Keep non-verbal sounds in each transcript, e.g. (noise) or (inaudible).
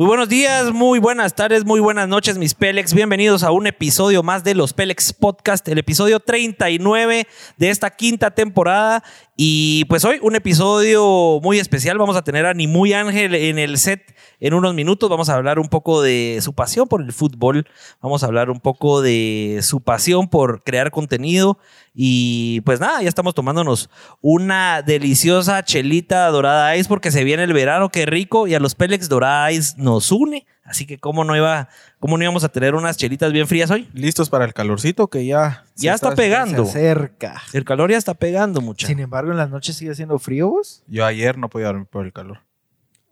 Muy buenos días, muy buenas tardes, muy buenas noches, mis Pélex. Bienvenidos a un episodio más de los Pélex Podcast, el episodio 39 de esta quinta temporada. Y pues hoy un episodio muy especial. Vamos a tener a Ni Muy Ángel en el set en unos minutos. Vamos a hablar un poco de su pasión por el fútbol. Vamos a hablar un poco de su pasión por crear contenido. Y pues nada, ya estamos tomándonos una deliciosa chelita dorada ice porque se viene el verano, qué rico. Y a los Pélex dorada ice nos une. Así que cómo no iba, cómo no íbamos a tener unas chelitas bien frías hoy. Listos para el calorcito que ya se Ya está pegando. Se acerca. El calor ya está pegando mucho. Sin embargo, en las noches sigue haciendo frío vos. Yo ayer no podía dormir por el calor.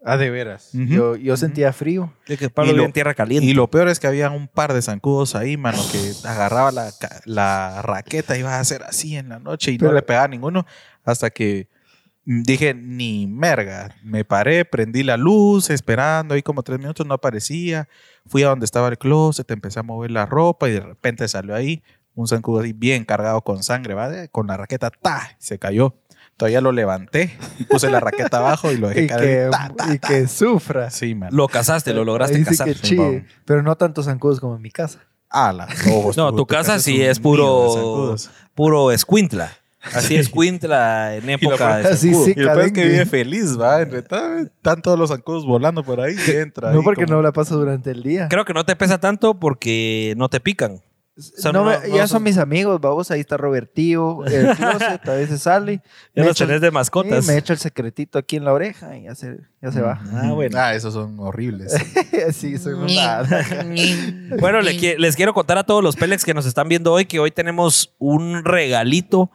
Ah, de veras. Yo, yo sentía frío. De que Pablo Y lo- en tierra caliente. Y lo peor es que había un par de zancudos ahí, mano, que agarraba la, la raqueta y iba a hacer así en la noche y Pero- no le pegaba a ninguno hasta que dije, ni merga. Me paré, prendí la luz, esperando ahí como tres minutos, no aparecía. Fui a donde estaba el closet, empecé a mover la ropa y de repente salió ahí un zancudo así bien cargado con sangre, ¿vale? Con la raqueta, ¡ta! Se cayó. Todavía lo levanté y puse la raqueta abajo y lo dejé (laughs) Y, caer. que, ta, ta, y ta. que sufra. Sí, man. Lo casaste, lo lograste Ahí sí que chille. Pero no tantos zancudos como en mi casa. Ah, la ojos. No, tu casa sí es puro, puro escuintla. Así escuintla en época de Así zancudo. sí. Y lo peor es que vive feliz, ¿va? Están todos los zancudos volando por ahí y entra. no ahí porque como- no la paso durante el día. Creo que no te pesa tanto porque no te pican. sea, No no- me- no ya son- son mis amigos, vamos. Ahí está Robertío, el (laughs) closet, a veces sale. Ya los tenés de mascotas. Sí, me echa el secretito aquí en la oreja y ya se, ya se va. Ah, bueno. Ah, esos son horribles. (laughs) sí, soy una... (laughs) Bueno, les quiero contar a todos los Pélex que nos están viendo hoy que hoy tenemos un regalito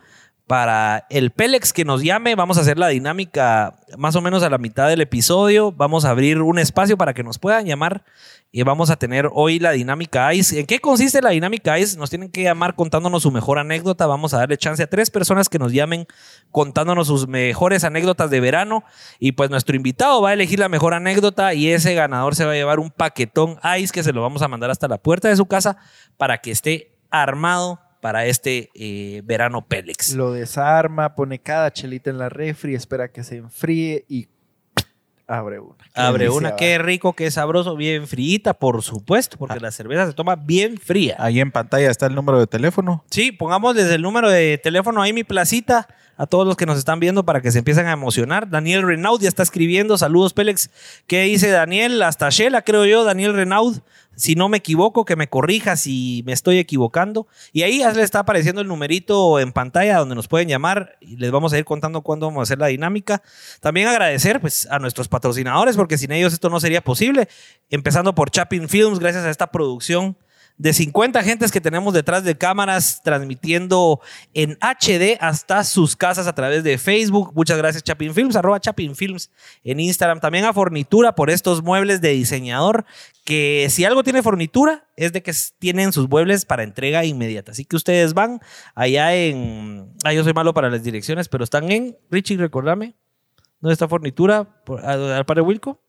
para el Pélex que nos llame. Vamos a hacer la dinámica más o menos a la mitad del episodio. Vamos a abrir un espacio para que nos puedan llamar y vamos a tener hoy la dinámica ICE. ¿En qué consiste la dinámica ICE? Nos tienen que llamar contándonos su mejor anécdota. Vamos a darle chance a tres personas que nos llamen contándonos sus mejores anécdotas de verano. Y pues nuestro invitado va a elegir la mejor anécdota y ese ganador se va a llevar un paquetón ICE que se lo vamos a mandar hasta la puerta de su casa para que esté armado para este eh, verano Pélex. Lo desarma, pone cada chelita en la refri, espera que se enfríe y abre una. Qué Abre delicia, una, va. qué rico, qué sabroso, bien frita, por supuesto, Ah. porque la cerveza se toma bien fría. Ahí en pantalla está el número de teléfono. Sí, pongamos desde el número de teléfono ahí mi placita a todos los que nos están viendo para que se empiecen a emocionar. Daniel Renaud ya está escribiendo. Saludos, Pélex. ¿Qué dice Daniel? Hasta Shela, creo yo, Daniel Renaud. Si no me equivoco, que me corrija si me estoy equivocando. Y ahí ya le está apareciendo el numerito en pantalla donde nos pueden llamar y les vamos a ir contando cuándo vamos a hacer la dinámica. También agradecer pues, a nuestros patrocinadores porque sin ellos esto no sería posible. Empezando por Chapin Films, gracias a esta producción de 50 gentes que tenemos detrás de cámaras transmitiendo en HD hasta sus casas a través de Facebook. Muchas gracias Chapin Films, arroba Chapin Films en Instagram. También a Fornitura por estos muebles de diseñador que si algo tiene Fornitura es de que tienen sus muebles para entrega inmediata. Así que ustedes van allá en... Ah, yo soy malo para las direcciones, pero están en... Richie, recordame. ¿Dónde está Fornitura? ¿Al par de Wilco?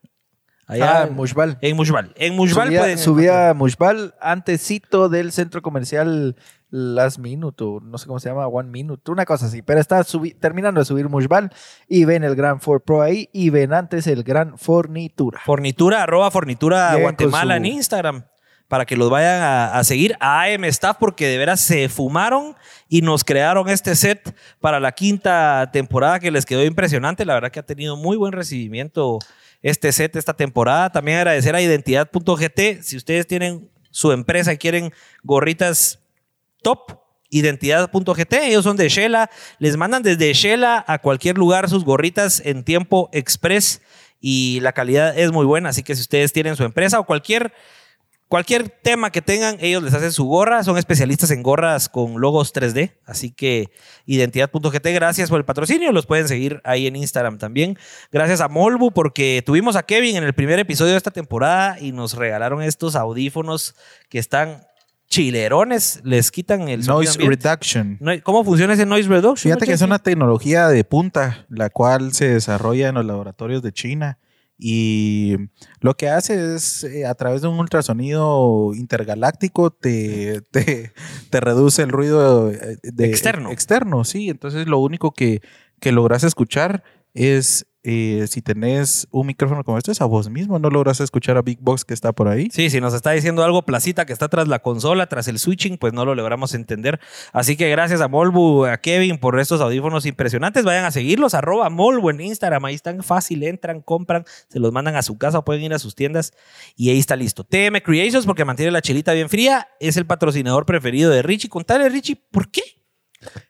Allá Ah, Mushbal. en Mushbal. En Mushbal Subía, pueden subía a Mushbal antesito del centro comercial Last Minute, o no sé cómo se llama, One Minute, una cosa así. Pero está subi- terminando de subir Mushbal y ven el Gran Ford Pro ahí y ven antes el Gran Fornitura. Fornitura, arroba fornitura Bien, Guatemala en Instagram. Para que los vayan a, a seguir a AM Staff porque de veras se fumaron y nos crearon este set para la quinta temporada que les quedó impresionante. La verdad que ha tenido muy buen recibimiento este set esta temporada. También agradecer a identidad.gt. Si ustedes tienen su empresa y quieren gorritas top, identidad.gt. Ellos son de Shela. Les mandan desde Shela a cualquier lugar sus gorritas en tiempo express y la calidad es muy buena. Así que si ustedes tienen su empresa o cualquier, cualquier tema que tengan, ellos les hacen su gorra. Son especialistas en gorras con logos 3D. Así que identidad.gt, gracias por el patrocinio. Los pueden seguir ahí en Instagram también. Gracias a Molbu porque tuvimos a Kevin en el primer episodio de esta temporada y nos regalaron estos audífonos que están chilerones. Les quitan el Noise ambiente. Reduction. ¿Cómo funciona ese noise reduction? Fíjate que es una tecnología de punta, la cual se desarrolla en los laboratorios de China. Y lo que hace es, eh, a través de un ultrasonido intergaláctico, te, te, te reduce el ruido eh, de- Externo. Externo, sí. Entonces lo único que, que logras escuchar es eh, si tenés un micrófono como este, es a vos mismo. No logras escuchar a Big Box que está por ahí. Sí, si nos está diciendo algo Placita que está tras la consola, tras el switching, pues no lo logramos entender. Así que gracias a Molbu, a Kevin por estos audífonos impresionantes. Vayan a seguirlos, arroba Molbu en Instagram. Ahí están fácil, entran, compran, se los mandan a su casa o pueden ir a sus tiendas y ahí está listo. TM Creations porque mantiene la chelita bien fría. Es el patrocinador preferido de Richie. Contale, Richie, ¿por qué?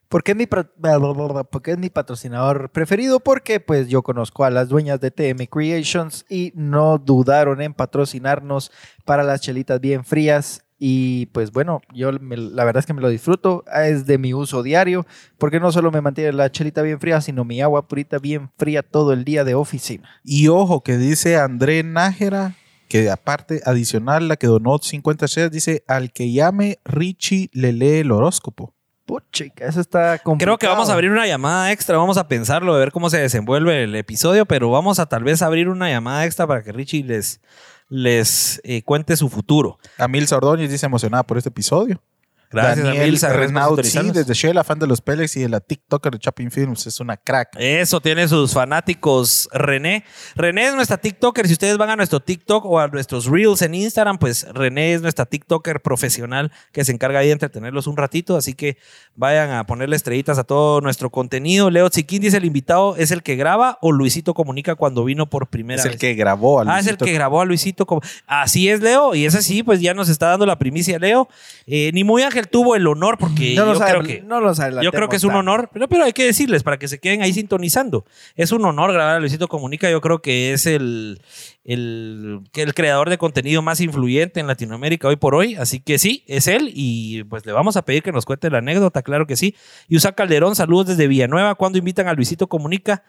¿Por qué, es mi, porque es mi patrocinador preferido? Porque pues yo conozco a las dueñas de TM Creations y no dudaron en patrocinarnos para las chelitas bien frías. Y pues bueno, yo me- la verdad es que me lo disfruto, es de mi uso diario, porque no solo me mantiene la chelita bien fría, sino mi agua purita bien fría todo el día de oficina. Y ojo, que dice André Nájera, que aparte, adicional, la que donó 50 shares, dice: al que llame Richie le lee el horóscopo. Puchica, eso está complicado. Creo que vamos a abrir una llamada extra, vamos a pensarlo, a ver cómo se desenvuelve el episodio, pero vamos a tal vez abrir una llamada extra para que Richie les, les eh, cuente su futuro. A Mil Ordóñez dice emocionada por este episodio. Gracias Daniel a Renaud, sí, desde Shela, fan de los Pelex y de la TikToker de Chapin Films. Es una crack. Eso tiene sus fanáticos René. René es nuestra TikToker. Si ustedes van a nuestro TikTok o a nuestros Reels en Instagram, pues René es nuestra TikToker profesional que se encarga ahí de entretenerlos un ratito. Así que vayan a ponerle estrellitas a todo nuestro contenido. Leo Chiquín dice: el invitado es el que graba o Luisito comunica cuando vino por primera Es el vez. que grabó al Ah, es el que grabó a Luisito. Así es, Leo. Y ese sí, pues ya nos está dando la primicia, Leo. Eh, ni muy Ángel tuvo el honor porque no yo creo que... no Yo creo que es un honor, pero, pero hay que decirles para que se queden ahí sintonizando. Es un honor grabar a Luisito Comunica. Yo creo que es el, el, el creador de contenido más influyente en Latinoamérica hoy por hoy. Así que sí, es él. Y pues le vamos a pedir que nos cuente la anécdota, claro que sí. Y Usa Calderón, saludos desde Villanueva. cuando invitan a Luisito Comunica?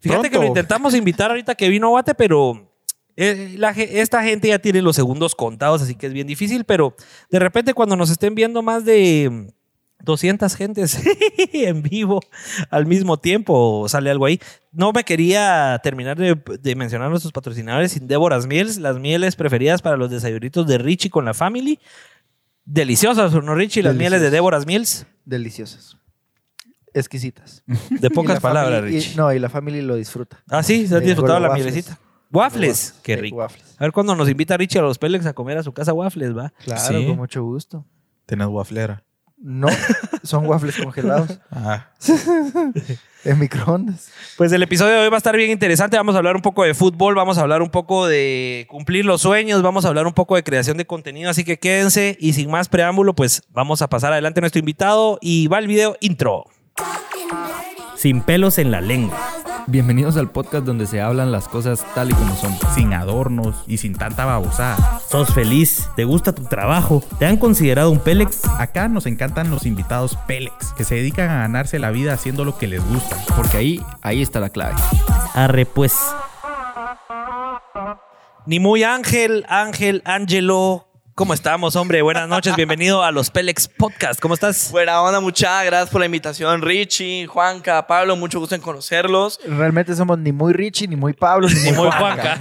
Fíjate que lo intentamos invitar ahorita que vino a Guate, pero eh, la esta gente ya tiene los segundos contados, así que es bien difícil. Pero de repente, cuando nos estén viendo más de 200 gentes (laughs) en vivo al mismo tiempo, sale algo ahí. No me quería terminar de, de mencionar nuestros patrocinadores sin Déboras Mieles, las mieles preferidas para los desayunitos de Richie con la family. Deliciosas, ¿no, Richie? Las mieles de. Déboras Miels. Deliciosas. Exquisitas. De pocas la palabras, y- Richie. no, y la familia lo disfruta. Ah, sí, ¿se has Sí, disfrutado la mielecita? Waffles, qué rico. waffles. A ver cuando nos invita Richie a los Pélex a comer a su casa waffles, ¿va? Claro, Sí. con mucho gusto. Tenés waflera. No, (laughs) son waffles congelados (laughs) Ah, (laughs) en microondas. Pues el episodio de hoy va a estar bien interesante. Vamos a hablar un poco de fútbol, vamos a hablar un poco de cumplir los sueños, vamos a hablar un poco de creación de contenido. Así que quédense y sin más preámbulo, pues vamos a pasar adelante a nuestro invitado y va el video intro. Sin pelos en la lengua. Bienvenidos al podcast donde se hablan las cosas tal y como son. sin adornos y sin tanta babosada. ¿Sos feliz? ¿Te gusta tu trabajo? ¿Te han considerado un Pélex? Acá nos encantan los invitados Pélex, que se dedican a ganarse la vida haciendo lo que les gusta. Porque ahí, ahí está la clave. Arre pues. Ni muy Ángel, Ángel, Ángelo. ¿Cómo estamos, hombre? Buenas noches, bienvenido a los Pélex Podcast. ¿Cómo estás? Buena onda, muchas gracias por la invitación, Richie, Juanca, Pablo, mucho gusto en conocerlos. Realmente somos ni muy Richie, ni muy Pablo, ni, Ni muy Juanca.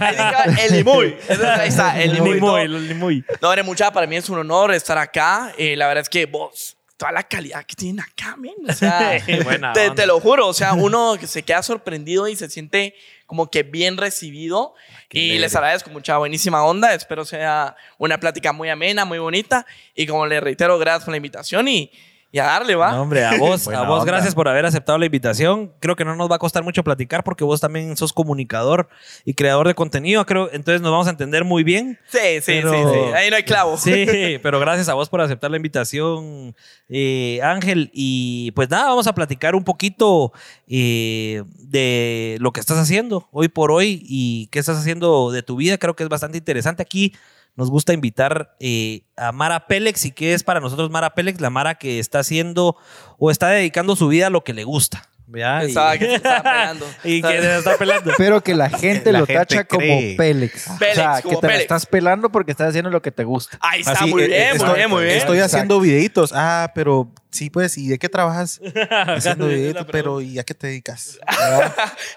El Nimuy. Entonces, Ahí está, el. Ni muy, ni muy. No, hombre, mucha, para mí es un honor estar acá. Eh, la verdad es que vos, toda la calidad que tienen acá, men. O sea, (laughs) te, te lo juro. O sea, uno se queda sorprendido y se siente como que bien recibido. Y les agradezco mucha buenísima onda. Espero sea una plática muy amena, muy bonita. Y como les reitero, gracias por la invitación y, y a darle, ¿va? No, hombre, a vos, (laughs) a vos onda. gracias por haber aceptado la invitación. Creo que no nos va a costar mucho platicar porque vos también sos comunicador y creador de contenido. Creo, entonces nos vamos a entender muy bien. Sí, sí, Pero- sí, sí. Ahí no hay clavo. Sí, (laughs) pero gracias a vos por aceptar la invitación, eh, Ángel. Y pues nada, vamos a platicar un poquito eh, de lo que estás haciendo hoy por hoy y qué estás haciendo de tu vida. Creo que es bastante interesante. Aquí nos gusta invitar eh, a Mara Pélex y qué es para nosotros Mara Pélex, la Mara que está haciendo o está dedicando su vida a lo que le gusta. ¿Ya? Y- Pensaba que se (laughs) estaba peleando. y que se está pelando. (laughs) Pero que la gente La lo gente tacha cree. como Pélex. Pélex, o sea, que te la Pélex. estás pelando porque estás haciendo lo que te gusta. Ahí está, Así, muy eh, bien, estoy, muy bien, muy bien. Estoy Exacto. haciendo videitos. Ah, pero sí, pues, ¿y de qué trabajas? (laughs) haciendo videitos, pero ¿y a qué te dedicas?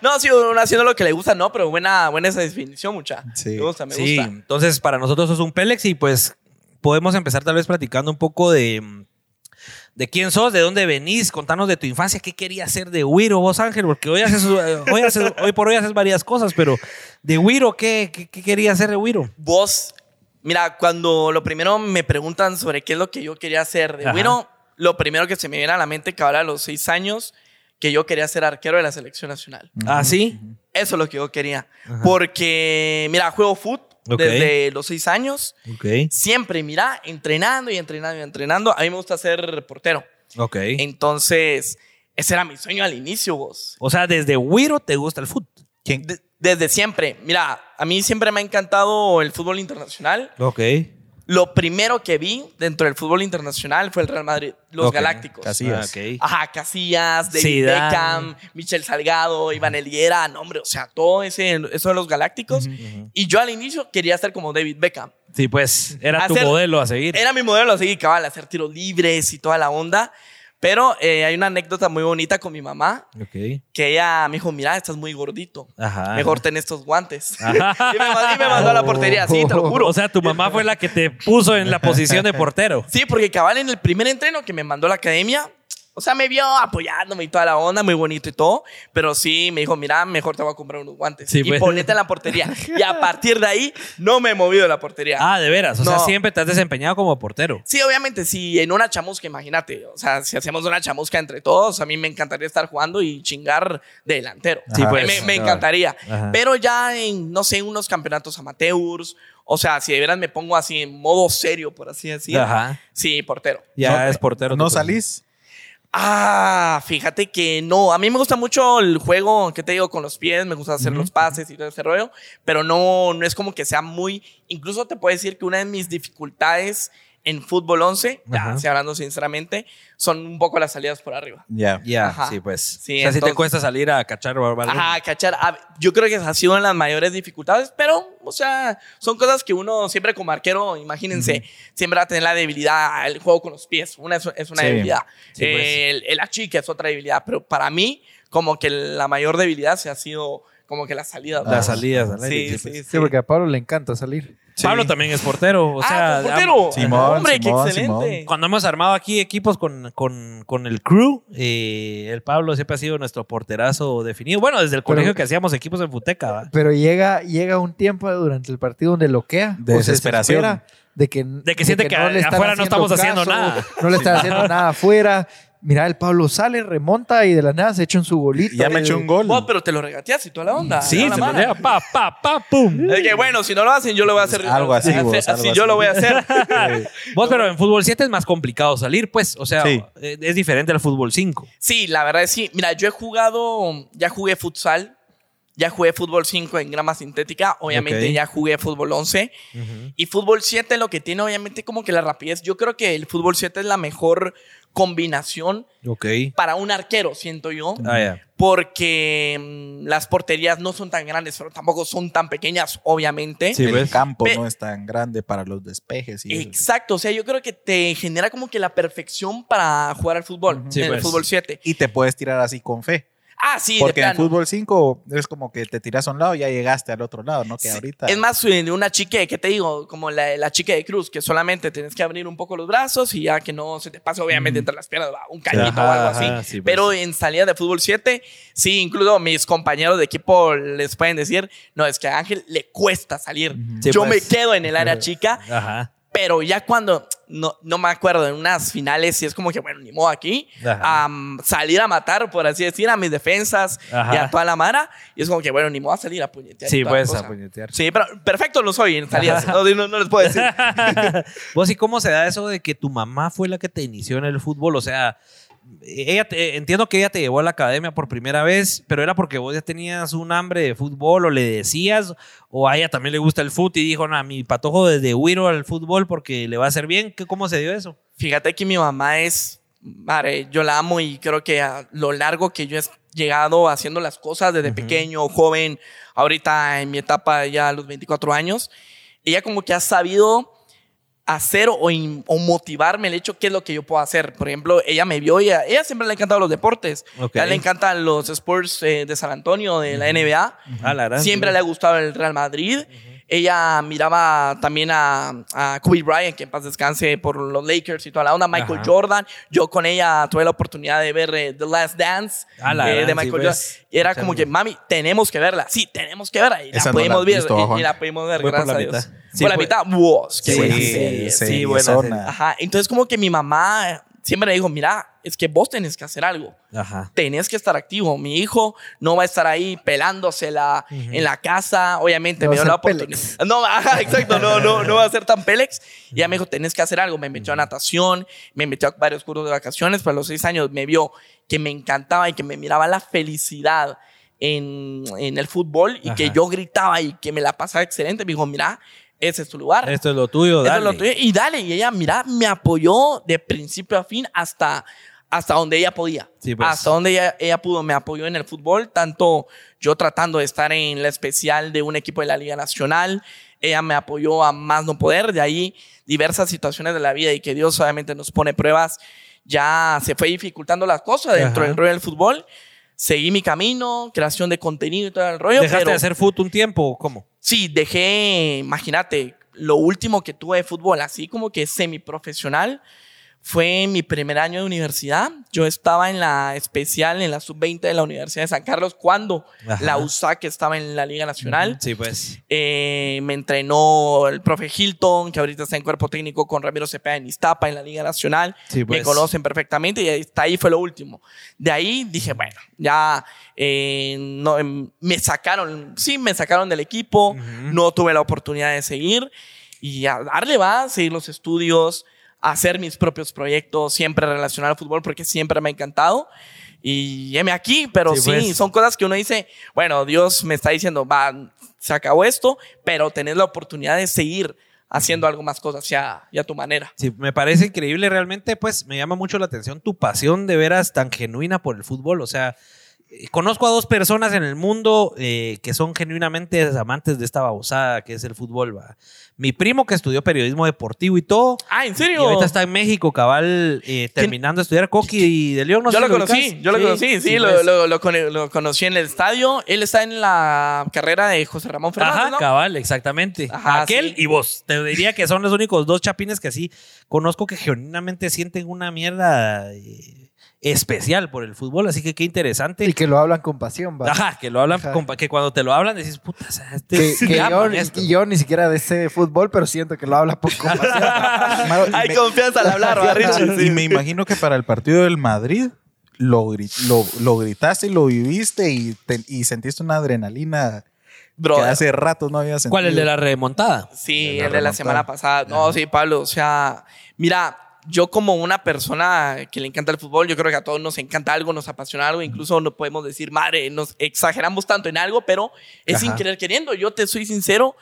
No, sí, uno haciendo lo que le gusta, no, pero buena, buena esa definición, mucha. Sí. Me gusta, me sí, gusta. entonces para nosotros es un Pélex y pues podemos empezar tal vez platicando un poco de, de quién sos, de dónde venís, contanos de tu infancia, qué querías ser de Wiro vos, Ángel, porque hoy, haces, hoy, haces- hoy por hoy haces varias cosas, pero de Wiro, ¿qué, qué, qué querías ser de Wiro? Vos, mira, cuando lo primero me preguntan sobre qué es lo que yo quería hacer de. Wiro, lo primero que se me viene a la mente que ahora a los seis años, que yo quería ser arquero de la selección nacional. ¿Ah, sí? Eso es lo que yo quería. Porque, mira, juego foot Desde los seis años. Ok. Siempre, mira, entrenando y entrenando y entrenando. A mí me gusta ser portero. Ok. Entonces, ese era mi sueño al inicio, vos. O sea, desde Wiro te gusta el fútbol. Desde siempre. Mira, a mí siempre me ha encantado el fútbol internacional. Ok. Lo primero que vi dentro del fútbol internacional fue el Real Madrid, los Galácticos. Casillas. Ah, ok. Ajá, Casillas, David Zidane. Beckham, Michel Salgado, Iván Eliera, no, hombre, o sea, todo ese, eso de los Galácticos. Y yo al inicio quería ser como David Beckham. Sí, pues era tu modelo a seguir. Era mi modelo a seguir, cabal, hacer tiros libres y toda la onda. Pero eh, hay una anécdota muy bonita con mi mamá, Ok. que ella me dijo, mira, estás muy gordito. Ajá. Mejor ten estos guantes. Ajá. (laughs) y, me mandó, y me mandó a la portería, sí, te lo (laughs) juro. O sea, tu mamá fue la que te puso en la posición de portero. Sí, porque cabal en el primer entreno que me mandó a la academia, o sea, me vio apoyándome y toda la onda, muy bonito y todo, pero sí me dijo, mira, mejor te voy a comprar unos guantes Sí, y pues. ponete en la portería. y a partir de ahí no me he movido de la portería. Ah, de veras. O sea, siempre te has desempeñado como portero. Sí, obviamente, si en una chamusca, imagínate, o sea, si hacemos una chamusca entre todos, a mí me encantaría estar jugando y chingar de delantero. Sí, Ajá. pues. me, me Claro. encantaría. Ajá. Pero ya en, no sé, unos campeonatos amateurs, o sea, si de veras me pongo así en modo serio, por así decir, Ajá. sí, portero. Ya No, es portero. ¿No salís? Ah, fíjate que no. A mí me gusta mucho el juego, que te digo, con los pies, me gusta hacer los pases y todo ese rollo, pero no, no es como que sea muy. Incluso te puedo decir que una de mis dificultades en fútbol 11, ya, así hablando sinceramente, son un poco las salidas por arriba. Ya. Ya, Ajá. sí, pues. Sí, o sea, si te entonces- cuesta salir a cachar o balón. Ajá, cachar. A- Yo creo que esa ha sido una de las mayores dificultades, pero, o sea, son cosas que uno siempre como arquero, imagínense, siempre va a tener la debilidad, el juego con los pies, una es, es una Sí. debilidad. Sí, pues. el, el achique es otra debilidad, pero para mí, como que la mayor debilidad se ha sido como que la salida. Las salidas al Sí, sí, pues. sí. Sí, porque a Pablo le encanta salir. Pablo también es portero. O sea, ah, portero. Simón, Hombre, Simón, qué excelente. Simón. Cuando hemos armado aquí equipos con, con, con el crew, eh, el Pablo siempre ha sido nuestro porterazo definido. Bueno, desde el colegio que hacíamos equipos en Futeca. ¿va? Pero llega, llega un tiempo durante el partido donde loquea. De se desesperación. desespera De que, De que siente que afuera no estamos haciendo nada. No le están haciendo nada afuera. Mira, el Pablo sale, remonta y de la nada se echa un su golito. Ya me echó un gol. Vos, pero te lo regateas y toda la onda. Sí, la se mano. pelea. Pa, pa, pa, pum. Es que bueno, si no lo hacen, yo lo voy a hacer. Algo así, vos, así, algo yo así. lo voy a hacer. (laughs) Vos, pero en fútbol 7 es más complicado salir, pues. O sea, Sí. eh, es diferente al fútbol 5. Sí, la verdad es sí. Mira, yo he jugado, ya jugué futsal, ya jugué fútbol 5 en grama sintética, obviamente ya jugué fútbol 11. Y fútbol 7 lo que tiene obviamente como que la rapidez. Yo creo que el fútbol 7 es la mejor combinación Ok. para un arquero, siento yo. Ah, ya. Porque mm, las porterías no son tan grandes, pero tampoco son tan pequeñas, obviamente. Sí, el campo Pe- no es tan grande para los despejes. Y eso. Exacto, o sea, yo creo que te genera como que la perfección para jugar al fútbol, Sí, en el pues. fútbol 7. Y te puedes tirar así con fe. Ah, sí, Porque de en fútbol 5 es como que te tiras a un lado y ya llegaste al otro lado, ¿no? Que Sí. ahorita. Es más una chique, que te digo? Como la, la chique de cruz, que solamente tienes que abrir un poco los brazos y ya que no se te pase, obviamente, entre las piernas, un cañito Ajá, o algo así. ajá, sí, pues. Pero en salida de fútbol 7, sí, incluso mis compañeros de equipo les pueden decir, no, es que a Ángel le cuesta salir. Sí, Yo pues. me quedo en el área (laughs) chica, Ajá. pero ya cuando, no, no me acuerdo, en unas finales, sí es como que, bueno, ni modo aquí, am, salir a matar, por así decir, a mis defensas Ajá. y a toda la mara, y es como que, bueno, ni modo a salir a puñetear. Sí, cosa. a puñetear. Sí, pero perfecto lo soy en salidas. (laughs) No, no- no les puedo decir. (laughs) ¿Vos y cómo se da eso de que tu mamá fue la que te inició en el fútbol? O sea, ella te- entiendo que ella te llevó a la academia por primera vez, pero era porque vos ya tenías un hambre de fútbol o le decías, o a ella también le gusta el fútbol y dijo, no, mi patojo desde huiro al fútbol porque le va a hacer bien. ¿Qué- ¿Cómo se dio eso? Fíjate que mi mamá es, madre, yo la amo y creo que a lo largo que yo he llegado haciendo las cosas desde pequeño, joven, ahorita en mi etapa ya a los 24 años, ella como que ha sabido hacer o, motivarme el hecho qué es lo que yo puedo hacer. Por ejemplo, ella me vio y a ella siempre le han encantado los deportes. A ella le encantan los sports eh, de San Antonio, de la NBA. Ah, Siempre le ha gustado el Real Madrid. Ella miraba también a, a Kobe Bryant, que en paz descanse por los Lakers y toda la onda, Michael Ajá. Jordan. Yo con ella tuve la oportunidad de ver eh, The Last Dance Ah, la eh, de sí, Michael pues. Jordan. Y era como que, mami, tenemos que verla. Sí, tenemos que verla. Y Esa la no la pudimos ver. visto, y- la pudimos ver, Voy por gracias la a Dios. mitad. Sí, por la fue- mitad, wow, qué Sí, buena sí, serie. sí, sí, buena zona. serie. Ajá. Entonces, como que mi mamá siempre me dijo, mira, es que vos tenés que hacer algo Ajá. tenés que estar activo. Mi hijo no va a estar ahí pelándosela en la casa. Obviamente No me dio la oportunidad. (laughs) No, ajá, exacto, no, no, no va a ser tan Pélex. Y ella me dijo, tenés que hacer algo. Me metió a natación, me metió a varios cursos de vacaciones, pero a los seis años me vio que me encantaba y que me miraba la felicidad en, en el fútbol y que Ajá. yo gritaba y que me la pasaba excelente. Me dijo, mira, ese es tu lugar. Esto es lo tuyo, Eso es dale. lo tuyo. Y dale, y ella, mira, me apoyó de principio a fin hasta, hasta donde ella podía. Sí, pues. Hasta donde ella, ella pudo, me apoyó en el fútbol, tanto yo tratando de estar en la especial de un equipo de la Liga Nacional, ella me apoyó a más no poder, de ahí diversas situaciones de la vida y que Dios obviamente nos pone pruebas, ya se fue dificultando las cosas dentro Ajá. del rollo del fútbol. Seguí mi camino, creación de contenido y todo el rollo. ¿Dejaste pero- de hacer fútbol un tiempo o cómo? Sí, dejé, imagínate, lo último que tuve de fútbol, así como que semiprofesional, fue mi primer año de universidad. Yo estaba en la especial, en la sub-20 de la Universidad de San Carlos, cuando Ajá. la USAC estaba en la Liga Nacional. Sí, pues. Eh, me entrenó el profe Hilton, que ahorita está en cuerpo técnico con Ramiro Cepeda en Iztapa, en la Liga Nacional. Sí, Me pues. conocen perfectamente y hasta ahí fue lo último. De ahí dije, bueno, ya eh, no, em, me sacaron, sí, me sacaron del equipo, no tuve la oportunidad de seguir y a darle va, seguir los estudios, hacer mis propios proyectos, siempre relacionado al fútbol porque siempre me ha encantado. Y heme aquí, pero Sí, sí, pues. son cosas que uno dice, bueno, Dios me está diciendo, va, se acabó esto, pero tenés la oportunidad de seguir haciendo algo más cosas ya, ya a tu manera. Sí, me parece increíble realmente, pues me llama mucho la atención tu pasión de veras tan genuina por el fútbol. O sea, conozco a dos personas en el mundo eh, que son genuinamente amantes de esta babosada que es el fútbol. ¿va? Mi primo que estudió periodismo deportivo y todo. Ah, ¿en Y serio? ahorita está en México, cabal, eh, terminando de estudiar Coqui y de León. No yo sé lo conocí, yo lo conocí, sí, lo, pues. lo, lo cono- lo conocí en el estadio. Él está en la carrera de José Ramón Fernández, Ajá, ¿no? cabal, exactamente. Ajá, Aquel sí. y vos. Te diría que son los únicos dos chapines que así conozco que genuinamente sienten una mierda eh, especial por el fútbol. Así que qué interesante. Y que lo hablan con pasión, va. Ajá, que lo hablan, Ajá. con- que cuando te lo hablan decís, puta, o sea, este Que, que yo, esto. y yo ni siquiera de ese fútbol, pero siento que lo habla por con pasión. (laughs) Hay me- confianza al hablar, ¿va, (laughs) Richie? Y me imagino que para el partido del Madrid lo, gri- lo, lo gritaste y lo viviste y, te- y sentiste una adrenalina que Brother. hace rato no había sentido. ¿Cuál? ¿El de la remontada? Sí, De la el de la semana pasada. No, sí, Pablo, o sea, mira, yo como una persona que le encanta el fútbol, yo creo que a todos nos encanta algo, nos apasiona algo, incluso no podemos decir, madre, nos exageramos tanto en algo, pero es sin querer queriendo. Yo te soy sincero,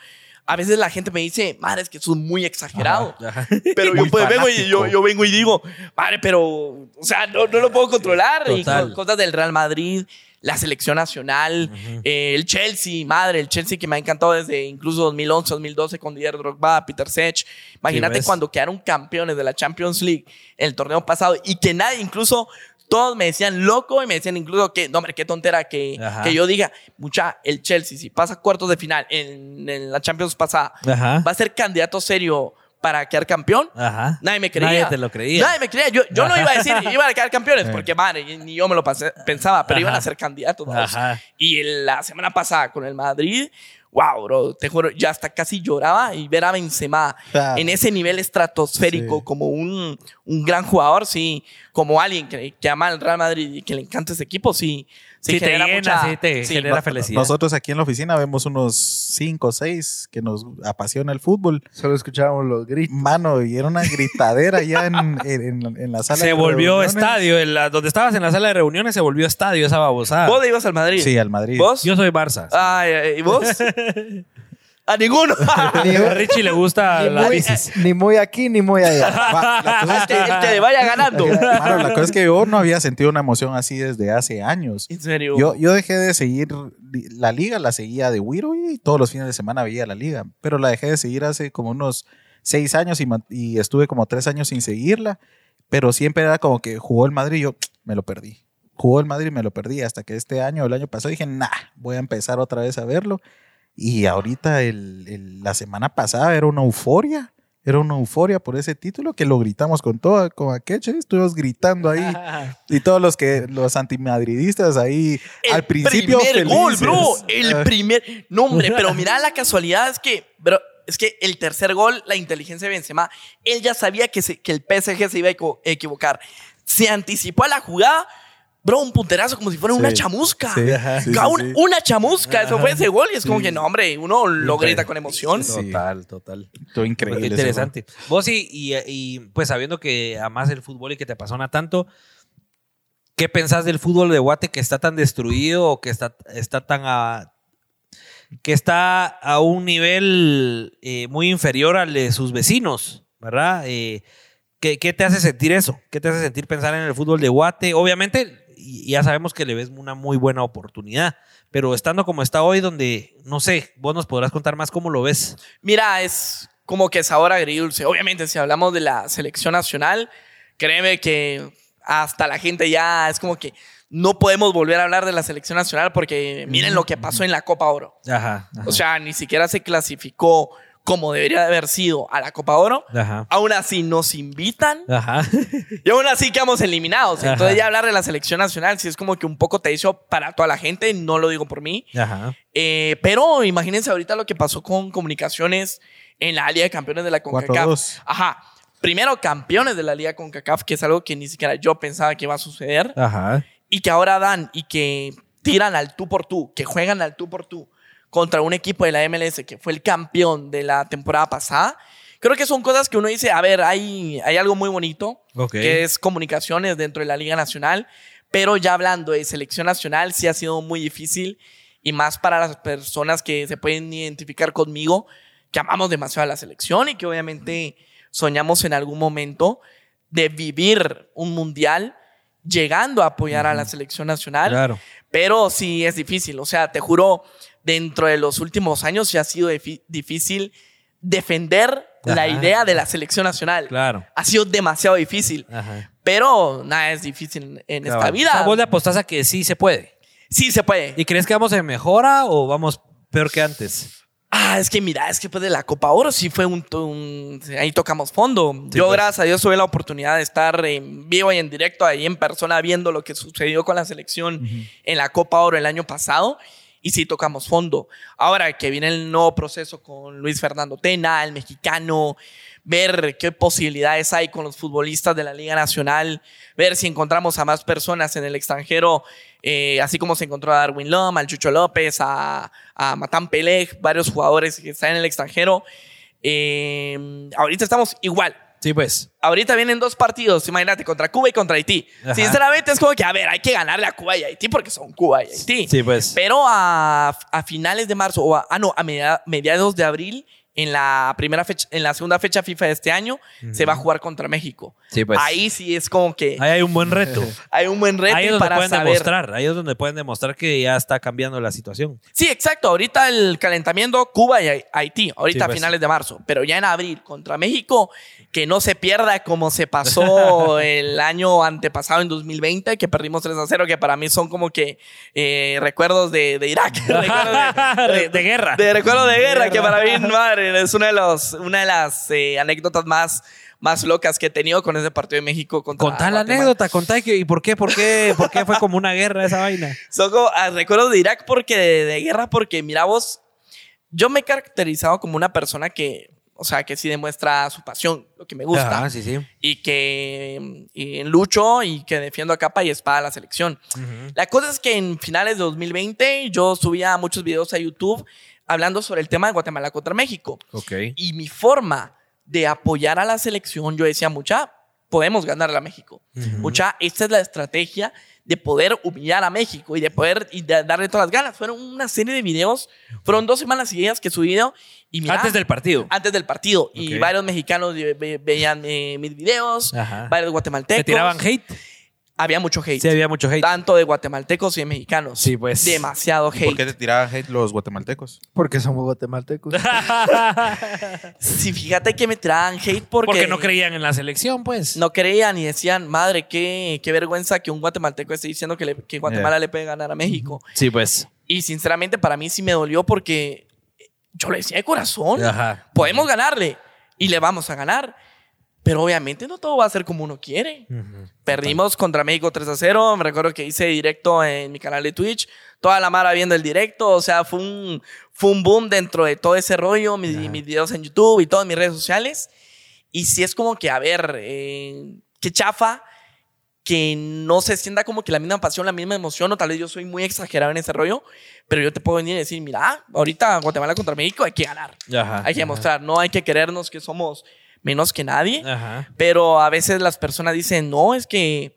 a veces la gente me dice, madre, es que sos muy exagerado. Ajá. (laughs) Pero yo, pues, vengo y yo, fanático. yo vengo y digo, madre, pero, o sea, no, no lo puedo controlar. Y cosas del Real Madrid, la selección nacional, eh, el Chelsea, madre, el Chelsea que me ha encantado desde incluso 2011, 2012 con Didier Drogba, Peter Sech. Imagínate cuando quedaron campeones de la Champions League en el torneo pasado y que nadie, incluso todos me decían loco y me decían incluso que, no, hombre, qué tontera que, que yo diga, mucha, el Chelsea, si pasa cuartos de final en, en la Champions pasada, Ajá. va a ser candidato serio para quedar campeón. Ajá. Nadie me creía. Nadie te lo creía. Nadie me creía. Yo, yo no iba a decir que (laughs) iban a quedar campeones, porque madre, ni yo me lo pasé- pensaba, pero Ajá. iban a ser candidatos. Ajá. Y la semana pasada con el Madrid, wow, bro, te juro, ya hasta casi lloraba y ver a Benzema Ah. en ese nivel estratosférico Sí. como un, un gran jugador, sí, como alguien que, que ama al Real Madrid y que le encanta ese equipo, sí. Sí, te genera llena, mucha- sí, te sí, genera no- felicidad. Nosotros aquí en la oficina vemos unos 5 o 6 que nos apasiona el fútbol. Solo escuchábamos los gritos. Mano, y era una gritadera ya en, en- en- en la sala se de volvió reuniones. estadio. En la- donde estabas en la sala de reuniones se volvió estadio esa babosada. ¿Vos ibas al Madrid? Sí, al Madrid. ¿Vos? Yo soy Barça. Ay, ¿Y vos? (laughs) a ninguno. (laughs) Ni, A Richie le gusta ni la muy, bicis. ni muy aquí ni muy allá. (laughs) Va, la cosa es el, el que vaya ganando. Mano, la cosa es que yo no había sentido una emoción así desde hace años. En serio. Yo, yo dejé de seguir la liga, la seguía de Wiro y todos los fines de semana veía la liga, pero la dejé de seguir hace como unos seis años y, y estuve como tres años sin seguirla, pero siempre era como que jugó el Madrid y yo (tsk) me lo perdí. Jugó el Madrid y me lo perdí hasta que este año, el año pasado, dije, nah, voy a empezar otra vez a verlo. Y ahorita, el, el- la semana pasada, era una euforia. Era una euforia por ese título que lo gritamos con todo, con Akeche, estuvimos gritando ahí. (laughs) Y todos los que, los antimadridistas ahí, El al principio. primer gol, felices. bro. El Ah, primer. No, hombre, pero (laughs) mira la casualidad es que, bro, es que el tercer gol, la inteligencia de Benzema, él ya sabía que, se- que el PSG se iba a equivo- equivocar. Se anticipó a la jugada, bro, un punterazo como si fuera Sí. una chamusca. Sí, sí, Ca- sí, un- sí. Una chamusca, eso fue ese gol. Y es como que, no, hombre, uno lo grita con emoción. Total, total. Estuvo increíble. Qué interesante. Vos y, y, y, pues sabiendo que amas el fútbol y que te apasiona tanto, ¿qué pensás del fútbol de Guate que está tan destruido o que está, está tan a, que está a un nivel eh, muy inferior al de sus vecinos, ¿verdad? Eh, ¿qué, qué te hace sentir eso? ¿Qué te hace sentir pensar en el fútbol de Guate? Obviamente, y- ya sabemos que le ves una muy buena oportunidad, pero estando como está hoy, donde, no sé, vos nos podrás contar más cómo lo ves. Mira, es como que sabor agridulce. Obviamente, si hablamos de la selección nacional, créeme que hasta la gente ya es como que no podemos volver a hablar de la selección nacional porque miren lo que pasó en la Copa Oro. Ajá. ajá. O sea, ni siquiera se clasificó como debería de haber sido a la Copa Oro. Ajá. Aún así nos invitan Ajá. y aún así quedamos eliminados. Ajá. Entonces ya hablar de la selección nacional sí es como que un poco teso para toda la gente, no lo digo por mí. Ajá. Eh, pero imagínense ahorita lo que pasó con comunicaciones en la Liga de Campeones de la CONCACAF. 4-2. Ajá. Primero campeones de la Liga CONCACAF, que es algo que ni siquiera yo pensaba que iba a suceder. Ajá. Y que ahora dan y que tiran al tú por tú, que juegan al tú por tú contra un equipo de la MLS que fue el campeón de la temporada pasada. Creo que son cosas que uno dice, a ver, hay, hay algo muy bonito, Ok. que es comunicaciones dentro de la Liga Nacional, pero ya hablando de selección nacional, sí ha sido muy difícil y más para las personas que se pueden identificar conmigo, que amamos demasiado a la selección y que obviamente soñamos en algún momento de vivir un mundial llegando a apoyar a la selección nacional. Claro. Pero sí es difícil. O sea, te juro, dentro de los últimos años sí ha sido difícil defender la idea de la selección nacional. Claro. Ha sido demasiado difícil. Ajá. Pero nada es difícil en esta vida. O sea, vos le apostás a que sí se puede. Sí se puede. ¿Y crees que vamos en mejora o vamos peor que antes? Ah, es que mira, es que después de la Copa Oro sí fue un... un- ahí tocamos fondo. Sí, Yo, pues. gracias a Dios, tuve la oportunidad de estar en vivo y en directo ahí en persona viendo lo que sucedió con la selección en la Copa Oro el año pasado. Y sí tocamos fondo. Ahora que viene el nuevo proceso con Luis Fernando Tena, el mexicano, ver qué posibilidades hay con los futbolistas de la Liga Nacional, ver si encontramos a más personas en el extranjero, eh, así como se encontró a Darwin Lom, al Chucho López, a, a Matan Peleg, varios jugadores que están en el extranjero. Eh, ahorita estamos igual. Sí, pues. Ahorita vienen dos partidos, imagínate, contra Cuba y contra Haití. Ajá. Sinceramente es como que, a ver, hay que ganarle a Cuba y a Haití porque son Cuba y Haití. Sí, pues. Pero a, a finales de marzo, o a, ah, no, a media- mediados de abril, en la primera fecha, en la segunda fecha FIFA de este año, se va a jugar contra México. Sí, pues. Ahí sí es como que Ahí hay un buen reto. (laughs) hay un buen reto Ahí es donde para pueden saber. demostrar. Ahí es donde pueden demostrar que ya está cambiando la situación. Sí, exacto. Ahorita el calentamiento Cuba y Haití, ahorita Sí, a pues. finales de marzo, pero ya en abril contra México, que no se pierda como se pasó (laughs) el año antepasado en 2020, que perdimos 3 a 0, que para mí son como que eh, recuerdos de, de Irak, (laughs) recuerdos De- de guerra. de recuerdos de guerra, que para mí, madre, es una de, los, una de las eh, anécdotas más, más locas que he tenido con ese partido de México contra Contá la Guatemala. anécdota, contá que- y por qué, por qué, por qué fue como una guerra esa vaina. (laughs) Son como ah, recuerdos de Irak porque de, de guerra, porque mira vos, yo me he caracterizado como una persona que, o sea, que sí demuestra su pasión, lo que me gusta, Ajá, sí, sí. y que y lucho y que defiendo a capa y espada a la selección. La cosa es que en finales de 2020 yo subía muchos videos a YouTube hablando sobre el tema de Guatemala contra México. Y mi forma de apoyar a la selección, yo decía, mucha, podemos ganarle a México. Mucha, esta es la estrategia de poder humillar a México y de poder y de darle todas las ganas. Fueron una serie de videos, fueron dos semanas seguidas que subí video y Antes del partido. antes del partido. Y varios mexicanos ve- ve- veían eh, mis videos, Ajá. varios guatemaltecos. ¿Te tiraban hate? Había mucho hate. Sí, había mucho hate. Tanto de guatemaltecos y de mexicanos. Sí, pues. Demasiado ¿Y ¿Por hate. qué te tiraban hate los guatemaltecos? Porque somos guatemaltecos. (laughs) Sí, fíjate que me tiraban hate porque... Porque no creían en la selección, pues. No creían y decían, madre, qué, qué vergüenza que un guatemalteco esté diciendo que, le- que Guatemala Yeah. le puede ganar a México. Sí, pues. Y sinceramente para mí sí me dolió porque yo lo decía de corazón. Ajá. Podemos ganarle y le vamos a ganar. Pero obviamente no todo va a ser como uno quiere. Perdimos contra México 3 a 0. Me recuerdo que hice directo en mi canal de Twitch. Toda la mara viendo el directo. O sea, fue un, fue un boom dentro de todo ese rollo. Mis, mis videos en YouTube y todas mis redes sociales. Y si es como que, a ver, eh, qué chafa que no se sienta como que la misma pasión, la misma emoción, o tal vez yo soy muy exagerado en ese rollo, pero yo te puedo venir y decir, mira, ahorita Guatemala contra México hay que ganar. Ajá. Hay que demostrar, no hay que querernos que somos menos que nadie, Ajá. pero a veces las personas dicen, no, es que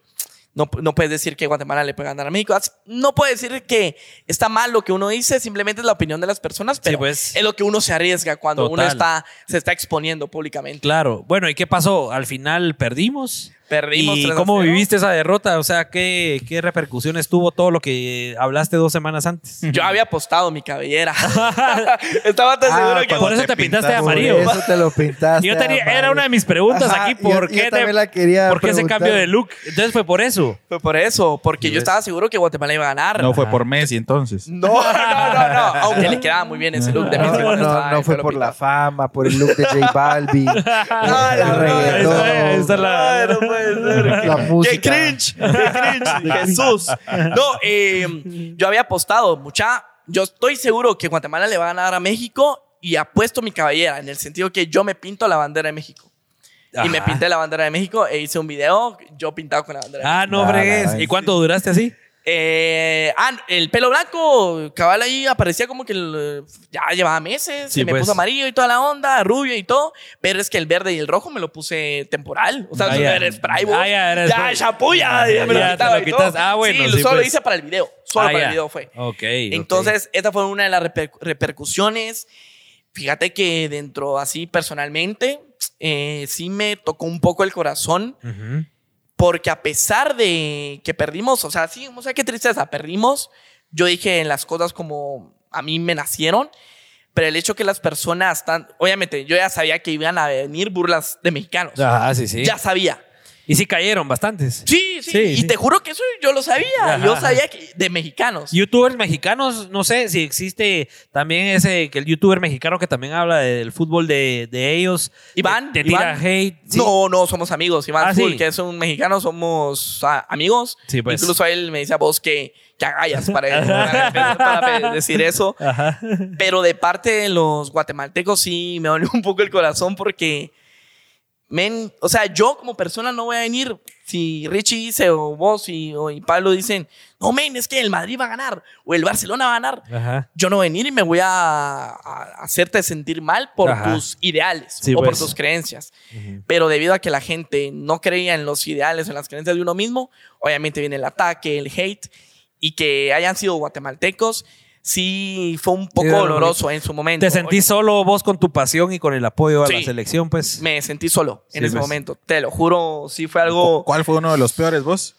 no, no puedes decir que Guatemala le puede ganar a México. No puedes decir que está mal lo que uno dice, simplemente es la opinión de las personas, pero pues. es lo que uno se arriesga cuando uno está, se está exponiendo públicamente. Claro. Bueno, ¿y qué pasó? Al final perdimos. Perdimos ¿Y 3 a cómo 0. viviste esa derrota? O sea, ¿qué, ¿qué repercusiones tuvo todo lo que hablaste dos semanas antes? Yo había apostado mi cabellera. (laughs) (laughs) Estaba tan Ah, seguro que... Por eso te pintaste de Por amarillo. eso te lo pintaste. (laughs) Yo tenía, amarillo. era una de mis preguntas Ajá, aquí. ¿Por yo- qué, yo te- la quería ¿por qué ese cambio de look? Entonces fue por eso. Fue por eso, porque yo estaba seguro que Guatemala iba a ganar. No fue por Messi entonces. No, no, no, no. Aunque le quedaba muy bien ese look de Messi. No, no, no fue por pintado. la fama, por el look de J Balvin, Ah, la- Ay, no puede ser. la ¡Qué música. cringe! ¡Qué cringe! (laughs) ¡Jesús! No, eh, yo había apostado, mucha. Yo estoy seguro que Guatemala le va a ganar a México y apuesto mi cabellera en el sentido que yo me pinto la bandera de México. Y me pinté la bandera de México e hice un video yo pintado con la bandera de Ah, no, Ah, fregues. ¿Y cuánto duraste así? Eh, ah, el pelo blanco, cabal ahí aparecía como que el- ya llevaba meses, Sí, se me pues. puso amarillo y toda la onda, rubio y todo, pero es que el verde y el rojo me lo puse temporal, o sea, Ah, ya. era spray. Ah, ya, era ya, spray. shampoo, ya, ya me lo Ya te quitaba lo y quitas. todo. Ah, bueno, sí, sí, solo lo pues. hice para el video, solo Ah, para ya. el video fue. Ok. ok. Entonces, esta fue una de las reper- repercusiones. Fíjate que dentro, así personalmente, eh, sí me tocó un poco el corazón Ujú. Porque a pesar de que perdimos, o sea, sí, o sea, qué tristeza, perdimos. Yo dije en las cosas como a mí me nacieron, pero el hecho que las personas están, obviamente, yo ya sabía que iban a venir burlas de mexicanos. Ajá, sí, sí. Ya sabía. Y sí cayeron bastantes. Sí, sí, Sí, y sí. te juro que eso yo lo sabía. Ajá, yo sabía que de mexicanos. Youtubers mexicanos, no sé si existe también ese, que el youtuber mexicano que también habla del fútbol de, de ellos. Iván, Te, te tira Iván. hate. sí. No, no, somos amigos. Iván Ah, Full, que es un mexicano, somos ah, amigos. Sí, pues. Incluso él me dice a vos que, que agallas para, para, para decir eso. Ajá. Pero de parte de los guatemaltecos sí me dolió un poco el corazón porque, men, o sea, yo como persona no voy a venir. Si Richie dice o vos y, o y Pablo dicen, no, men, es que el Madrid va a ganar o el Barcelona va a ganar. Ajá. Yo no voy a venir y me voy a, a hacerte sentir mal por Ajá. tus ideales Sí, o por pues. tus creencias. Pero debido a que la gente no creía en los ideales, en las creencias de uno mismo, obviamente viene el ataque, el hate, y que hayan sido guatemaltecos, sí fue un poco Sí, doloroso en su momento. Te sentís solo vos con tu pasión y con el apoyo a la selección, pues. Me sentí solo en Sí, ese pues. momento. Te lo juro, sí fue algo... ¿Cuál fue uno de los peores vos?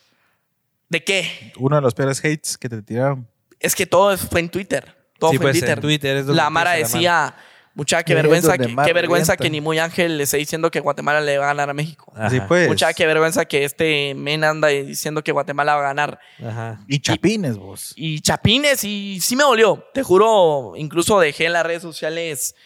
¿De qué? Uno de los peores hates que te tiraron. Es que todo fue en Twitter. Todo Sí, fue pues, en Twitter. en Twitter es donde la Mara la decía, mucha qué vergüenza, que, qué vergüenza que ni muy Ángel le esté diciendo que Guatemala le va a ganar a México. Así pues. Mucha qué vergüenza que este men anda diciendo que Guatemala va a ganar. Ajá. Y chapines vos. Y chapines, y sí me dolió. Te juro, incluso dejé en las redes sociales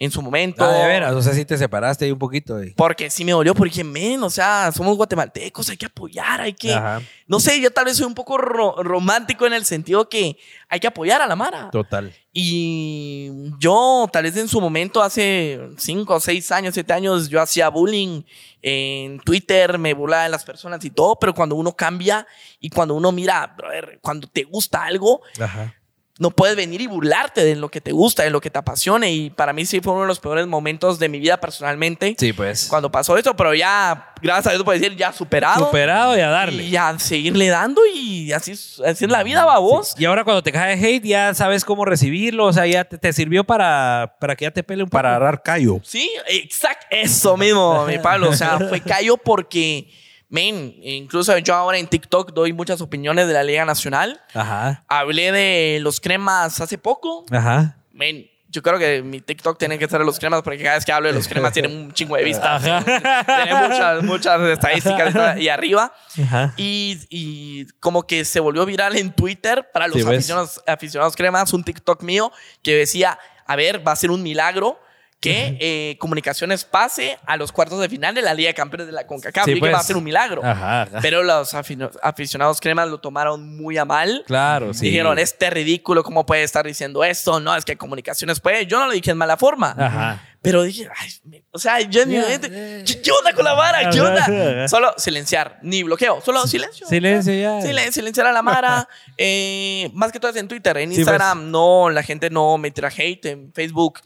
en su momento. Ah, de veras, o sea, sí te separaste ahí un poquito. Porque sí me dolió, porque dije, men, o sea, somos guatemaltecos, hay que apoyar, hay que... Ajá. No sé, yo tal vez soy un poco ro- romántico en el sentido que hay que apoyar a la Mara. Total. Y yo, tal vez en su momento, hace 5, 6 años, 7 años, yo hacía bullying en Twitter, me burlaba de las personas y todo, pero cuando uno cambia y cuando uno mira, brother, cuando te gusta algo, Ajá. No puedes venir y burlarte de lo que te gusta, de lo que te apasione. Y para mí sí fue uno de los peores momentos de mi vida personalmente Sí, pues. cuando pasó eso, pero ya, gracias a Dios, puedo decir, ya superado. Superado y a darle. Y a seguirle dando y así, es- así es la vida, va vos. Y ahora cuando te cae hate ya sabes cómo recibirlo, o sea, ya te, te sirvió para, para que ya te pele un poco. Para agarrar callo. Sí, exacto. Eso mismo, mi Pablo. O sea, fue callo porque, men, incluso yo ahora en TikTok doy muchas opiniones de la Liga Nacional. Ajá. Hablé de los cremas hace poco. Ajá. Men, yo creo que mi TikTok tiene que ser los cremas porque cada vez que hablo de los cremas tiene un chingo de vistas. tiene muchas, muchas estadísticas y arriba. Ajá. Y, y como que se volvió viral en Twitter para los aficionados, aficionados cremas, un TikTok mío que decía, a ver, va a ser un milagro que eh, Comunicaciones pase a los cuartos de final de la Liga de Campeones de la CONCACAF. Sí, que va a pues. ser un milagro. Ajá, ajá. Pero los aficionados cremas lo tomaron muy a mal. Claro, sí. Dijeron, este ridículo, ¿cómo puede estar diciendo esto? No, es que Comunicaciones puede. Yo no lo dije en mala forma. Ajá. Pero dije, ay, o sea, yo ni. ¿Qué, qué onda con la vara? ¿Qué onda? Solo silenciar, ni bloqueo, solo silencio. Silencio ya. Silen- silenciar a la Mara. (laughs) eh, más que todo es en Twitter. En Sí, Instagram, no, la gente no me tira hate. En Facebook,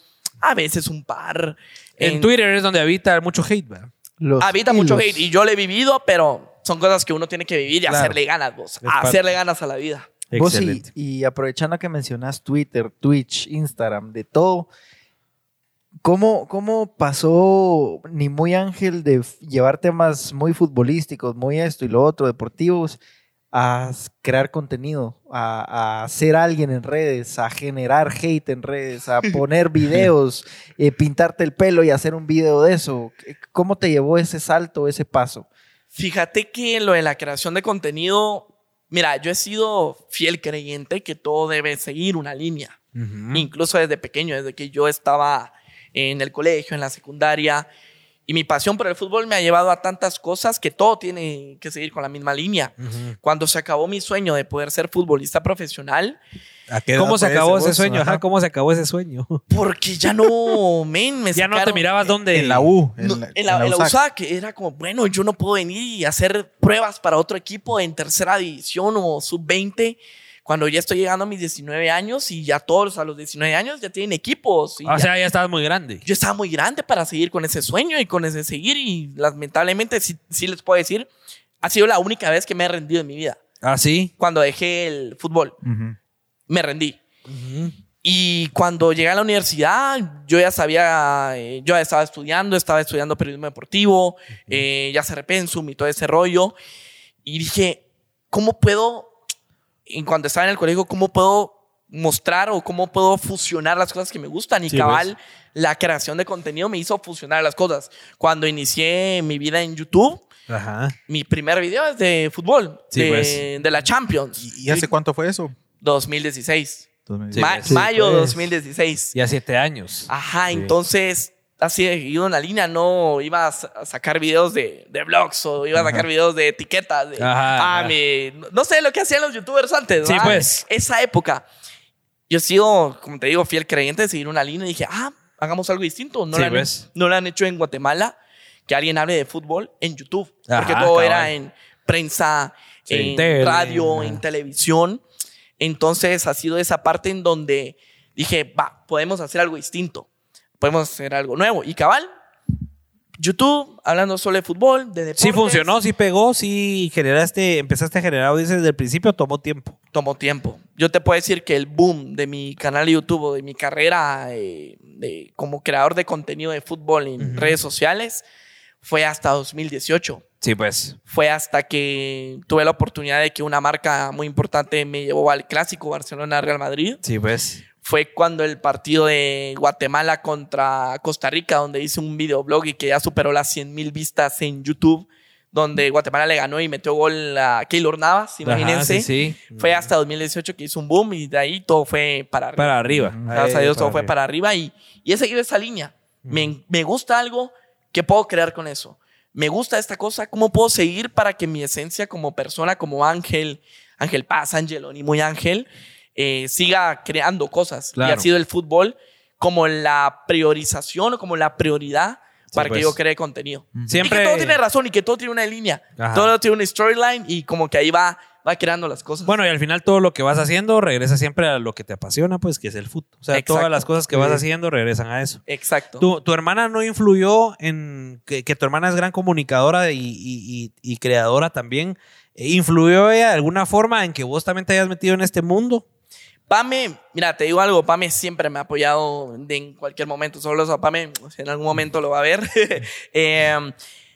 a veces un par. En Twitter es donde habita mucho hate, ¿verdad? Los Habita mucho hate y yo lo he vivido, pero son cosas que uno tiene que vivir y Claro. hacerle ganas, vos. Hacerle ganas a la vida. Vos y, Excelente. y aprovechando que mencionas Twitter, Twitch, Instagram, de todo, ¿cómo, cómo pasó ni muy ángel de llevar temas muy futbolísticos, muy esto y lo otro, deportivos, a crear contenido, a, a ser alguien en redes, a generar hate en redes, a (laughs) poner videos, eh, pintarte el pelo y hacer un video de eso? ¿Cómo te llevó ese salto, ese paso? Fíjate que lo de la creación de contenido, mira, yo he sido fiel creyente que todo debe seguir una línea. Incluso desde pequeño, desde que yo estaba en el colegio, en la secundaria. Y mi pasión por el fútbol me ha llevado a tantas cosas que todo tiene que seguir con la misma línea. Cuando se acabó mi sueño de poder ser futbolista profesional, ¿A qué ¿Cómo se acabó ese vos? sueño? Ajá. ¿cómo se acabó ese sueño? (laughs) porque ya no, men, me (laughs) ya no te mirabas dónde. En la U. No, en la, en la USAC era como, bueno, yo no puedo venir y hacer pruebas para otro equipo en tercera división o sub-20 cuando ya estoy llegando a mis 19 años y ya todos a los 19 años ya tienen equipos. y O ya- sea, ya estabas muy grande. yo estaba muy grande para seguir con ese sueño y con ese seguir y lamentablemente sí, sí les puedo decir, ha sido la única vez que me he rendido en mi vida. Ah, sí. Cuando dejé el fútbol, Ujú. me rendí. Y cuando llegué a la universidad, yo ya sabía, eh, yo ya estaba estudiando, estaba estudiando periodismo deportivo, eh, ya se repensum y todo ese rollo. Y dije, ¿cómo puedo, en cuando estaba en el colegio, cómo puedo mostrar o cómo puedo fusionar las cosas que me gustan? Y Sí, cabal, la creación de contenido me hizo fusionar las cosas. Cuando inicié mi vida en YouTube, Ajá. mi primer video es de fútbol, Sí, de, pues. de la Champions. ¿Y, y hace cuánto fue eso? 2016. Sí, Ma- pues. mayo pues. 2016. Ya siete años. Ajá, Sí. entonces, así en la línea, no iba a sa- a sacar videos de, de blogs o iba a sacar videos de etiquetas. De, Ajá, ah, mi- no- sé lo que hacían los youtubers antes. Sí, pues. Esa época. Yo he sido, como te digo, fiel creyente de seguir una línea y dije, ah, hagamos algo distinto. No, Sí, lo, han, pues. no lo han hecho en Guatemala, que alguien hable de fútbol en YouTube. porque todo era en prensa, Sí, en tele, radio, ajá. en televisión. Entonces ha sido esa parte en donde dije, va, podemos hacer algo distinto. Podemos hacer algo nuevo. Y cabal, YouTube, hablando solo de fútbol, de deportes. Sí funcionó, sí pegó, sí generaste, empezaste a generar audiencias desde el principio, tomó tiempo. Tomó tiempo. Yo te puedo decir que el boom de mi canal de YouTube, o de mi carrera eh, de, como creador de contenido de fútbol en redes sociales, fue hasta 2018. Sí, pues. Fue hasta que tuve la oportunidad de que una marca muy importante me llevó al clásico Barcelona-Real Madrid. Sí, pues. Fue cuando el partido de Guatemala contra Costa Rica, donde hice un videoblog y que ya superó las 100 mil vistas en YouTube, donde Guatemala le ganó y metió gol a Keylor Navas, imagínense. Ajá, sí, sí. Fue hasta 2018 que hizo un boom y de ahí todo fue para arriba. Para arriba. Gracias a Dios todo fue para arriba y, y he seguido esa línea. Me, me gusta algo que puedo crear con eso. Me gusta esta cosa, ¿cómo puedo seguir para que mi esencia como persona, como Ángel, Ángel Paz, Angeloni, muy Ángel, eh, siga creando cosas? Y ha sido el fútbol como la priorización o como la prioridad para pues. que yo cree contenido. Siempre- Y que todo tiene razón y que todo tiene una línea. Ajá. Todo tiene una storyline y como que ahí va, va creando las cosas. Bueno, y al final todo lo que vas haciendo regresa siempre a lo que te apasiona, pues, que es el fútbol. O sea, Exacto. todas las cosas que vas haciendo regresan a eso. Exacto. ¿Tu, tu hermana no influyó en que, que tu hermana es gran comunicadora y, y- y- y creadora también? Eh, ¿Influyó ella de alguna forma en que vos también te hayas metido en este mundo? Pame, mira, te digo algo, Pame siempre me ha apoyado de- en cualquier momento, solo eso, Pame en algún momento lo va a ver. (laughs) Eh,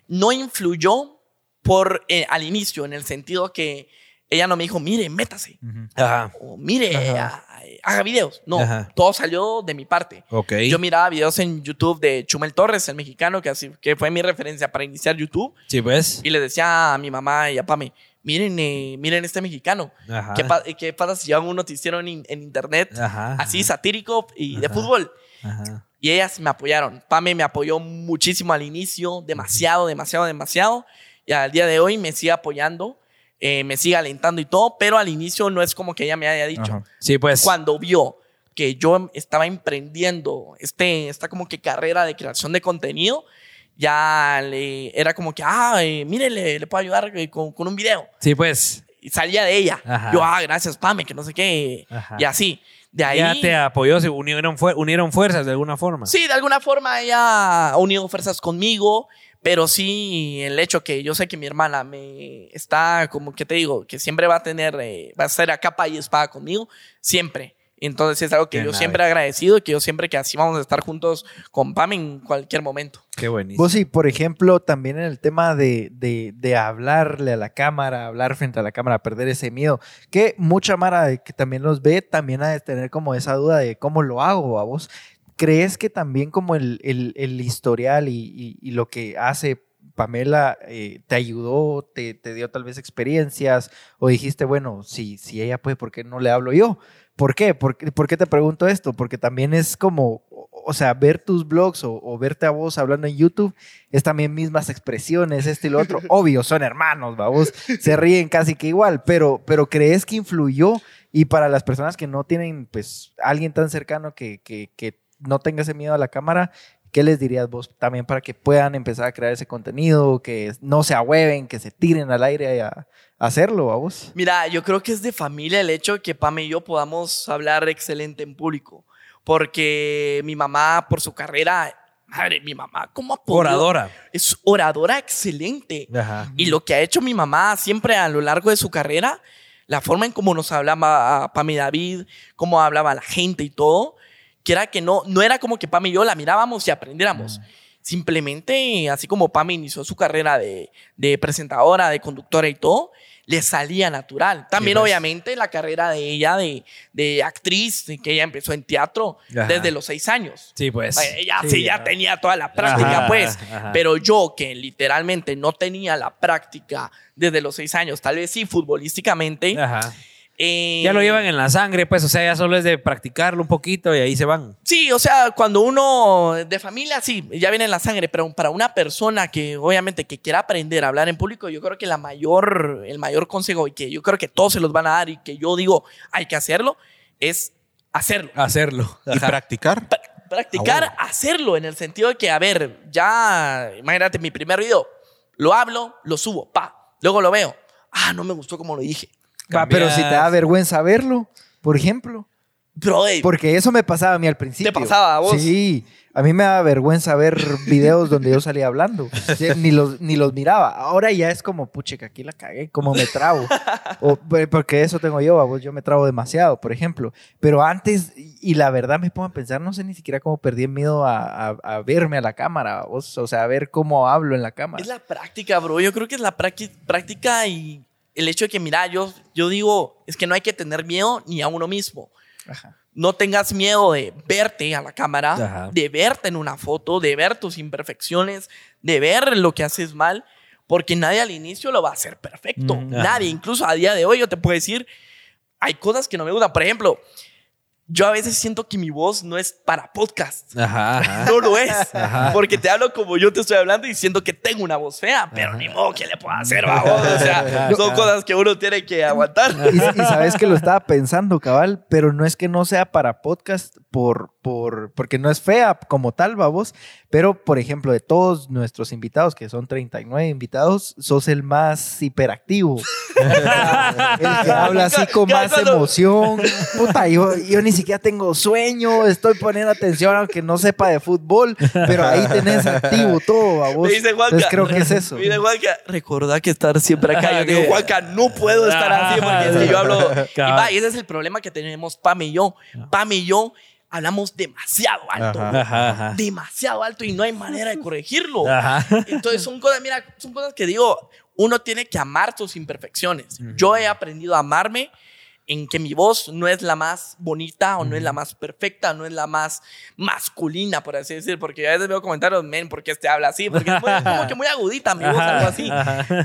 no influyó por, eh, al inicio, en el sentido que ella no me dijo, mire, métase, Ajá. o mire, Ajá. haga videos. No, Ajá. todo salió de mi parte. Ok. Yo miraba videos en YouTube de Chumel Torres, el mexicano, que, así, que fue mi referencia para iniciar YouTube. sí, pues. Y le decía a mi mamá y a Pame, miren, eh, miren este mexicano. ¿Qué, pa- qué pasa si llevan un noticiero en, in- en internet Ajá, así ajá. satírico y de Ajá. fútbol? Ajá. Y ellas me apoyaron. Pame me apoyó muchísimo al inicio, demasiado, demasiado, demasiado. Y al día de hoy me sigue apoyando, eh, me sigue alentando y todo, pero al inicio no es como que ella me haya dicho. Sí, pues. Cuando vio que yo estaba emprendiendo este, esta como que carrera de creación de contenido, ya le, era como que, ah, mire, le, le puedo ayudar con, con un video. Sí, pues. Y salía de ella. Ajá. Yo, ah, gracias, Pame, que no sé qué. Ajá. Y así. De ahí. Ya te apoyó, se unieron, unieron fuerzas de alguna forma. Sí, de alguna forma ella ha unido fuerzas conmigo, pero sí el hecho que yo sé que mi hermana me está, como que te digo, que siempre va a tener, eh, va a ser a capa y espada conmigo, siempre. Entonces es algo que Qué yo nave. siempre he agradecido que yo siempre que así vamos a estar juntos con Pam en cualquier momento. Qué buenísimo. Vos sí, por ejemplo, también en el tema de, de, de hablarle a la cámara, hablar frente a la cámara, perder ese miedo, que mucha Mara que también los ve, también ha de tener como esa duda de cómo lo hago a vos. ¿Crees que también como el, el- el historial y, y- y lo que hace Pamela eh, te ayudó, te, te dio tal vez experiencias o dijiste, bueno, si, si ella puede, ¿por qué no le hablo yo? ¿Por qué? ¿Por, qué? por qué te pregunto esto? Porque también es como, o o sea, ver tus blogs o, o verte a vos hablando en YouTube es también mismas expresiones, esto y lo otro. (laughs) Obvio, son hermanos, vamos, se ríen casi que igual, pero, pero ¿crees que influyó? Y para las personas que no tienen, pues, alguien tan cercano que, que, que no tenga ese miedo a la cámara, ¿qué les dirías vos también para que puedan empezar a crear ese contenido, que no se ahueven, que se tiren al aire a, a hacerlo, vamos? Mira, yo creo que es de familia el hecho de que Pam y yo podamos hablar excelente en público, porque mi mamá por su carrera, madre, mi mamá, ¿cómo ha podido? Oradora. Es oradora excelente. Ajá. Y lo que ha hecho mi mamá siempre a lo largo de su carrera, la forma en cómo nos hablaba a Pam y David, cómo hablaba a la gente y todo, que era que no, no era como que Pam y yo la mirábamos y aprendiéramos. Simplemente, así como Pam inició su carrera de, de presentadora, de conductora y todo, le salía natural. También, pues. obviamente, la carrera de ella de, de actriz, que ella empezó en teatro Ajá. desde los seis años. Sí, pues. Ella Sí, sí, ya ya. tenía toda la práctica, Ajá, pues. ajá. Pero yo, que literalmente no tenía la práctica desde los seis años, tal vez sí futbolísticamente. Ajá. Eh, Ya lo llevan en la sangre, pues, o sea, ya solo es de practicarlo un poquito y ahí se van. Sí, o sea, cuando uno de familia, sí, ya viene en la sangre, pero para una persona que obviamente que quiera aprender a hablar en público, yo creo que la mayor, el mayor consejo y que yo creo que todos se los van a dar y que yo digo hay que hacerlo, es hacerlo. Hacerlo. Y practicar. pra- practicar, Ah, hacerlo en el sentido de que, a ver, ya, imagínate, mi primer video, lo hablo, lo subo, pa, luego lo veo, ah, no me gustó como lo dije. Va, pero si te da vergüenza verlo, por ejemplo. Pero, hey, Porque eso me pasaba a mí al principio. ¿Te pasaba a vos? Sí. A mí me da vergüenza ver videos donde yo salía hablando. Ni los, ni los miraba. Ahora ya es como, puche, que aquí la cagué, como me trabo. O, porque eso tengo yo, babos, yo me trabo demasiado, por ejemplo. Pero antes, y la verdad me pongo a pensar, no sé ni siquiera cómo perdí el miedo a, a- a verme a la cámara, babos. o sea, a ver cómo hablo en la cámara. es la práctica, bro, yo creo que es la práctica y el hecho de que, mira, yo, yo digo, es que no hay que tener miedo ni a uno mismo. Ajá. No tengas miedo de verte a la cámara, Ajá. de verte en una foto, de ver tus imperfecciones, de ver lo que haces mal, porque nadie al inicio lo va a hacer perfecto. Ujú. Ajá. Nadie, incluso a día de hoy yo te puedo decir, hay cosas que no me gustan. Por ejemplo, yo a veces siento que mi voz no es para podcast. Ajá, ajá. (laughs) No lo es. Ajá. Porque te hablo como yo te estoy hablando y siento que tengo una voz fea, pero ni modo que le puedo hacer, babos. O sea, (laughs) son cosas que uno tiene que aguantar. Y, y sabes que lo estaba pensando, cabal, pero no es que no sea para podcast por, por, porque no es fea como tal, babos, pero por ejemplo, de todos nuestros invitados, que son 39 invitados, sos el más hiperactivo. (laughs) el que habla así con más emoción. Puta, yo, yo ni siquiera tengo sueño, estoy poniendo atención aunque no sepa de fútbol, pero ahí tenés activo todo, babos. Me dice Juanca. Entonces creo que es eso. Dice Juanca, recordá que estar siempre acá. Yo digo. Juanca, no puedo estar así porque es que yo hablo. Y va, y ese es el problema que tenemos Pam y yo. Pam y yo hablamos demasiado alto. Ajá. Ajá, ajá. Demasiado alto y no hay manera de corregirlo. Ajá. Entonces son cosas, mira, son cosas que digo, uno tiene que amar sus imperfecciones. Yo he aprendido a amarme en que mi voz no es la más bonita o no es la más perfecta, no es la más masculina, por así decir, porque a veces veo comentarios, men, ¿por qué este habla así? Porque es como que muy agudita mi voz, algo así.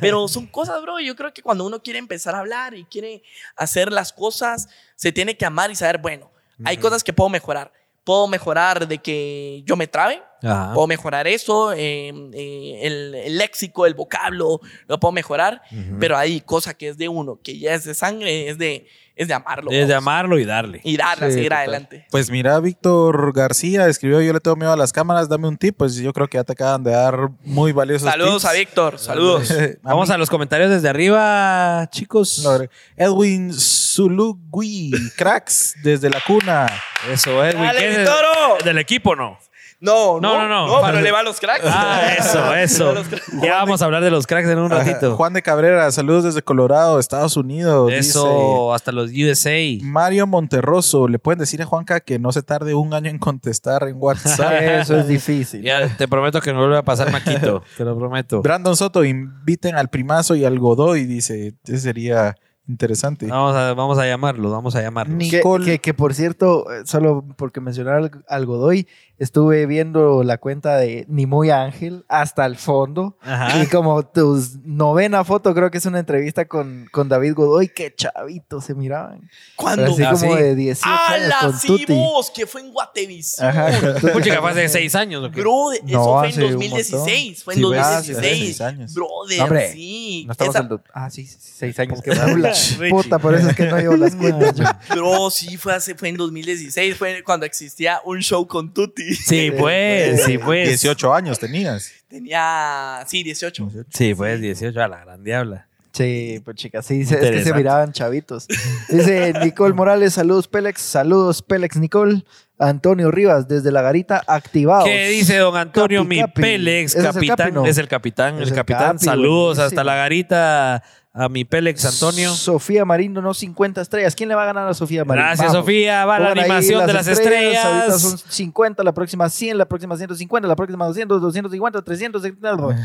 Pero son cosas, bro, yo creo que cuando uno quiere empezar a hablar y quiere hacer las cosas, se tiene que amar y saber, bueno, hay cosas que puedo mejorar. Puedo mejorar de que yo me trabe, Ajá. puedo mejorar eso, eh, eh, el, el léxico, el vocablo, lo puedo mejorar, pero hay cosa que es de uno, que ya es de sangre, es de, es de amarlo. Es de vamos. amarlo y darle. Y darle, Sí, seguir total. adelante. Pues mira, Víctor García escribió, yo le tengo miedo a las cámaras, dame un tip, pues yo creo que ya te acaban de dar muy valiosos Saludos tips. a Víctor, saludos. (laughs) Vamos a los comentarios desde arriba, chicos. No, Edwin Zulugui, cracks, desde la cuna. Eso es, güey. ¡Dale, ¿Qué es? ¿Del equipo no? No, No, no, no, pero le va a los cracks. Ah, eso, eso. Ya vamos a hablar de los cracks en un ratito. Juan de Cabrera, saludos desde Colorado, Estados Unidos. dice. Eso, hasta los USA. Mario Monterroso, le pueden decir a Juanca que no se tarde un año en contestar en WhatsApp. (laughs) Eso es difícil. Ya te prometo que no vuelve a pasar Maquito. (laughs) Te lo prometo. Brandon Soto, inviten al primazo y al Godoy, dice, ese sería interesante. Vamos a, vamos a llamarlos, vamos a llamarlos. Ni- Que, Nicole- que, que, por cierto, eh, solo porque mencionar al, al Godoy, estuve viendo la cuenta de Nimoy Ángel hasta el fondo. Ajá. Y como tu novena foto, creo que es una entrevista con, con David Godoy, qué chavitos se miraban. ¿Cuándo? Así Ah, como sí. de 18 años ¡Hala, con sí, Tuti. vos! Que fue en Guatevisión. Ajá. Pucha, fue hace seis años. ¿o qué? Bro, eso No, fue en hace un 2016. Fue en Sí, pues, hace 2016. seis años. Brother, No, hombre, sí. No estamos Esa- en do- Ah, sí, sí, seis años que (laughs) habla. Richie. Puta, por eso es que no llevo las (laughs) cuentas. Bro, sí, fue, hace, fue en 2016. Fue cuando existía un show con Tuti. Sí, (laughs) pues, sí, pues. 18 años tenías. Tenía, sí, 18. Sí, pues, 18 a la gran diabla. Sí, pues chicas, sí, se- es que se miraban chavitos. Dice Nicole Morales, saludos Pélex, saludos Pélex Nicole. Antonio Rivas, desde la garita, activados. ¿Qué dice don Antonio, Capi, mi Capi. Pélex, ¿Ese es el capitán? Es el capitán, Es el el capitán. Capi, Saludos buenísimo. hasta la garita a mi Pélex Antonio. Sofía Marindo, no 50 estrellas. ¿Quién le va a ganar a Sofía Marindo? Gracias, Vamos. Sofía. Va la Pongan ahí animación de las Ahorita estrellas. son 50, la próxima 100, la próxima 150, la próxima 200, 250, 300.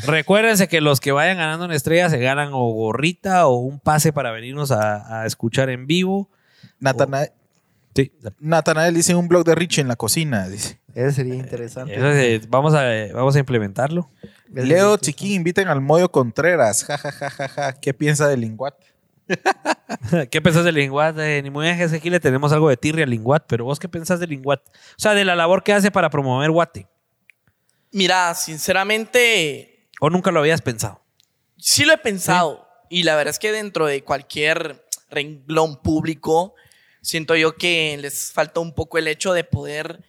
Recuérdense que los que vayan ganando en estrellas se ganan o gorrita o un pase para venirnos a, a escuchar en vivo. Natana- Sí. Natanael dice un blog de Richie en la cocina. Dice. Ese sería interesante. Eso es- vamos, a, vamos a implementarlo. Leo Chiquín, inviten al Moyo Contreras. Ja, ja, ja, ja, ja. ¿Qué piensa de Linguat? (laughs) ¿Qué pensás de Linguat? Eh, ni muy bien, es que aquí le tenemos algo de tirria a Linguat, pero vos qué pensás de Linguat? O sea, de la labor que hace para promover Guate. Mira, sinceramente, ¿O nunca lo habías pensado? sí lo he pensado. Y la verdad es que dentro de cualquier renglón público, siento yo que les falta un poco el hecho de poder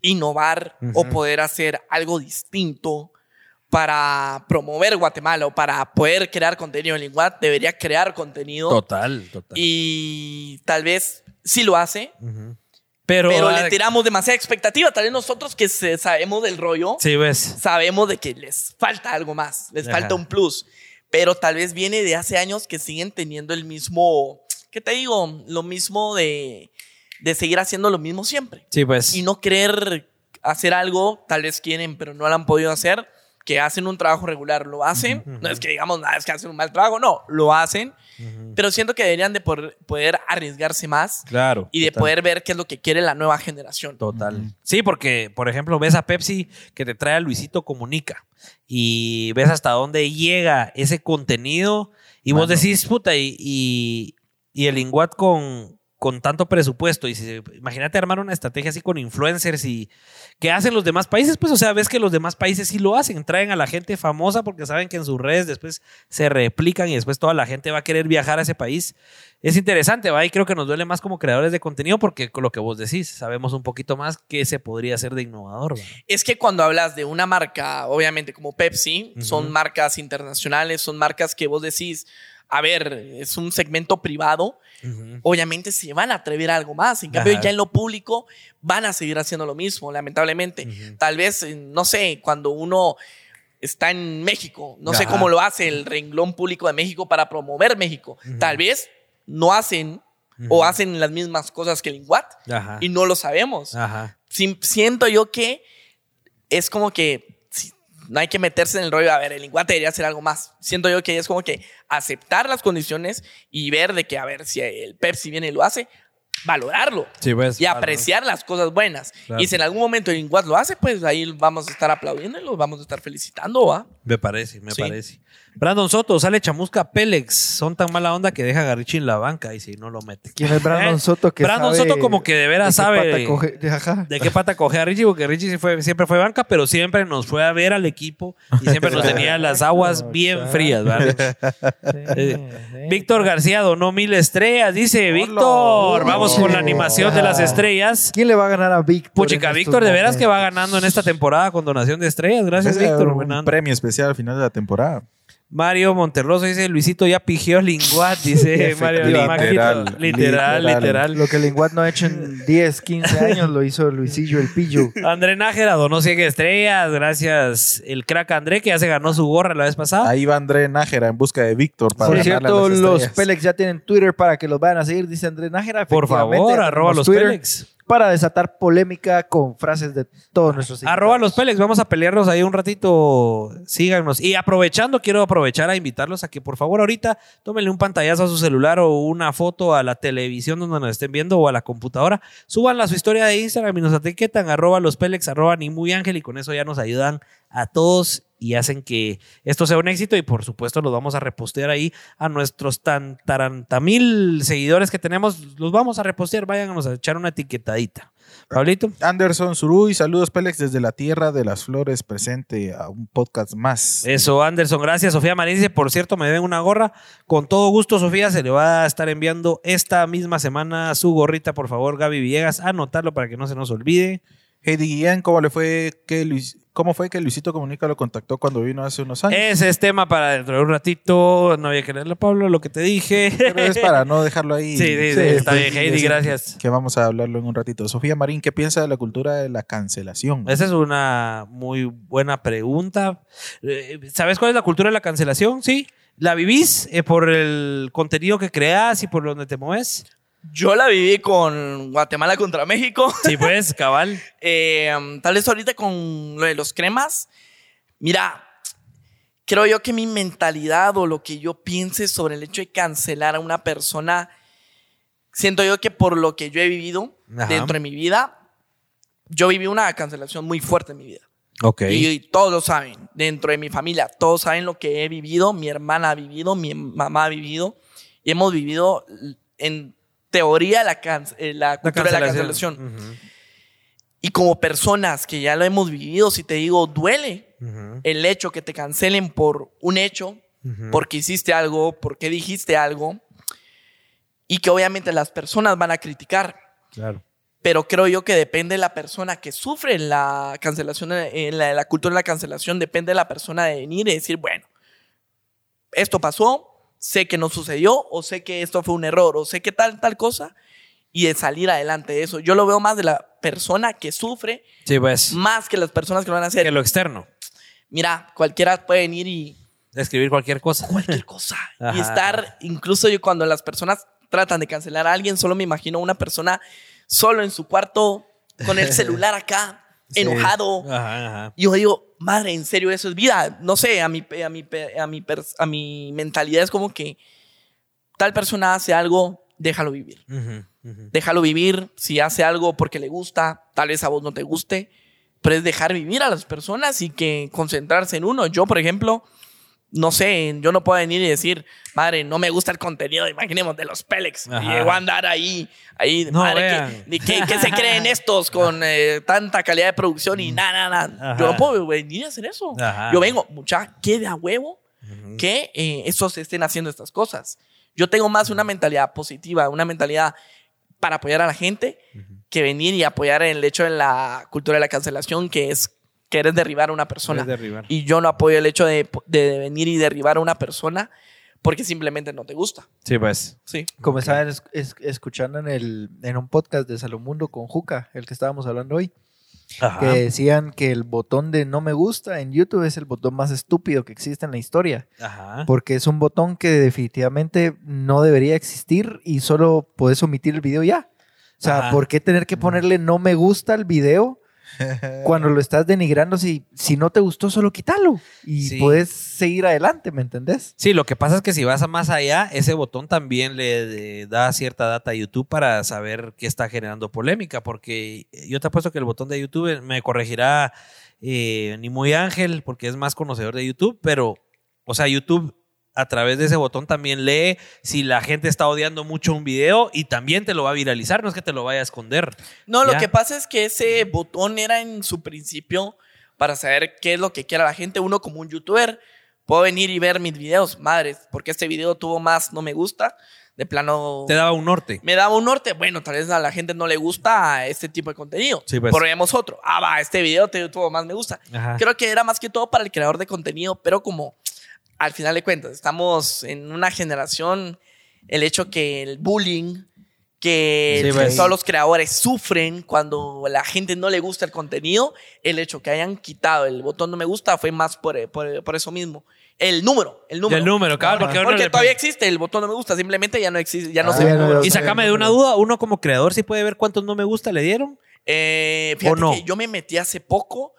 innovar o Ujú. poder hacer algo distinto para promover Guatemala o para poder crear contenido en Linguat. Debería crear contenido. Total, total. Y tal vez sí lo hace, Ujú. Pero, pero ah, le tiramos demasiada expectativa. Tal vez nosotros que sabemos del rollo, Sí, ves. sabemos de que les falta algo más, les Ajá. falta un plus. Pero tal vez viene de hace años que siguen teniendo el mismo, ¿qué te digo? Lo mismo de, de seguir haciendo lo mismo siempre. Sí, pues. Y no querer hacer algo, tal vez quieren, pero no lo han podido hacer, que hacen un trabajo regular, lo hacen. No es que digamos, nada, es que hacen un mal trabajo, no, lo hacen. Pero siento que deberían de por- poder arriesgarse más Claro. y de total. poder ver qué es lo que quiere la nueva generación. Total. Sí, porque, por ejemplo, ves a Pepsi que te trae a Luisito Comunica y ves hasta dónde llega ese contenido y vos decís, puta, y, y, y el Inguat con, con tanto presupuesto. Y si- imagínate armar una estrategia así con influencers y que hacen los demás países, pues, o sea, ves que los demás países sí lo hacen, traen a la gente famosa porque saben que en sus redes después se replican y después toda la gente va a querer viajar a ese país. Es interesante, ¿va? Y creo que nos duele más como creadores de contenido porque con lo que vos decís, sabemos un poquito más qué se podría hacer de innovador, ¿va? Es que cuando hablas de una marca, obviamente como Pepsi, son marcas internacionales, son marcas que vos decís, a ver, es un segmento privado, obviamente se van a atrever a algo más. En cambio, Ajá. ya en lo público van a seguir haciendo lo mismo, lamentablemente. Tal vez, eh, no sé, cuando uno está en México, no sé cómo lo hace el renglón público de México para promover México. Tal vez no hacen o hacen las mismas cosas que el Inguat y no lo sabemos. Ajá. Si- siento yo que es como que no hay que meterse en el rollo, a ver, el linguate debería hacer algo más. Siento yo que es como que aceptar las condiciones y ver de que, a ver, si el Pepsi viene y lo hace, valorarlo Sí, pues. y apreciar las cosas buenas. Claro. Y si en algún momento el Linguat lo hace, pues ahí vamos a estar aplaudiendo y lo vamos a estar felicitando, ¿va? Me parece, me Sí. parece. Brandon Soto, sale chamusca Pélex. Son tan mala onda que deja a Garrichi en la banca y si no lo mete. ¿Quién es Brandon Eh, Soto? Que Brandon sabe Soto como que de veras qué sabe pata coge- de- de qué pata coge a Richie, porque Richie fue, siempre fue banca, pero siempre nos fue a ver al equipo y siempre nos (laughs) tenía las aguas bien frías. ¿verdad? Eh, Víctor García donó mil estrellas, dice Víctor. Vamos con la animación de las estrellas. ¿Quién le va a ganar a Víctor? Puchica, Víctor, de veras que va ganando en esta temporada con donación de estrellas. Gracias, Víctor. un premio especial al final de la temporada. Mario Monterroso dice, Luisito ya pigió linguat, dice (laughs) Mario. Literal, Literal, literal, literal. literal. Lo que Linguat no ha hecho en (laughs) 10, 15 años lo hizo Luisillo el Pillo. (laughs) André Nájera donó 100 estrellas, gracias el crack André que ya se ganó su gorra la vez pasada. Ahí va André Nájera en busca de Víctor para Por cierto, las los. Pelex ya tienen Twitter para que los vayan a seguir, dice Andrés Nájera. Por favor, arroba los Twitter Pélex. Para desatar polémica con frases de todos nuestros Arroba los invitados. Pélex, vamos a pelearnos ahí un ratito, síganos. Y aprovechando, quiero aprovechar a invitarlos a que por favor ahorita tómenle un pantallazo a su celular o una foto a la televisión donde nos estén viendo o a la computadora. Súbanla a su historia de Instagram y nos etiquetan arroba los Pélex, arroba ni muy ángel y con eso ya nos ayudan a todos y hacen que esto sea un éxito y por supuesto los vamos a repostear ahí a nuestros tan taranta mil seguidores que tenemos, los vamos a repostear, váyanos a echar una etiquetadita. Pablito. Anderson Suruy, saludos Pélex desde la Tierra de las Flores, presente a un podcast más. Eso, Anderson, gracias. Sofía Marín dice, por cierto, me deben una gorra. Con todo gusto, Sofía, se le va a estar enviando esta misma semana su gorrita, por favor, Gaby Villegas, anotarlo para que no se nos olvide. Heidi Guillén, ¿cómo le fue que Luis, cómo fue que Luisito Comunica lo contactó cuando vino hace unos años? Ese es tema para dentro de un ratito. No había que leerlo, Pablo, lo que te dije. Pero es para no dejarlo ahí. Sí, sí, sí, está bien, Heidi, gracias. Que vamos a hablarlo en un ratito. Sofía Marín, ¿qué piensa de la cultura de la cancelación? Esa es una muy buena pregunta. Eh, ¿Sabes cuál es la cultura de la cancelación? Sí. ¿La vivís eh, por el contenido que creas y por donde te mueves? Yo la viví con Guatemala contra México. Sí, pues, (laughs) cabal. Eh, tal vez ahorita con lo de los cremas. Mira, creo yo que mi mentalidad o lo que yo piense sobre el hecho de cancelar a una persona, siento yo que por lo que yo he vivido Ajá. dentro de mi vida, yo viví una cancelación muy fuerte en mi vida. Ok. Y, y todos lo saben, dentro de mi familia, todos saben lo que he vivido, mi hermana ha vivido, mi mamá ha vivido, y hemos vivido en teoría la, can- eh, la cultura de la cancelación. Ujú, Y como personas que ya lo hemos vivido, si te digo, duele ujú, el hecho que te cancelen por un hecho, ujú. porque hiciste algo, porque dijiste algo, y que obviamente las personas van a criticar. Claro. Pero creo yo que depende de la persona que sufre la cancelación, en la, la cultura de la cancelación, depende de la persona de venir y decir, bueno, esto pasó, sé que no sucedió, o sé que esto fue un error, o sé que tal, tal cosa, y de salir adelante de eso. Yo lo veo más de la persona que sufre, Sí, pues. más que las personas que lo van a hacer. Que lo externo. Mira, cualquiera puede venir y Escribir cualquier cosa. cualquier cosa. (laughs) Y estar, incluso yo cuando las personas tratan de cancelar a alguien, solo me imagino una persona solo en su cuarto, con el (laughs) celular acá, enojado. Ajá, ajá. Y yo digo, madre, en serio, eso es vida. No sé, a mi, a mi, a mi, a mi mentalidad es como que tal persona hace algo, déjalo vivir. Déjalo vivir. Si hace algo porque le gusta, tal vez a vos no te guste, pero es dejar vivir a las personas y que concentrarse en uno. Yo, por ejemplo, no sé, yo no puedo venir y decir, madre, no me gusta el contenido, imaginemos, de los Pélex. Y Ajá. llego a andar ahí, ahí, No, madre, que, ¿qué, qué se creen (laughs) estos con eh, tanta calidad de producción y nada, nada? Ajá. Yo no puedo venir a hacer eso. Ajá. Yo vengo, mucha, quede a huevo Ujú. que eh, estos estén haciendo estas cosas. Yo tengo más una mentalidad positiva, una mentalidad para apoyar a la gente, que venir y apoyar el hecho de la cultura de la cancelación, que es querer derribar a una persona. Derribar. Y yo no apoyo el hecho de, de venir y derribar a una persona porque simplemente no te gusta. Sí, pues. Sí. Como estaban es- es- escuchando en, el, en un podcast de Salomundo con Juca, el que estábamos hablando hoy, Ajá. que decían que el botón de no me gusta en YouTube es el botón más estúpido que existe en la historia, Ajá. porque es un botón que definitivamente no debería existir y solo puedes omitir el video ya. O sea, Ajá. ¿por qué tener que ponerle no me gusta al video cuando lo estás denigrando, si, si no te gustó, solo quítalo. Y Sí. puedes seguir adelante, ¿me entendés? Sí, lo que pasa es que si vas a más allá, ese botón también le da cierta data a YouTube para saber qué está generando polémica, porque yo te apuesto que el botón de YouTube me corregirá eh, ni muy ángel, porque es más conocedor de YouTube, pero, o sea, YouTube a través de ese botón también lee si la gente está odiando mucho un video y también te lo va a viralizar, no es que te lo vaya a esconder. No, lo que pasa es que ese botón era en su principio para saber qué es lo que quiere la gente. Uno como un youtuber puedo venir y ver mis videos, madres, porque este video tuvo más no me gusta. De plano Te daba un norte. me daba un norte. Bueno, tal vez a la gente no le gusta este tipo de contenido. Sí, pues. Probemos otro. Ah, va, este video te- tuvo más me gusta. Ajá. Creo que era más que todo para el creador de contenido, pero como al final de cuentas estamos en una generación, el hecho que el bullying, que Sí, el- pues. todos los creadores sufren cuando la gente no le gusta el contenido, el hecho que hayan quitado el botón no me gusta fue más por, por, por eso mismo. El número, el número. El número, cabal, porque Porque le- todavía existe el botón no me gusta, simplemente ya no existe, ya no Ah, se no Y sacame de una duda, uno como creador sí puede ver cuántos no me gusta le dieron. Eh, fíjate no? que yo me metí hace poco.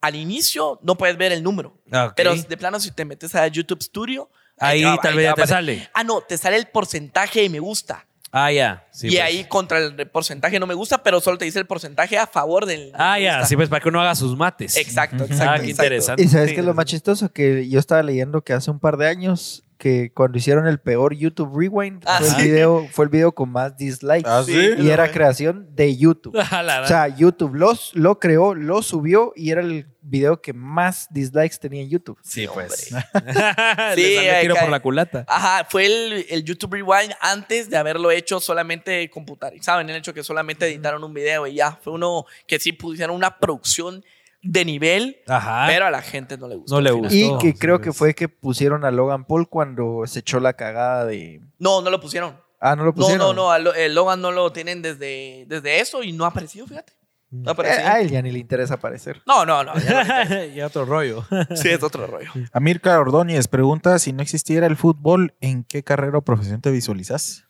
Al inicio no puedes ver el número. Ah. Pero de plano, si te metes a YouTube Studio. Ahí va- tal vez ya te sale. Ah, no, te sale el porcentaje de me gusta. Ah, ya. Sí, y pues. ahí contra el porcentaje no me gusta, pero solo te dice el porcentaje a favor del. Ah, ya. Sí, pues para que uno haga sus mates. Exacto, exacto. Ah, qué exacto. interesante. Y sabes Sí, qué es lo más chistoso, que yo estaba leyendo que hace un par de años que cuando hicieron el peor YouTube Rewind Ah, fue, el sí. video, fue el video con más dislikes. ¿Ah, sí? Y era creación de YouTube. (laughs) La- O sea, YouTube los, lo creó, lo subió y era el video que más dislikes tenía en YouTube. sí, pues. Le (laughs) (laughs) Sí, tiro por la culata. Ajá, fue el, el YouTube Rewind antes de haberlo hecho solamente computarizado. En el hecho que solamente editaron un video y ya. Fue uno que sí pusieron una producción de nivel, Ajá. pero a la gente no le. No gustó. Y que creo que fue que pusieron a Logan Paul cuando se echó la cagada de... No, no lo pusieron. Ah, no lo No, pusieron. no, no. a Lo- El Logan no lo tienen desde, desde eso y no ha aparecido, fíjate. No ha Eh, aparecido. a él ya ni le interesa aparecer. No, no, no. no (laughs) ya otro rollo. sí, es otro rollo. Amílcar Ordóñez pregunta si no existiera el fútbol, ¿en qué carrera o profesión te visualizas?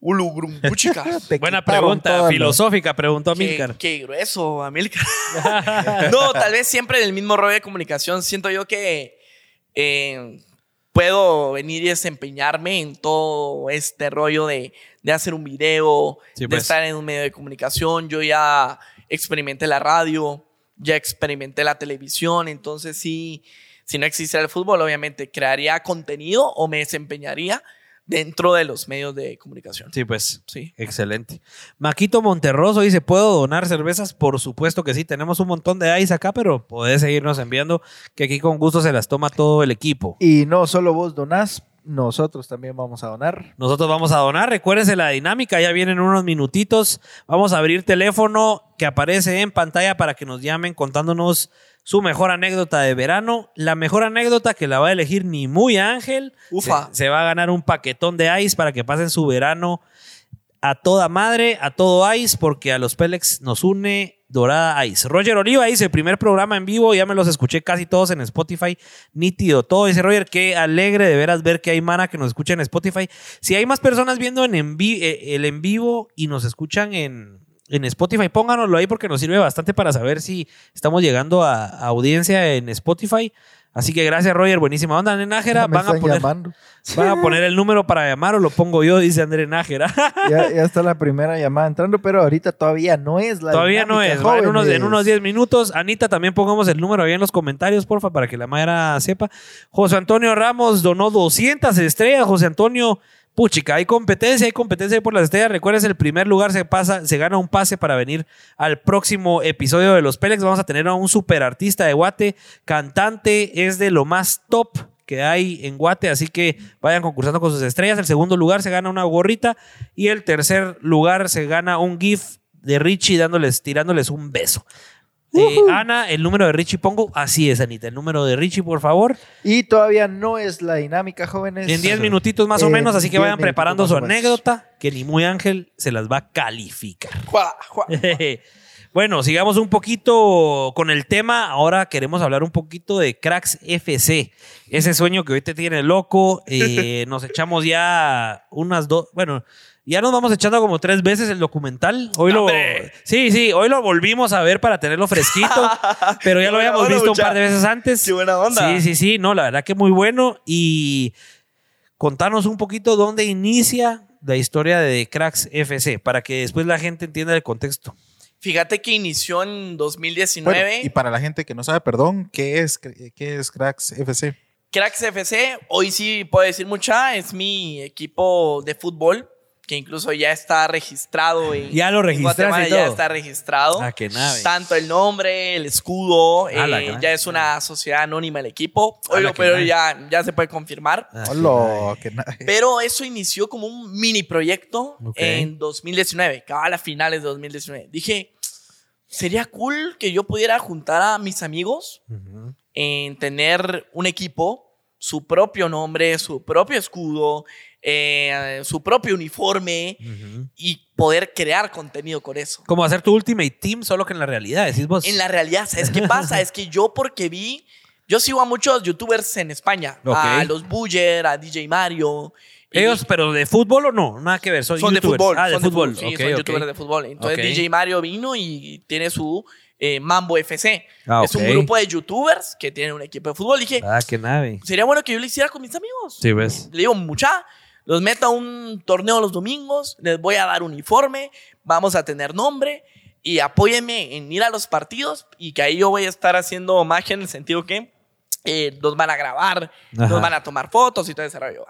Ulugrum, (laughs) Buena pregunta, filosófica, preguntó Qué, Milcar. qué grueso, Amilcar. (laughs) no, tal vez siempre en el mismo rollo de comunicación. Siento yo que eh, puedo venir y desempeñarme en todo este rollo de, de hacer un video, Sí, de pues. estar en un medio de comunicación. Yo ya experimenté la radio, ya experimenté la televisión, entonces sí, si no existiera el fútbol, obviamente crearía contenido o me desempeñaría dentro de los medios de comunicación. Sí, pues. Sí. Excelente. Maquito Monterroso dice, ¿puedo donar cervezas? Por supuesto que sí. Tenemos un montón de ice acá, pero podés seguirnos enviando, que aquí con gusto se las toma todo el equipo. Y no solo vos donás, nosotros también vamos a donar. Nosotros vamos a donar. Recuérdense la dinámica, ya vienen unos minutitos. Vamos a abrir teléfono que aparece en pantalla para que nos llamen contándonos su mejor anécdota de verano. La mejor anécdota que la va a elegir ni muy Ángel. Ufa. Se, se va a ganar un paquetón de ice para que pasen su verano a toda madre, a todo ice, porque a los Pélex nos une Dorada Ice. Roger Oliva dice, primer programa en vivo, ya me los escuché casi todos en Spotify, nítido todo. Dice Roger, qué alegre de veras ver que hay mana que nos escucha en Spotify. Si hay más personas viendo en eh, el en vivo y nos escuchan en, en Spotify, pónganoslo ahí porque nos sirve bastante para saber si estamos llegando a audiencia en Spotify. Así que gracias, Roger. Buenísima onda, André Nájera. Van a, poner, llamando. (laughs) van a poner el número para llamar o lo pongo yo, dice André Nájera. (laughs) Ya, ya está la primera llamada entrando, pero ahorita todavía no es la Todavía no es. va en, unos, en jóvenes. unos 10 minutos. Anita, también pongamos el número ahí en los comentarios, porfa, para que la Mayra sepa. José Antonio Ramos donó 200 estrellas. José Antonio, puchica, hay competencia, hay competencia por las estrellas. Recuerdes, el primer lugar se pasa, se gana un pase para venir al próximo episodio de Los Pélex. Vamos a tener a un super artista de Guate, cantante, es de lo más top que hay en Guate, así que vayan concursando con sus estrellas. El segundo lugar se gana una gorrita y el tercer lugar se gana un GIF de Richie dándoles, tirándoles un beso. Eh, Ana, el número de Richie pongo. Así es, Anita. El número de Richie, por favor. Y todavía no es la dinámica, jóvenes. En 10 minutitos más o En menos. Así que 10 vayan preparando su anécdota. Que ni muy ángel se las va a calificar. Juá, juá. (laughs) Bueno, sigamos un poquito con el tema. Ahora queremos hablar un poquito de Cracks FC. Ese sueño que hoy te tiene loco. Eh, (laughs) nos echamos ya unas dos. Bueno, ya nos vamos echando como tres veces el documental. Hoy lo. ¡Hombre! Sí, sí, hoy lo volvimos a ver para tenerlo fresquito. (laughs) pero ya lo habíamos onda, visto un par de veces antes. Qué buena onda. Sí, sí, sí. No, la verdad que muy bueno. Y contanos un poquito dónde inicia la historia de Cracks FC para que después la gente entienda el contexto. Fíjate que inició en 2019. Bueno, y para la gente que no sabe, perdón, ¿qué es, qué es Cracks FC? Cracks FC, hoy sí puedo decir mucha, es mi equipo de fútbol, que incluso ya está registrado en, Ya lo registraste Guatemala, y ya todo. está registrado. Ah, qué nave. Tanto el nombre, el escudo, Ah, eh, ya es una sociedad anónima el equipo. Ah, pero nave. ya, ya se puede confirmar. Ah, qué Hola, qué na- Pero eso inició como un mini proyecto en 2019, cabal a finales de 2019. Dije, sería cool que yo pudiera juntar a mis amigos en tener un equipo, su propio nombre, su propio escudo, eh, su propio uniforme y poder crear contenido con eso. Como hacer tu Ultimate Team, solo que en la realidad, decís vos. En la realidad, ¿sabes qué pasa? es que yo porque vi, yo sigo a muchos youtubers en España, a los Buller, a DJ Mario. y Ellos, pero de fútbol o no, nada que ver, son, son de fútbol. Ah, de son fútbol. sí, Ok, son youtubers de fútbol. Entonces. DJ Mario vino y tiene su eh, Mambo FC. Ah, Es un grupo de youtubers que tienen un equipo de fútbol. Dije, Ah, qué nave. sería bueno que yo lo hiciera con mis amigos. Sí, ves. Le digo, mucha, los meto a un torneo los domingos, les voy a dar uniforme, vamos a tener nombre y apóyenme en ir a los partidos y que ahí yo voy a estar haciendo magia en el sentido que eh, nos van a grabar, Ajá. nos van a tomar fotos y todo ese rollo.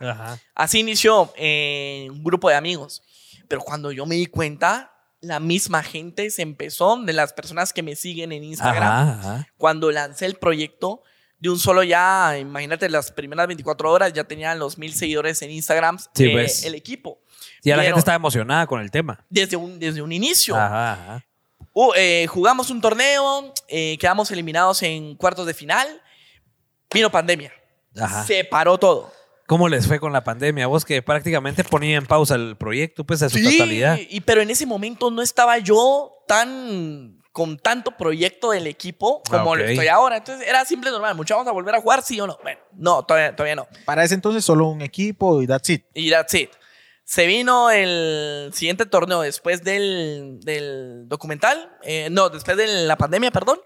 Así inició eh, un grupo de amigos. Pero cuando yo me di cuenta, la misma gente se empezó, de las personas que me siguen en Instagram, Ajá, ajá. cuando lancé el proyecto, de un solo ya, imagínate, las primeras 24 horas ya tenían los mil seguidores en Instagram, Sí, eh, pues. el equipo. Ya la gente estaba emocionada con el tema. Desde un, desde un inicio. Ajá, ajá. Uh, eh, jugamos un torneo, eh, quedamos eliminados en cuartos de final, vino pandemia. Ajá. Se paró todo. ¿Cómo les fue con la pandemia? Vos que prácticamente ponía en pausa el proyecto, pues, a su totalidad. y, pero en ese momento no estaba yo tan con tanto proyecto del equipo como Ah, ok. lo estoy ahora. Entonces era simple normal. Muchachos, vamos a volver a jugar, sí o no. Bueno, no, todavía, todavía no. Para ese entonces solo un equipo y that's it. Y that's it. Se vino el siguiente torneo después del, del documental, eh, no, después de la pandemia, perdón,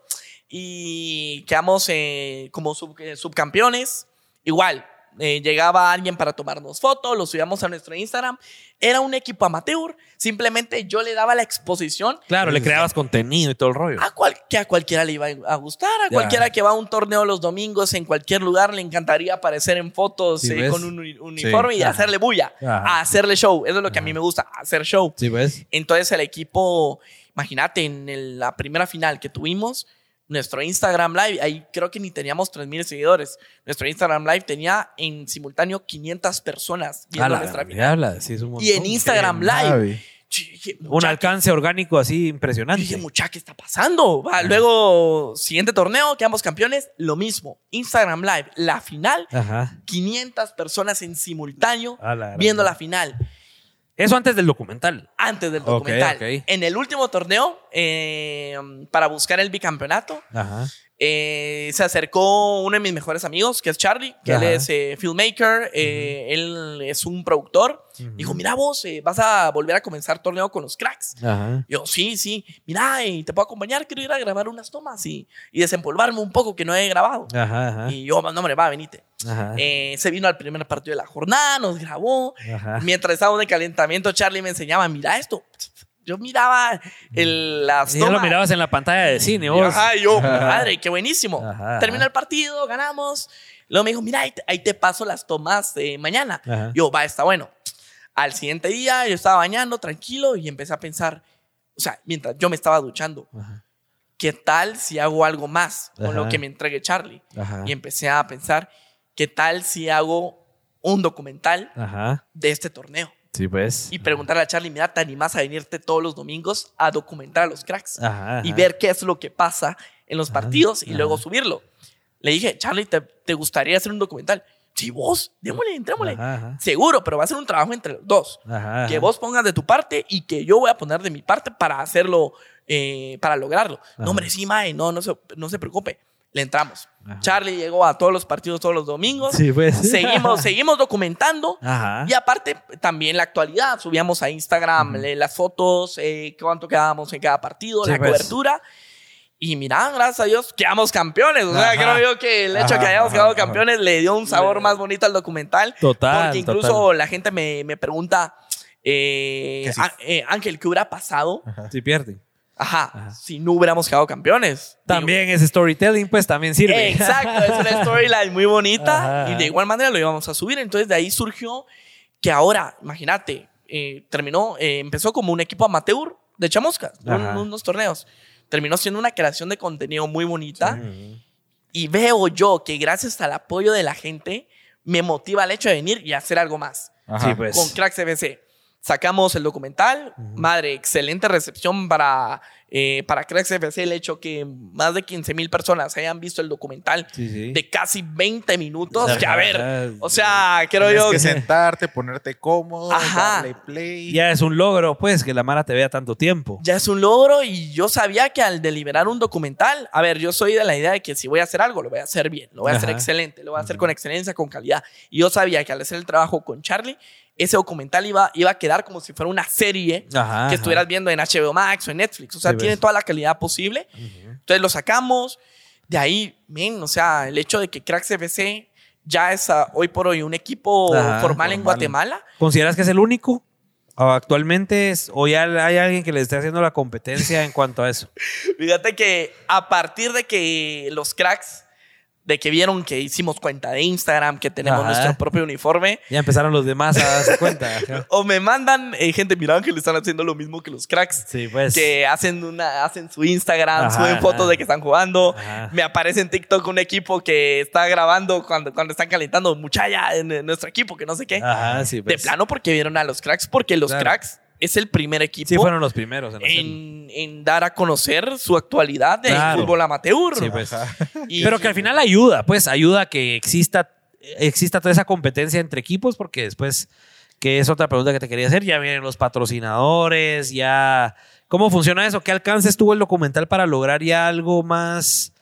y quedamos eh, como sub- eh, subcampeones. Igual, eh, llegaba alguien para tomarnos fotos, lo subíamos a nuestro Instagram. Era un equipo amateur, simplemente yo le daba la exposición Claro, le creabas contenido y todo el rollo. a cual, que a cualquiera le iba a gustar, a Ya. cualquiera que va a un torneo los domingos en cualquier lugar le encantaría aparecer en fotos Sí, eh, con un uni- uniforme y Ajá. hacerle bulla, Ajá. a hacerle show. Eso es lo que a mí me gusta, hacer show. Sí, ¿ves? Entonces el equipo, imagínate, en el- la primera final que tuvimos, nuestro Instagram Live, ahí creo que ni teníamos 3.000 seguidores. Nuestro Instagram Live tenía en simultáneo 500 personas viendo la nuestra gran final. diabla, sí, es un Y en. Instagram Live, dije, Un "Mucha, alcance orgánico así impresionante. dije, mucha, ¿qué está pasando? Va, luego, siguiente torneo, quedamos campeones, lo mismo. Instagram Live, la final, Ajá. 500 personas en simultáneo la viendo la final. Eso antes del documental. Antes del documental. En el último torneo, eh, para buscar el bicampeonato, Ajá. Eh, se acercó uno de mis mejores amigos, que es Charlie, que Ajá. él es eh, filmmaker, eh, él es un productor. Dijo, mira vos, vas a volver a comenzar torneo con los cracks. Ajá. Yo, sí, sí, mira, te puedo acompañar, quiero ir a grabar unas tomas y, y desempolvarme un poco que no he grabado. Ajá. Y yo, no, hombre, va, venite. Se vino al primer partido de la jornada, nos grabó. Mientras estábamos de calentamiento, Charlie me enseñaba, mira esto. Yo miraba el, las Y ya lo mirabas en la pantalla de cine, vos. Ajá, yo, (laughs) madre, qué buenísimo. Ajá, Terminó ajá. el partido, ganamos. Luego me dijo, mira, ahí te, ahí te paso las tomas de mañana. Ajá. Yo, va, está bueno. Al siguiente día yo estaba bañando tranquilo y empecé a pensar, o sea, mientras yo me estaba duchando. ¿qué tal si hago algo más con lo que me entregue Charlie? Y empecé a pensar, ¿qué tal si hago un documental de este torneo? Sí, pues. Y preguntarle a Charlie, mira, ¿te animas a venirte todos los domingos a documentar a los cracks? Ajá, y ajá. ver qué es lo que pasa en los partidos y ajá. luego subirlo. Le dije, Charlie, ¿te, te gustaría hacer un documental? Sí, vos, démosle, entrémosle. Ajá, ajá. Seguro, pero va a ser un trabajo entre los dos. Ajá, Que ajá. vos pongas de tu parte y que yo voy a poner de mi parte para hacerlo eh, para lograrlo. Ajá. No, hombre, sí, mae, no, no se, no se preocupe. Le entramos. Ajá. Charlie llegó a todos los partidos todos los domingos. Sí, pues. Seguimos, (laughs) seguimos documentando. Ajá. Y aparte, también la actualidad. Subíamos a Instagram eh, las fotos, eh, cuánto quedábamos en cada partido, Sí, la pues. cobertura. Y mira, gracias a Dios, quedamos campeones. O sea, Ajá. creo yo que el hecho de que hayamos quedado campeones le dio un sabor más bonito al documental. Total, Porque incluso total. la gente me, me pregunta, eh, sí. "Á- eh, Ángel, ¿qué hubiera pasado? Si pierden. Ajá, si no hubiéramos quedado campeones. También ese storytelling, pues también sirve. Exacto, es una (laughs) storyline muy bonita Ajá. y de igual manera lo íbamos a subir. Entonces de ahí surgió que ahora, imagínate, eh, terminó, eh, empezó como un equipo amateur de chamusca, un- unos torneos. Terminó siendo una creación de contenido muy bonita y veo yo que gracias al apoyo de la gente me motiva el hecho de venir y hacer algo más. Sí, pues. Con Cracks FC. Sacamos el documental. Madre, excelente recepción para, eh, para Cracks FC. El hecho que más de 15 mil personas hayan visto el documental Sí, sí. de casi 20 minutos. Ajá. Que a ver, o sea, creo Tienes yo. que sentarte, ponerte cómodo, Ajá. darle play. Ya es un logro, pues, que la Mara te vea tanto tiempo. Ya es un logro y yo sabía que al deliberar un documental, a ver, yo soy de la idea de que si voy a hacer algo, lo voy a hacer bien, lo voy a hacer excelente, lo voy a hacer con excelencia, con calidad. Y yo sabía que al hacer el trabajo con Charlie, ese documental iba, iba a quedar como si fuera una serie Ajá. que estuvieras viendo en HBO Max o en Netflix. O sea, Sí, tiene ves. toda la calidad posible. Entonces lo sacamos. De ahí, men, o sea, el hecho de que Cracks FC ya es ah, hoy por hoy un equipo Ajá, formal en. Guatemala. ¿Consideras que es el único? ¿O actualmente es, o ya hay alguien que le esté haciendo la competencia en cuanto a eso? (laughs) Fíjate que a partir de que los cracks, de que vieron que hicimos cuenta de Instagram, que tenemos Ajá. nuestro propio uniforme, Ya empezaron los demás a darse cuenta. (laughs) Ajá. o me mandan eh, gente, mira que le están haciendo lo mismo que los cracks. Sí, pues. Que hacen, una, hacen su Instagram, Ajá, suben fotos de que están jugando. Me aparece en TikTok un equipo que está grabando cuando, cuando están calentando muchacha en, en nuestro equipo, que no sé qué. Ajá, sí, de pues. plano porque vieron a los cracks, porque los Claro. cracks es el primer equipo Sí, fueron los primeros en hacerlo. en, en dar a conocer su actualidad Claro. fútbol amateur. Sí, pues. (laughs) Y- Pero que al final ayuda, pues ayuda a que exista, exista toda esa competencia entre equipos, porque después, que es otra pregunta que te quería hacer, ya vienen los patrocinadores, ya... ¿Cómo funciona eso? ¿Qué alcances tuvo el documental para lograr ya algo más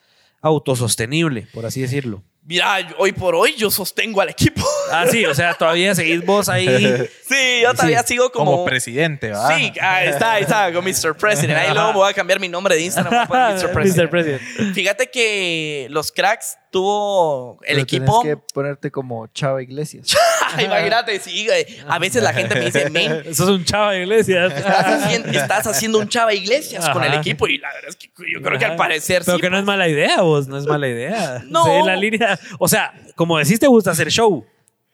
autosostenible, por así decirlo? Mira, hoy por hoy yo sostengo al equipo. Ah, sí, o sea, todavía seguís vos ahí. (laughs) sí, yo todavía sigo como... Como presidente, ¿va? Sí, ahí está, ahí está, con Mr. President. Ahí luego voy a cambiar mi nombre de Instagram por Mr. (laughs) President. Mr. President. Fíjate que los cracks tuvo el Pero equipo. Tienes que ponerte como Chava Iglesias. (laughs) (laughs) Imagínate, sí, güey. A veces la gente me dice, men, (laughs) Eso es un chavo de iglesia. estás haciendo, estás haciendo un Chava Iglesias con el equipo. Y la verdad es que yo creo que al parecer Pero sí. que no es mala idea, vos, no es mala idea. No. Sí, la línea. O sea, como decís, te gusta hacer show.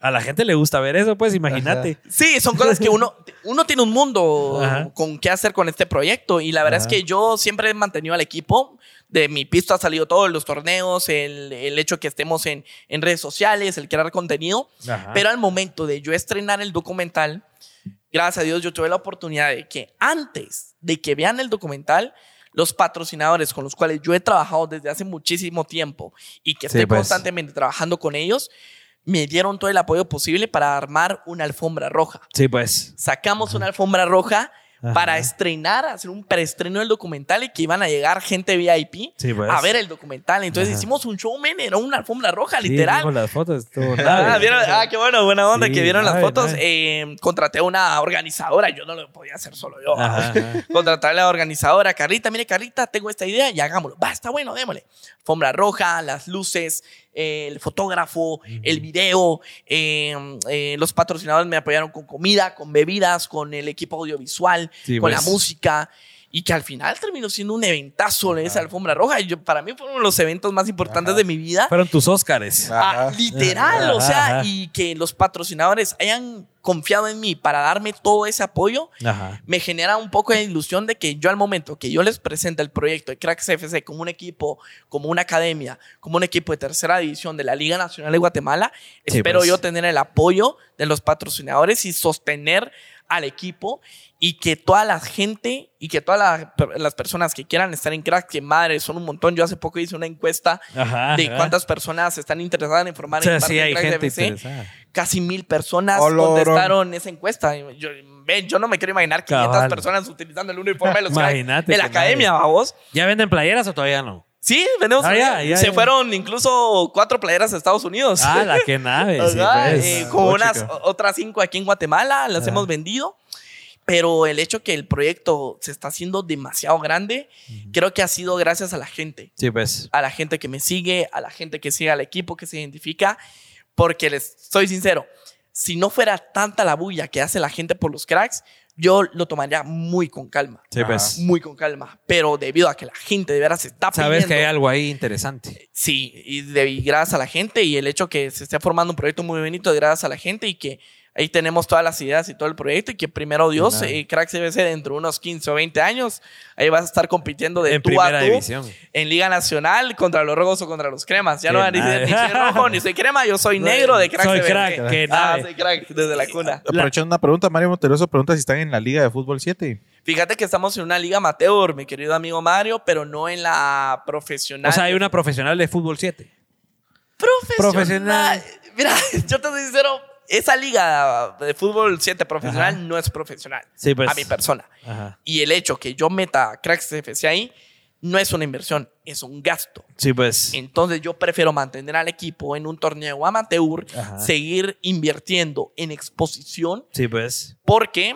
A la gente le gusta ver eso, pues imagínate. Sí, son cosas que uno, uno tiene un mundo Ajá. con qué hacer con este proyecto. Y la verdad Ajá. es que yo siempre he mantenido al equipo. De mi pisto ha salido todos los torneos, el, el hecho que estemos en, en redes sociales, el crear contenido. Ajá. Pero al momento de yo estrenar el documental, gracias a Dios yo tuve la oportunidad de que antes de que vean el documental, los patrocinadores con los cuales yo he trabajado desde hace muchísimo tiempo y que Sí, estoy pues. constantemente trabajando con ellos, me dieron todo el apoyo posible para armar una alfombra roja. Sí, pues. Sacamos una alfombra roja Ajá. para estrenar, hacer un preestreno del documental y que iban a llegar gente VIP Sí, pues. a ver el documental. Entonces Ajá. hicimos un show, men, era una alfombra roja, Sí, literal. vimos las fotos, estuvo (laughs) Ah. Ah, qué bueno, buena onda Sí, que vieron las fotos. Eh, contraté a una organizadora, yo no lo podía hacer solo yo. (laughs) Contraté a la organizadora, Carlita, mire Carlita, tengo esta idea y hagámoslo. Va, está bueno, démosle. Alfombra roja, las luces, eh, el fotógrafo, el video, eh, eh, los patrocinadores me apoyaron con comida, con bebidas, con el equipo audiovisual, Sí, con pues. la música. Y que al final terminó siendo un eventazo esa alfombra roja. Y yo, para mí fueron los eventos más importantes de mi vida. Fueron tus Óscares. Ah, Ajá. literal, o Ajá, sea, ajá. y que los patrocinadores hayan confiado en mí para darme todo ese apoyo, Ajá. me genera un poco de ilusión de que yo al momento que yo les presente el proyecto de Cracks FC como un equipo, como una academia, como un equipo de tercera división de la Liga Nacional de Guatemala, Sí, espero pues. yo tener el apoyo de los patrocinadores y sostener al equipo y que toda la gente y que todas la- las personas que quieran estar en Cracks, que madre, son un montón. Yo hace poco hice una encuesta Ajá. de ajá. cuántas personas están interesadas en formar O sea, en parte sí de hay Cracks gente interesada. Casi mil personas Olorón. contestaron esa encuesta. Yo, ven, yo no me quiero imaginar 500 Cabal. personas utilizando el uniforme de los Imagínate de la academia, nadie- vamos. ¿Ya venden playeras o todavía no? Sí, vendemos. Ah, ya, ya, se ya. fueron incluso cuatro playeras a Estados Unidos. Ah, la que (laughs) nave. sí, pues. eh, como Puchica. unas otras cinco aquí en Guatemala, las Ajá. hemos vendido. Pero el hecho que el proyecto se está haciendo demasiado grande, creo que ha sido gracias a la gente. Sí, pues. A la gente que me sigue, a la gente que sigue al equipo, que se identifica. Porque les soy sincero, si no fuera tanta la bulla que hace la gente por los cracks, yo lo tomaría muy con calma. Sí, pues. Muy con calma. Pero debido a que la gente de veras se está Sabes que hay algo ahí interesante. Sí, y, de, y gracias a la gente y el hecho que se esté formando un proyecto muy bonito, gracias a la gente y que ahí tenemos todas las ideas y todo el proyecto y que primero Dios, nada. eh, Crack CBC dentro de unos 15 o 20 años, ahí vas a estar compitiendo de En tú primera a tú división. en Liga Nacional contra los rojos o contra los cremas. Ya Qué no van a decir ni soy rojo ni soy crema, yo soy negro de Crack Soy CBC. crack, Ah, soy crack desde la cuna. Aprovechando una pregunta, Mario Monteroso pregunta si están en la Liga de Fútbol 7. Fíjate que estamos en una liga amateur, mi querido amigo Mario, pero no en la profesional. O sea, hay una profesional de fútbol 7. profesional. Profesional. Mira, (laughs) yo te soy sincero, esa liga de fútbol 7 profesional no es profesional Sí, pues. a mi persona. Ajá. Y el hecho que yo meta Cracks FC ahí no es una inversión, es un gasto. Sí, pues. Entonces yo prefiero mantener al equipo en un torneo amateur, Ajá. seguir invirtiendo en exposición, Sí, pues. porque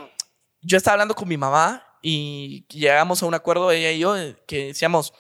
yo estaba hablando con mi mamá y llegamos a un acuerdo, ella y yo, que decíamos,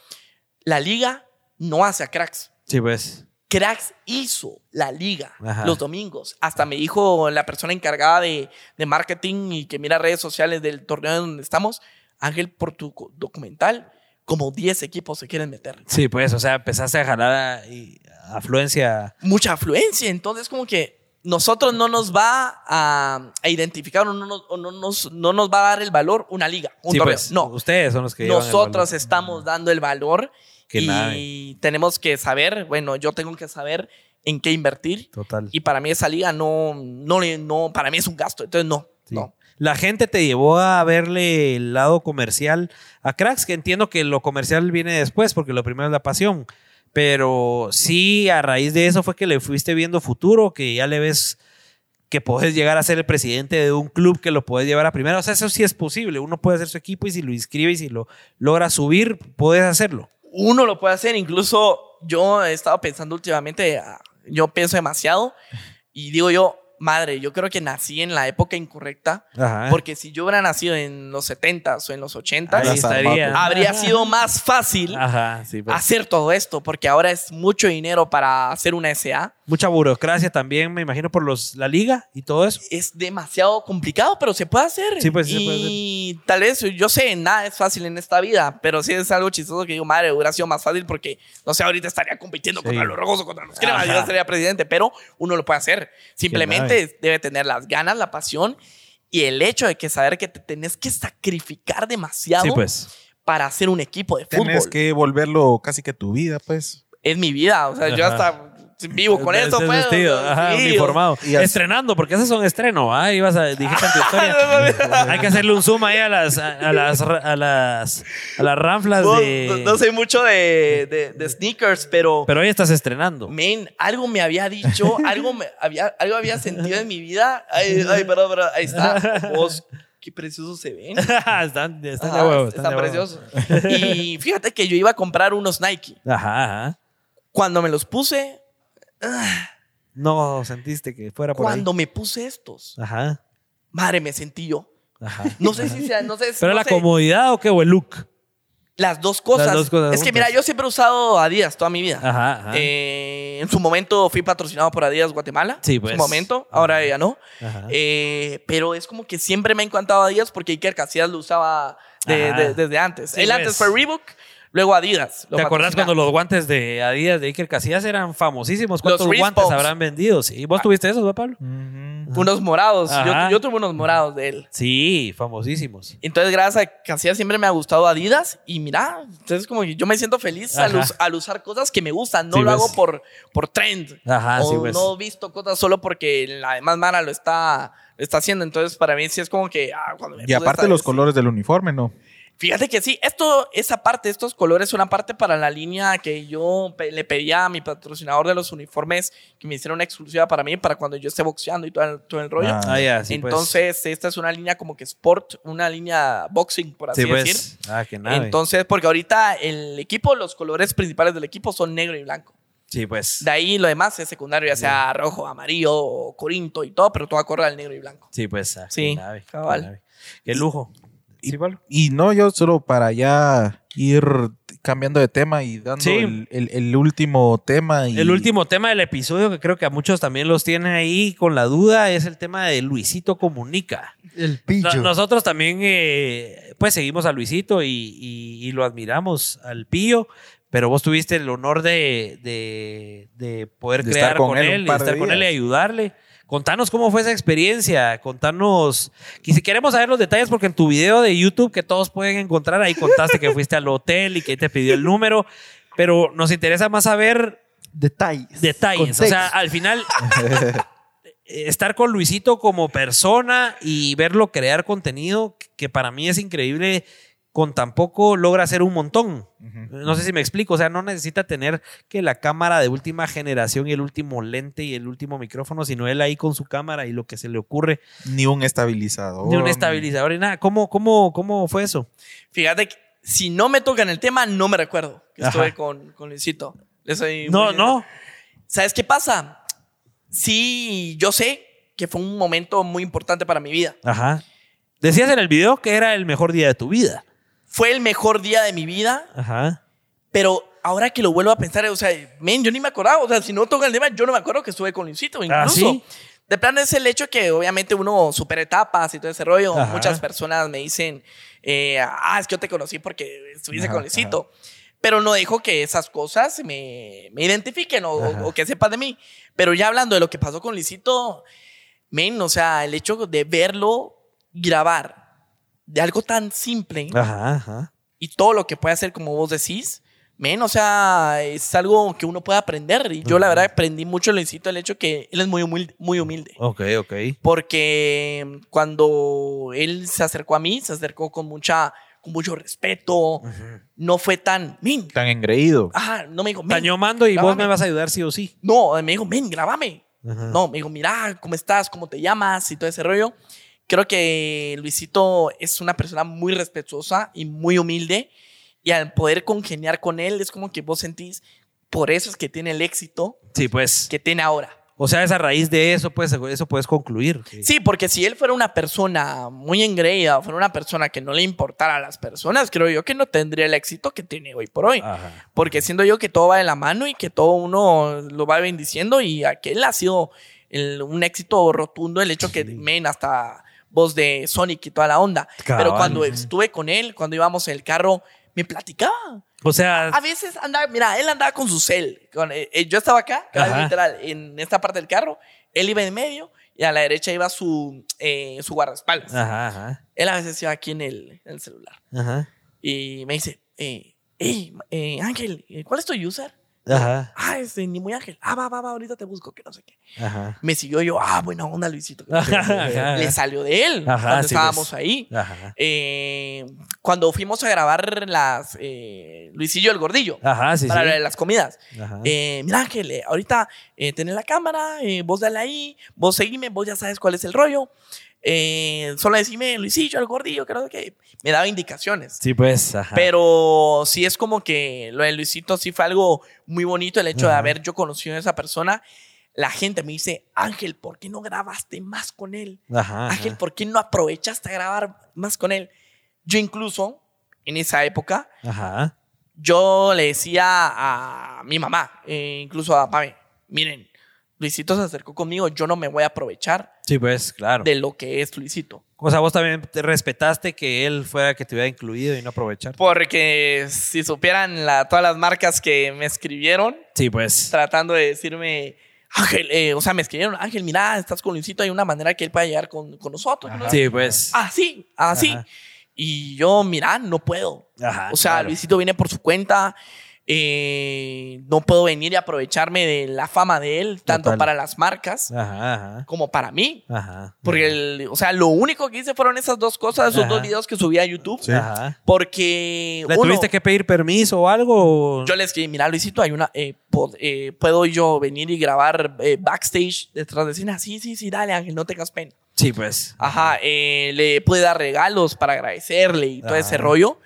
la liga no hace a Cracks. Sí, pues. Cracks hizo la liga Ajá. los domingos. Hasta me dijo la persona encargada de, de marketing y que mira redes sociales del torneo donde estamos, Ángel, por tu documental, como 10 equipos se quieren meter. Sí, pues. O sea, empezaste a jalar a- afluencia. Mucha afluencia. Entonces, como que nosotros no nos va a, a identificar o no nos, o no, nos, no nos va a dar el valor una liga, un sí, torneo. pues. No, Ustedes son los que nosotros estamos dando el valor Y nave. tenemos que saber, bueno, yo tengo que saber en qué invertir. Total. Y para mí esa liga no, no, no, para mí es un gasto. Entonces no, Sí. no. La gente te llevó a verle el lado comercial a Cracks, que entiendo que lo comercial viene después, porque lo primero es la pasión. Pero sí, a raíz de eso fue que le fuiste viendo futuro, que ya le ves que puedes llegar a ser el presidente de un club que lo puedes llevar a primera. O sea, eso sí es posible. Uno puede hacer su equipo y si lo inscribe y si lo logra subir, puedes hacerlo. Uno lo puede hacer. Incluso yo he estado pensando últimamente, ah, yo pienso demasiado y digo yo, madre, yo creo que nací en la época incorrecta. Ajá. Porque si yo hubiera nacido en los 70s o en los 80s, Ahí Las estaría. armas, habría sido más fácil Ajá, sí, pues. hacer todo esto. Porque ahora es mucho dinero para hacer una SA. Mucha burocracia también, me imagino, por los, la liga y todo eso. es demasiado complicado, pero se puede hacer. Sí, pues, sí se puede y tal vez, yo sé, nada es fácil en esta vida, pero sí es algo chistoso que digo, madre, hubiera sido más fácil porque, no sé, ahorita estaría compitiendo Sí. contra los rojos o contra los cremas, yo sería presidente, pero uno lo puede hacer. Simplemente debe tener las ganas, la pasión y el hecho de que saber que te tenés que sacrificar demasiado Sí, pues. para hacer un equipo de fútbol. Tenés que volverlo casi que tu vida, pues. Es mi vida, o sea, yo hasta vivo con eso, pues. vestido, o sea, ajá, sí, uniformado. Y as- Estrenando, porque ese es un estreno, (laughs) ¿ah? Ibas a, dijiste tu historia. Hay que hacerle un zoom ahí a las, a, a las, a las, a las ranflas No, de... no- no sé mucho de, de- de sneakers, pero, Pero hoy estás estrenando. men, algo me había dicho, (laughs) algo, me había, algo había sentido en mi vida. Ay, ay, perdón, perdón, ahí está. Vos, qué preciosos se ven. (laughs) están están de Ajá, huevo. están de huevo. preciosos. Y fíjate que yo iba a comprar unos Nike. Ajá, ajá. Cuando me los puse, No sentiste que fuera por cuando me puse estos. Ajá, madre, me sentí yo. ajá. No sé si sea, no sé. ¿Pero no la sé. comodidad o qué? ¿O el look? Las dos cosas. Las dos cosas es que mira, yo siempre he usado Adidas toda mi vida. Ajá, ajá. Eh, en su momento fui patrocinado por Adidas Guatemala. Sí, En pues. su momento, ahora ya no. Eh, pero es como que siempre me ha encantado Adidas porque Iker Casillas lo usaba de- desde antes. Sí, Él pues. antes fue Reebok, luego Adidas. ¿Te acordás cuando los guantes de Adidas de Iker Casillas eran famosísimos? ¿Cuántos Los guantes habrán vendido? Sí. ¿Vos tuviste esos, ¿verdad, Pablo? Unos morados. Yo, tuve unos morados de él. Sí, famosísimos. Entonces, gracias a Casillas siempre me ha gustado Adidas. Y mira, entonces como que yo me siento feliz al, Ajá. us- al usar cosas que me gustan. No Sí, lo pues. hago por, por trend. Ajá, o sí, pues. no he visto cosas solo porque la demás Mara lo está, lo está haciendo. Entonces, para mí sí es como que... ah, cuando me Y aparte los colores del uniforme, ¿no? Fíjate que sí, esto, esa parte, estos colores una parte para la línea que yo pe- le pedía a mi patrocinador de los uniformes que me hiciera una exclusiva para mí, para cuando yo esté boxeando y todo el, todo el rollo. Ah, Ah, ya, sí, pues. Entonces, esta es una línea como que sport, una línea boxing, por así Sí, pues. decir. Ah, que nada. Entonces, porque ahorita el equipo, los colores principales del equipo son negro y blanco. sí, pues. De ahí lo demás es secundario, ya sea rojo, amarillo, corinto y todo, pero todo acorde al negro y blanco. Sí, pues. ah, Sí, qué cabal. Qué lujo. Sí. Y no, yo solo para ya ir cambiando de tema y dando Sí. el, el- el último tema. Y El último tema del episodio, que creo que a muchos también los tiene ahí con la duda, es el tema de Luisito Comunica. El pillo. No- nosotros también, eh, pues, seguimos a Luisito y, y- y lo admiramos al Pillo, pero vos tuviste el honor de, de- de poder De crear estar con con, él y estar con él y ayudarle. Contanos cómo fue esa experiencia, contanos, si queremos saber los detalles, porque en tu video de YouTube que todos pueden encontrar, ahí contaste que fuiste al hotel y que te pidió el número, pero nos interesa más saber Detalles. detalles. O sea, al final, estar con Luisito como persona y verlo crear contenido, que para mí es increíble, con tan poco logra hacer un montón. No sé si me explico, o sea, no necesita tener que la cámara de última generación y el último lente y el último micrófono, sino él ahí con su cámara y lo que se le ocurre, Ni un estabilizador. ni un estabilizador y nada. ¿Cómo, cómo, cómo fue eso? Fíjate que si no me tocan el tema, no me recuerdo que estuve con, con Luisito. Soy No, no. ¿Sabes qué pasa? Sí, yo sé que fue un momento muy importante para mi vida. Ajá. Decías en el video que era el mejor día de tu vida. Fue el mejor día de mi vida, Ajá. pero ahora que lo vuelvo a pensar, o sea, men, yo ni me acordaba. O sea, si no toca el tema, yo no me acuerdo que estuve con Luisito, incluso. ¿Ah, sí? De plan es el hecho que obviamente uno supera etapas y todo ese rollo. Ajá. Muchas personas me dicen, eh, ah, es que yo te conocí porque estuviste Ajá, con Luisito. Pero no dejo que esas cosas me, me identifiquen o, o que sepan de mí. Pero ya hablando de lo que pasó con Luisito, men, o sea, el hecho de verlo grabar de algo tan simple Ajá, ajá. y todo lo que puede hacer, como vos decís, men, o sea, es algo que uno puede aprender. Y yo, la verdad, aprendí mucho lo Luisito, el hecho que él es muy humilde. Muy humilde. Ok, ok. Porque cuando él se acercó a mí, se acercó con mucha con mucho respeto. No fue tan, men, Tan engreído. ajá, no me dijo, men, Tañó mando y vos grábame". me vas a ayudar sí o sí. No, me dijo, men, grábame. Ajá. No, me dijo, mira, ¿cómo estás? ¿Cómo te llamas? Y todo ese rollo. Creo que Luisito es una persona muy respetuosa y muy humilde. Y al poder congeniar con él, es como que vos sentís, por eso es que tiene el éxito Sí, pues. que tiene ahora. O sea, esa raíz de eso, pues, eso puedes concluir. Sí, porque si él fuera una persona muy engreída, fuera una persona que no le importara a las personas, creo yo que no tendría el éxito que tiene hoy por hoy. Ajá. Porque siento yo que todo va de la mano y que todo uno lo va bendiciendo y aquel ha sido el- un éxito rotundo el hecho que, men, hasta voz de Sonic y toda la onda. Cabal. Pero cuando estuve con él, cuando íbamos en el carro, me platicaba. O sea, A veces andaba, mira, él andaba con su cel. Con- eh, eh, yo estaba acá, literal, en esta parte del carro. Él iba en medio y a la derecha iba su, eh, su guardaespaldas. ajá, ajá, Él a veces iba aquí en el, en el celular. ajá, Y me dice, eh, hey, Ángel, ¿cuál es tu user? Ajá, Ah, este, ni muy Ángel. Ah, va, va, va, ahorita te busco, que no sé qué. ajá. Me siguió yo, ah, buena onda, Luisito. (laughs) Ajá. Le salió de él Ajá, cuando sí, estábamos pues. ahí. Ajá. Eh, cuando fuimos a grabar las eh, Luisillo el Gordillo Ajá, sí, para sí. las comidas. Ajá. Eh, mira, Ángel, ahorita tenés la cámara, vos dale ahí, vos seguime, vos ya sabes cuál es el rollo. Eh, solo decime, Luisillo, el gordillo, creo que me daba indicaciones. Sí, pues, ajá. Pero sí es como que lo de Luisito sí fue algo muy bonito, el hecho de haber yo conocido a esa persona. La gente me dice, Ángel, ¿por qué no grabaste más con él? Ajá. Ángel, ¿por qué no aprovechaste a grabar más con él? Yo incluso, en esa época, yo le decía a mi mamá, eh, incluso a Pame, miren, Luisito se acercó conmigo, yo no me voy a aprovechar Sí, pues, claro. de lo que es Luisito. O sea, vos también te respetaste que él fuera el que te hubiera incluido y no aprovechar. Porque si supieran la- todas las marcas que me escribieron, Sí, pues. tratando de decirme, Ángel, eh, o sea, me escribieron, Ángel, mira, estás con Luisito, hay una manera que él pueda llegar con, con nosotros. ¿no? Sí, pues. Así, así. Ajá. Y yo, mira, no puedo. Ajá, o sea, claro. Luisito viene por su cuenta. Eh, no puedo venir y aprovecharme de la fama de él, tanto Total. para las marcas Ajá, ajá. como para mí. Ajá. Porque, el- o sea, lo único que hice fueron esas dos cosas, esos Ajá. dos videos que subí a YouTube. Sí. Ajá. Porque ¿Le uno, tuviste que pedir permiso o algo? yo le escribí, mira Luisito, hay una, eh, pod- eh, ¿puedo yo venir y grabar eh, backstage detrás de cine? Sí, sí, sí, dale Ángel, no tengas pena. Sí, pues. Ajá, eh, le pude dar regalos para agradecerle y todo Ajá. ese rollo,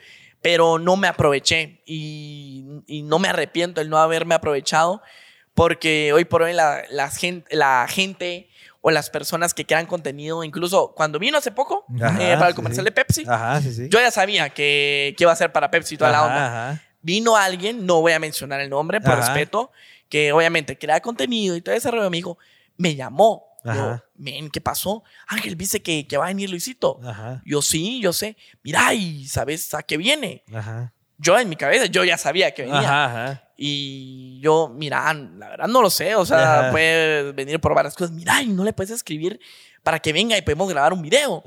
pero no me aproveché y, y no me arrepiento el no haberme aprovechado porque hoy por hoy la, las gen- la gente o las personas que crean contenido, incluso cuando vino hace poco Ajá, eh, para el comercial sí. de Pepsi, Ajá, sí, sí. yo ya sabía que, que iba a ser para Pepsi y toda la onda. Vino alguien, no voy a mencionar el nombre por respeto, que obviamente crea contenido y todo ese rollo, me dijo, me llamó. Yo, men, ¿qué pasó? Ángel, dice que, que va a venir Luisito. Ajá. Yo sí, yo sé. Mira, y sabes a qué viene. Ajá. Yo en mi cabeza, yo ya sabía que venía. Ajá. Y yo, mira, la verdad no lo sé. O sea, puede venir por varias cosas. Mira, y no le puedes escribir para que venga y podemos grabar un video.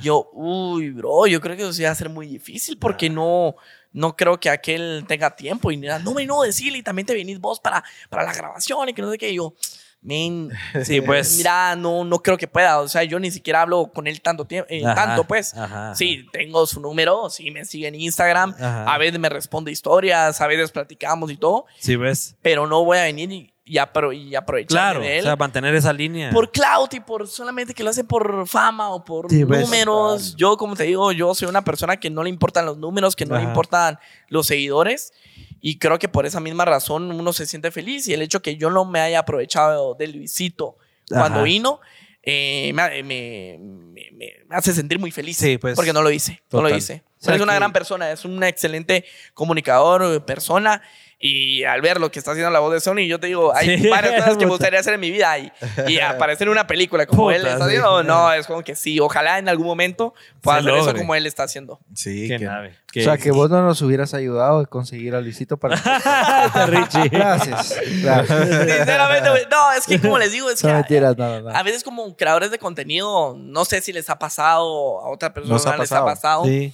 Yo, uy, bro, yo creo que eso sí va a ser muy difícil porque no, no creo que aquel tenga tiempo. Y mira, no me no decirle y también te venís vos para, para la grabación y que no sé qué. Y yo, men, (laughs) Sí, pues. mira, no, no creo que pueda. O sea, yo ni siquiera hablo con él tanto tiempo, Ajá, tanto pues. ajá, Sí, tengo su número, sí me sigue en Instagram. A veces me responde historias, a veces platicamos y todo, Sí, ves. pero no voy a venir y, y, apro- y aprovecharme Claro, de él o sea, mantener esa línea. por clout y por solamente que lo hacen por fama o por Sí, ves. números. Yo, como te digo, yo soy una persona que no le importan los números, que no le importan los seguidores. Y creo que por esa misma razón uno se siente feliz. Y el hecho que yo no me haya aprovechado de Luisito cuando Ajá. vino, eh, me, me- me- me hace sentir muy feliz. Sí, pues. Porque no lo hice. No lo hice. O sea es una gran persona, es un excelente comunicador, persona. Y al ver lo que está haciendo la voz de Sony, yo te digo, hay Sí, varias cosas que me gustaría hacer en mi vida. Y, y (laughs) aparecer en una película como Puta, él está sí. haciendo, no, es como que sí. Ojalá en algún momento pueda hacer eso logre. como él está haciendo. Sí, Qué que- nave. O sea, que vos no nos hubieras ayudado a conseguir a Luisito para... (laughs) Richie. Gracias. Gracias. Sinceramente, no, es que como les digo, es que No mentiras, no, no. a veces como creadores de contenido, no sé si les ha pasado, a otra persona ha les ha pasado. pasado, Sí.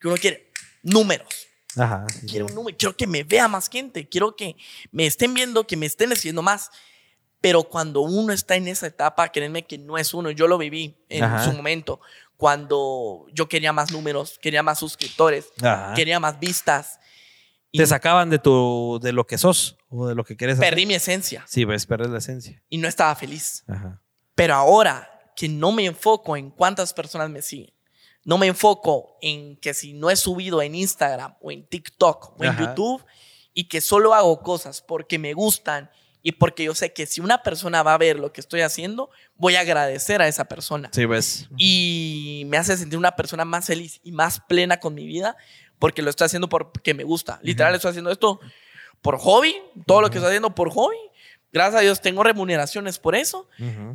que uno quiere números. Ajá. sí, quiero un número, quiero que me vea más gente, quiero que me estén viendo, que me estén haciendo más. Pero cuando uno está en esa etapa, créanme que no es uno. Yo lo viví en Ajá. su momento, cuando yo quería más números, quería más suscriptores, Ajá. quería más vistas. Y Te sacaban de tu de lo que sos o de lo que quieres hacer. perdí mi esencia Sí, ves, perdes la esencia. y no estaba feliz. Ajá. Pero ahora que no me enfoco en cuántas personas me siguen, no me enfoco en que si no he subido en Instagram o en TikTok o en Ajá. YouTube y que solo hago cosas porque me gustan y porque yo sé que si una persona va a ver lo que estoy haciendo, voy a agradecer a esa persona. Sí, ves. Y me hace sentir una persona más feliz y más plena con mi vida porque lo estoy haciendo porque me gusta. Literal, estoy haciendo esto por hobby, todo lo que estoy haciendo por hobby. Gracias a Dios tengo remuneraciones por eso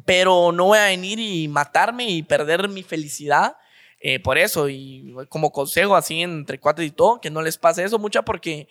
pero no voy a venir y matarme y perder mi felicidad eh, por eso. Y como consejo, así entre cuates y todo, que no les pase eso mucho porque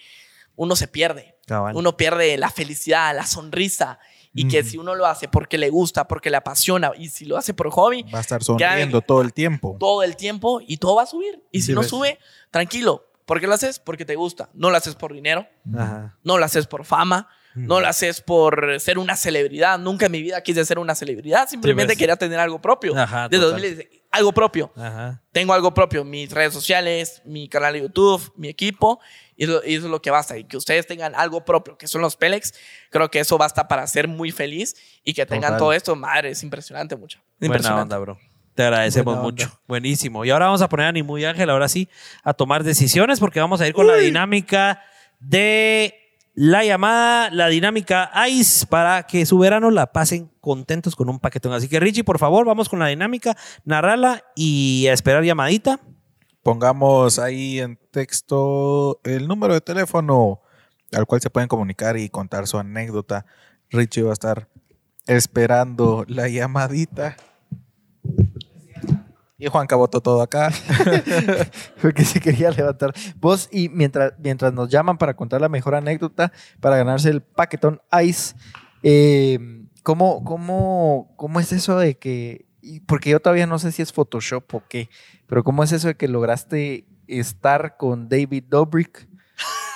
uno se pierde. Cabal. Uno pierde la felicidad, la sonrisa. Y que si uno lo hace porque le gusta, porque le apasiona, y si lo hace por hobby, va a estar sonriendo todo el tiempo. todo el tiempo y todo va a subir. Y si Sí, no ves. sube, tranquilo. ¿Por qué lo haces? Porque te gusta. No lo haces por dinero, Ajá. no lo haces por fama, no lo haces por ser una celebridad. Nunca en mi vida quise ser una celebridad, simplemente ves. quería tener algo propio. Ajá, de total. 2016, algo propio. Ajá. Tengo algo propio, mis redes sociales, mi canal de YouTube, mi equipo, y eso, y eso es lo que basta. Y que ustedes tengan algo propio, que son los Pelex, creo que eso basta para ser muy feliz y que tengan Total. todo esto. Madre, es impresionante mucho. Buena Impresionante. onda, bro. Te agradecemos mucho. Buenísimo. Y ahora vamos a poner a Ni Muy Ángel, ahora sí, a tomar decisiones porque vamos a ir con la dinámica de la llamada, la dinámica ICE para que su verano la pasen contentos con un paquetón. Así que Richie, por favor, vamos con la dinámica, narrala y a esperar llamadita. Pongamos ahí en texto el número de teléfono al cual se pueden comunicar y contar su anécdota. Richie va a estar esperando la llamadita. Y Juanca votó todo acá. (laughs) (laughs) Porque se quería levantar. Vos, y mientras, mientras nos llaman para contar la mejor anécdota, para ganarse el paquetón Ice, eh, ¿cómo, cómo, ¿cómo es eso de que.? Porque yo todavía no sé si es Photoshop o qué, pero ¿cómo es eso de que lograste estar con David Dobrik? (laughs)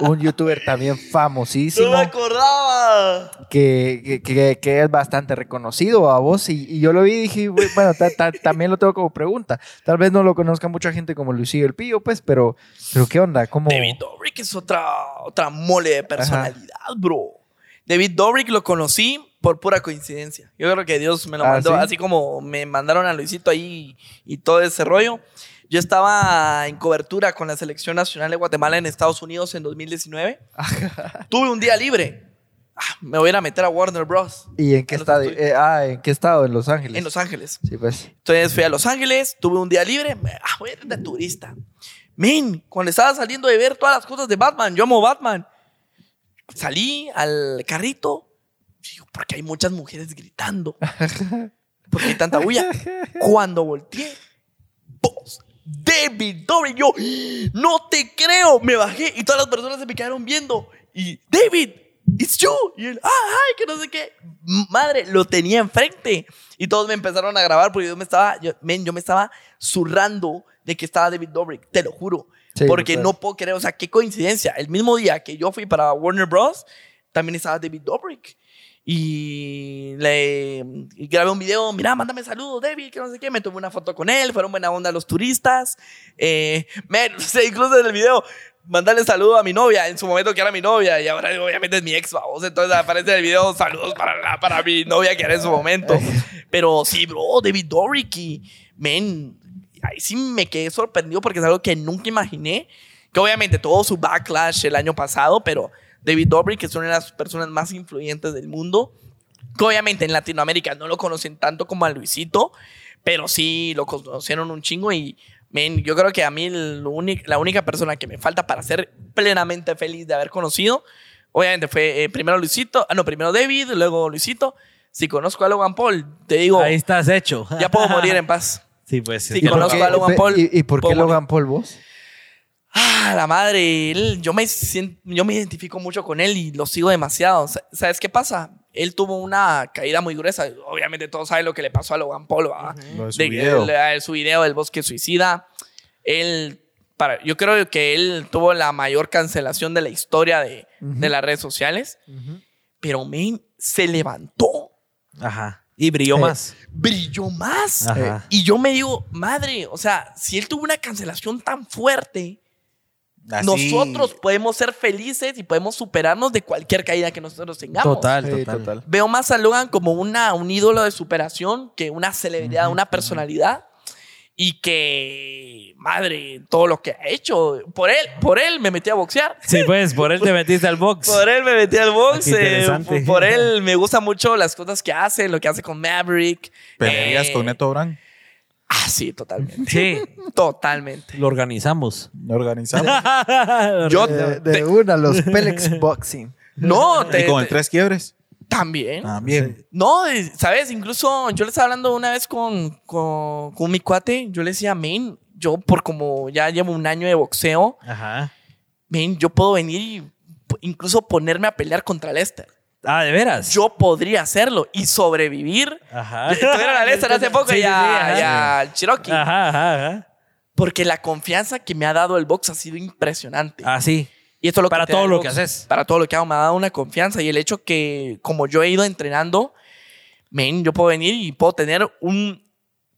un youtuber también No famosísimo. me acordaba. que, que, que- que es bastante reconocido a vos y, y yo lo vi y dije, "Güey, bueno, ta- ta- también lo tengo como pregunta. Tal vez no lo conozca mucha gente como Lucio el Pío, pues, pero, pero ¿qué onda? ¿Cómo? David Dobrik es otra, otra mole de personalidad, bro. David Dobrik lo conocí por pura coincidencia. Yo creo que Dios me lo Ah, mandó, ¿sí? así como me mandaron a Luisito ahí y, todo ese rollo. Yo estaba en cobertura con la selección nacional de Guatemala en Estados Unidos en 2019. (laughs) Tuve un día libre. Ah, me voy a ir a meter a Warner Bros. ¿Y en qué, estado? Eh, ah, ¿en qué estado? En Los Ángeles. En Los Ángeles. Sí, pues. Entonces fui a Los Ángeles, tuve un día libre. me- Ah, voy a ir de turista. Men, cuando estaba saliendo de ver todas las cosas de Batman, yo amo Batman. Salí al carrito. Digo, porque hay muchas mujeres gritando. (laughs) Porque hay tanta bulla. Cuando volteé, vos, David Dobrik, yo, no te creo. Me bajé y todas las personas se me quedaron viendo. Y, David, it's you. Y él, ah, ay, que no sé qué. Madre, lo tenía enfrente. Y todos me empezaron a grabar porque yo me estaba, yo, men, yo me estaba zurrando de que estaba David Dobrik, te lo juro. Sí, porque no puedo creer, o sea, qué coincidencia. El mismo día que yo fui para Warner Bros., también estaba David Dobrik. Y le y grabé un video, mira, mándame saludos, David, que no sé qué. Me tomé una foto con él, fueron buena onda los turistas. Eh, me, (laughs) incluso en el video, mandarle saludo a mi novia, en su momento que era mi novia, y ahora obviamente es mi ex, vamos. Entonces aparece en el video, saludos para, la- para mi novia que era en su momento. (laughs) Pero sí, bro, David Dobrik y, men, ahí sí me quedé sorprendido porque es algo que nunca imaginé. Que obviamente tuvo su backlash el año pasado, pero David Dobrik es una de las personas más influyentes del mundo. Que obviamente en Latinoamérica no lo conocen tanto como a Luisito, pero sí lo conocieron un chingo y men, yo creo que a mí la única persona que me falta para ser plenamente feliz de haber conocido, obviamente fue eh, primero Luisito, ah no, primero David, luego Luisito. Si conozco a Logan Paul, te digo, Ahí estás hecho. ya puedo morir en paz. (laughs) Sí, pues. Sí, que conozco no- a Logan Paul. ¿Y, y por qué Logan Paul vos? Ah, la madre, él- yo me sien- yo me identifico mucho con él y lo sigo demasiado. Sa- ¿Sabes qué pasa? Él tuvo una caída muy gruesa. Obviamente todos saben lo que le pasó a Logan Paul, ¿va? Lo de su De- video. su del bosque suicida. Él, para, yo creo que él tuvo la mayor cancelación de la historia de, de las redes sociales. Pero, men, se levantó, Ajá. Y brilló Eh, más. brilló más. Ajá. Y yo me digo, madre, o sea, si él tuvo una cancelación tan fuerte, Así- nosotros podemos ser felices y podemos superarnos de cualquier caída que nosotros tengamos. Total, Sí, total. total. Veo más a Logan como una, un ídolo de superación que una celebridad, una personalidad. Y que, madre, todo lo que ha hecho. Por él, por él me metí a boxear. Sí, pues, por él te metiste al box. (laughs) Por él me metí al box. Eh, interesante. por, él me gustan mucho las cosas que hace, lo que hace con Maverick. ¿Pelearías Eh, con Neto Brand? Ah, sí, totalmente. Sí, Totalmente. lo organizamos. Organizado. (laughs) Yo De, de te- una, los Pelex Boxing. no, te, ¿Y con el tres quiebres? también. También. No, ¿sabes? Incluso yo le estaba hablando una vez con, con, con mi cuate. Yo le decía, men, yo por como ya llevo un año de boxeo, Ajá. men, yo puedo venir y incluso ponerme a pelear contra Lester. Ah, ¿de veras? Yo podría hacerlo y sobrevivir. Ajá. Tuvieron a Lester hace poco Sí, y a, al Cherokee. Ajá, ajá, ajá. Porque la confianza que me ha dado el box ha sido impresionante. Ah, sí. Y esto es lo Para todo lo box. que haces. Para todo lo que hago me ha dado una confianza. Y el hecho que, como yo he ido entrenando, men, yo puedo venir y puedo tener un.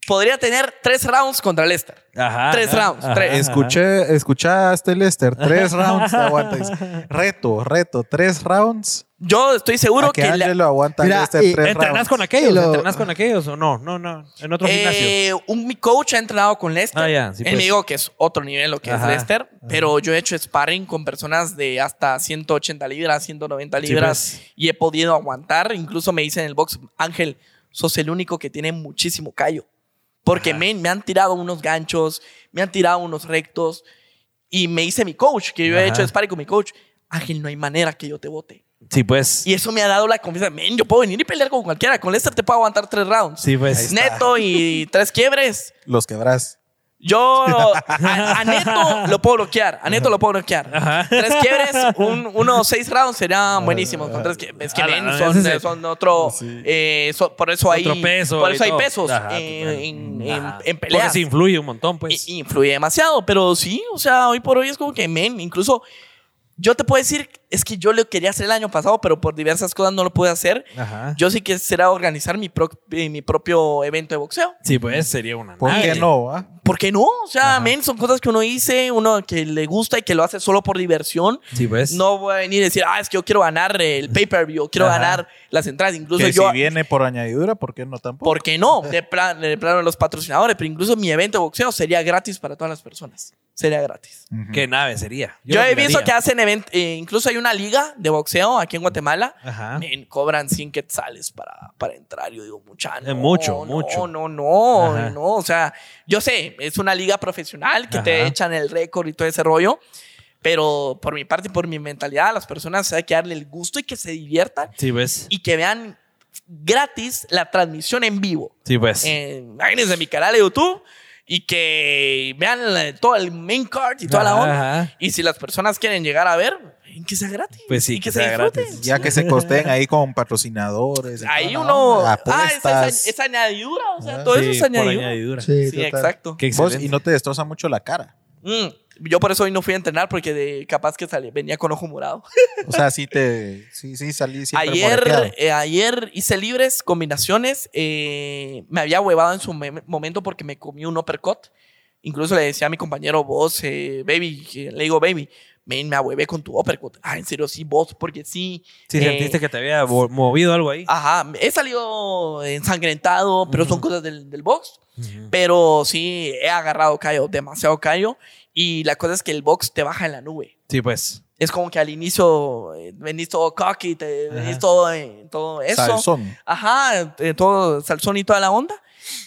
Podría tener tres rounds contra Lester. Ajá. Tres ajá, rounds, ajá, tres. Escuché, escuchaste, Lester. Tres rounds te aguantas. Reto, reto. Tres rounds. Yo estoy seguro ¿A que que. la- Ángelo aguanta Mira, Lester y- tres ¿Entrenas rounds? con aquellos? Lo- ¿Entrenas con aquellos o no? No, no. En otro gimnasio. eh, un, mi coach ha entrenado con Lester. Ah, ya, sí, Él pues. me dijo que es otro nivel lo que Ajá, es Lester. Pero yo he hecho sparring con personas de hasta 180 libras, 190 Sí, libras. pues. Y he podido aguantar. Incluso me dicen en el box, Ángel, sos el único que tiene muchísimo callo. Porque men, me han tirado unos ganchos, me han tirado unos rectos. Y me dice mi coach, que yo he Ajá. hecho sparring con mi coach, Ángel, no hay manera que yo te bote. Sí, pues. Y eso me ha dado la confianza. Men, yo puedo venir y pelear con cualquiera. Con Lester te puedo aguantar tres rounds. Sí, pues. Neto y tres quiebres. Los quebrás. Yo (laughs) a, a Neto lo puedo bloquear. A Neto lo puedo bloquear. Ajá. Tres quiebres, un, unos seis rounds serían buenísimos. Con tres quiebres. Es que Ah, men, la- son, otro. eh, por eso hay. Otro peso. Por eso hay todo. pesos Ajá, en, en, en- Ajá. en Porque peleas. se influye un montón, pues. I- influye demasiado, pero sí, o sea, hoy por hoy es como que, men, incluso Yo te puedo decir, es que yo lo quería hacer el año pasado, pero por diversas cosas no lo pude hacer. Ajá. Yo sí quisiera organizar mi, pro- eh, mi propio evento de boxeo. Sí, pues sería una ¿Por nave. qué no? ah? ¿Por qué no? O sea, men, son cosas que uno dice, uno que le gusta y que lo hace solo por diversión. Sí, pues. No voy a venir y decir, ah, es que yo quiero ganar el pay-per-view, quiero Ajá. ganar las entradas. Incluso Que yo, si viene por añadidura, ¿por qué no tampoco? ¿por qué no? De, plan, de plano los patrocinadores, pero incluso mi evento de boxeo sería gratis para todas las personas. Sería gratis. Ujú. ¿Qué nave sería? Yo, lo he visto que hacen eventos, incluso hay una liga de boxeo aquí en Guatemala. Ajá. Men, cobran 100 quetzales para, para entrar. Yo digo, mucha, no, Es mucho, no, mucho. No, no, Ajá. no. O sea, yo sé, es una liga profesional que te Ajá. echan el récord y todo ese rollo. Pero por mi parte y por mi mentalidad, a las personas hay que darle el gusto y que se diviertan Sí, pues. y que vean gratis la transmisión en vivo. Sí, pues. En, imagínense mi canal de YouTube y que vean la- todo el main card y toda la onda. ajá. Y si las personas quieren llegar a ver, que sea gratis. Pues sí, y que, que se sea disfruten. gratis. Ya que se costeen ahí con patrocinadores. Ahí uno. onda, Ah, esa, esa añadidura. O sea, Ah, todo Sí, eso es añadidura. añadidura. Sí, exacto. Qué Vos, excelente. y no te destroza mucho la cara. Mm, Yo por eso hoy no fui a entrenar porque de, capaz que salí, venía con ojo morado. (laughs) O sea, sí te. Sí, sí, salí siempre Ayer, eh, ayer hice libres combinaciones. eh, me había huevado en su me- momento porque me comí un uppercut. Incluso le decía a mi compañero, vos, eh, baby, le digo, baby, men, me ahuevé con tu uppercut. Ah, en serio, sí, vos, porque sí. Sí, eh, sentiste que te había mo- movido algo ahí. Ajá, he salido ensangrentado, pero son cosas del, del box. Pero sí, he agarrado callo, demasiado callo. Y la cosa es que el box te baja en la nube. Sí, pues. Es como que al inicio eh, venís todo cocky, te venís todo, eh, todo eso. Salsón. Ajá, eh, todo salsón y toda la onda.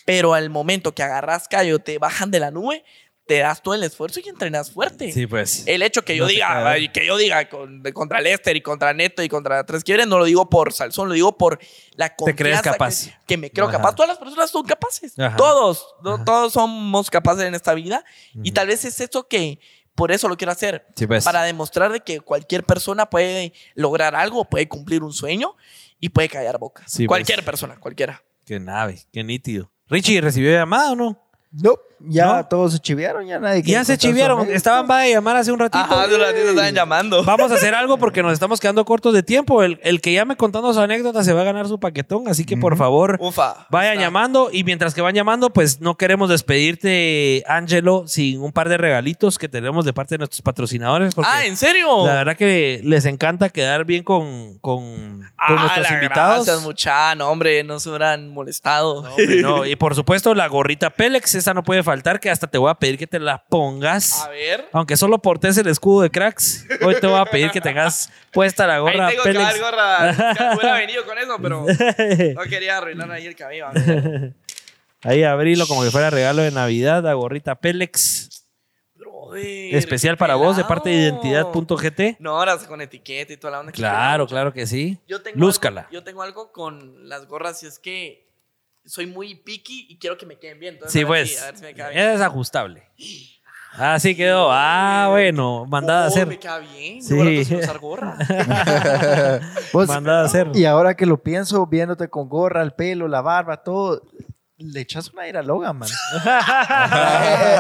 Pero al momento que agarras callo, te bajan de la nube, te das todo el esfuerzo y entrenas fuerte. Sí, pues. El hecho que yo No diga, ay, que yo diga con- de- contra Lester y contra Neto y contra Tres Quiebres, no lo digo por Salsón, lo digo por la Te crees confianza capaz. Que, que me creo Ajá. capaz. Todas las personas son capaces. Ajá. Todos, no- Ajá. todos somos capaces en esta vida. Y tal vez es eso que por eso lo quiero hacer. Sí, pues. Para demostrar de que cualquier persona puede lograr algo, puede cumplir un sueño y puede callar bocas. Sí, pues. cualquier persona, cualquiera. Qué nave, qué nítido. Richie, ¿recibió llamada o no? No, ya ¿No? todos se chivearon, ya nadie quiere Ya se chiviaron. Estaban va a llamar hace un ratito. hace un ratito estaban llamando. Vamos a hacer algo porque (laughs) nos estamos quedando cortos de tiempo. El, el que llame contando su anécdota se va a ganar su paquetón. Así que, por favor, Ufa. vayan Está. llamando. Y mientras que van llamando, pues no queremos despedirte, Angelo, sin un par de regalitos que tenemos de parte de nuestros patrocinadores. Ah, ¿en serio? la verdad que les encanta quedar bien con, con, con Ah, nuestros invitados. Gracias, mucha. No, hombre, no se hubieran molestado. No, hombre, no. (laughs) Y por supuesto, la gorrita Pélex, esa no puede faltar, que hasta te voy a pedir que te la pongas. A ver. Aunque solo portes el escudo de cracks, hoy te voy a pedir que tengas puesta la gorra ahí tengo que dar gorra. Hubiera venido con eso, pero (laughs) no quería arruinar ahí el cabello. amigo. (laughs) Ahí abrilo como que fuera regalo de Navidad, la gorrita Pélex. Brother, Especial para vos de pelado. parte de identidad.gt. No, ahora con etiqueta y toda la onda. que Claro, quiero. claro que sí. Yo tengo Lúzcala. Algo, yo tengo algo con las gorras y es que soy muy picky y quiero que me queden bien. Entonces, Sí, pues. a ver si me queda bien. Es ajustable. Así quedó. Ah, bueno. Mandada a hacer. Me queda bien. Sí. Usar gorra. Vos- (laughs) Mandada a hacer. y ahora que lo pienso, viéndote con gorra, el pelo, la barba, todo, le echas una ira a Logan, man. (laughs)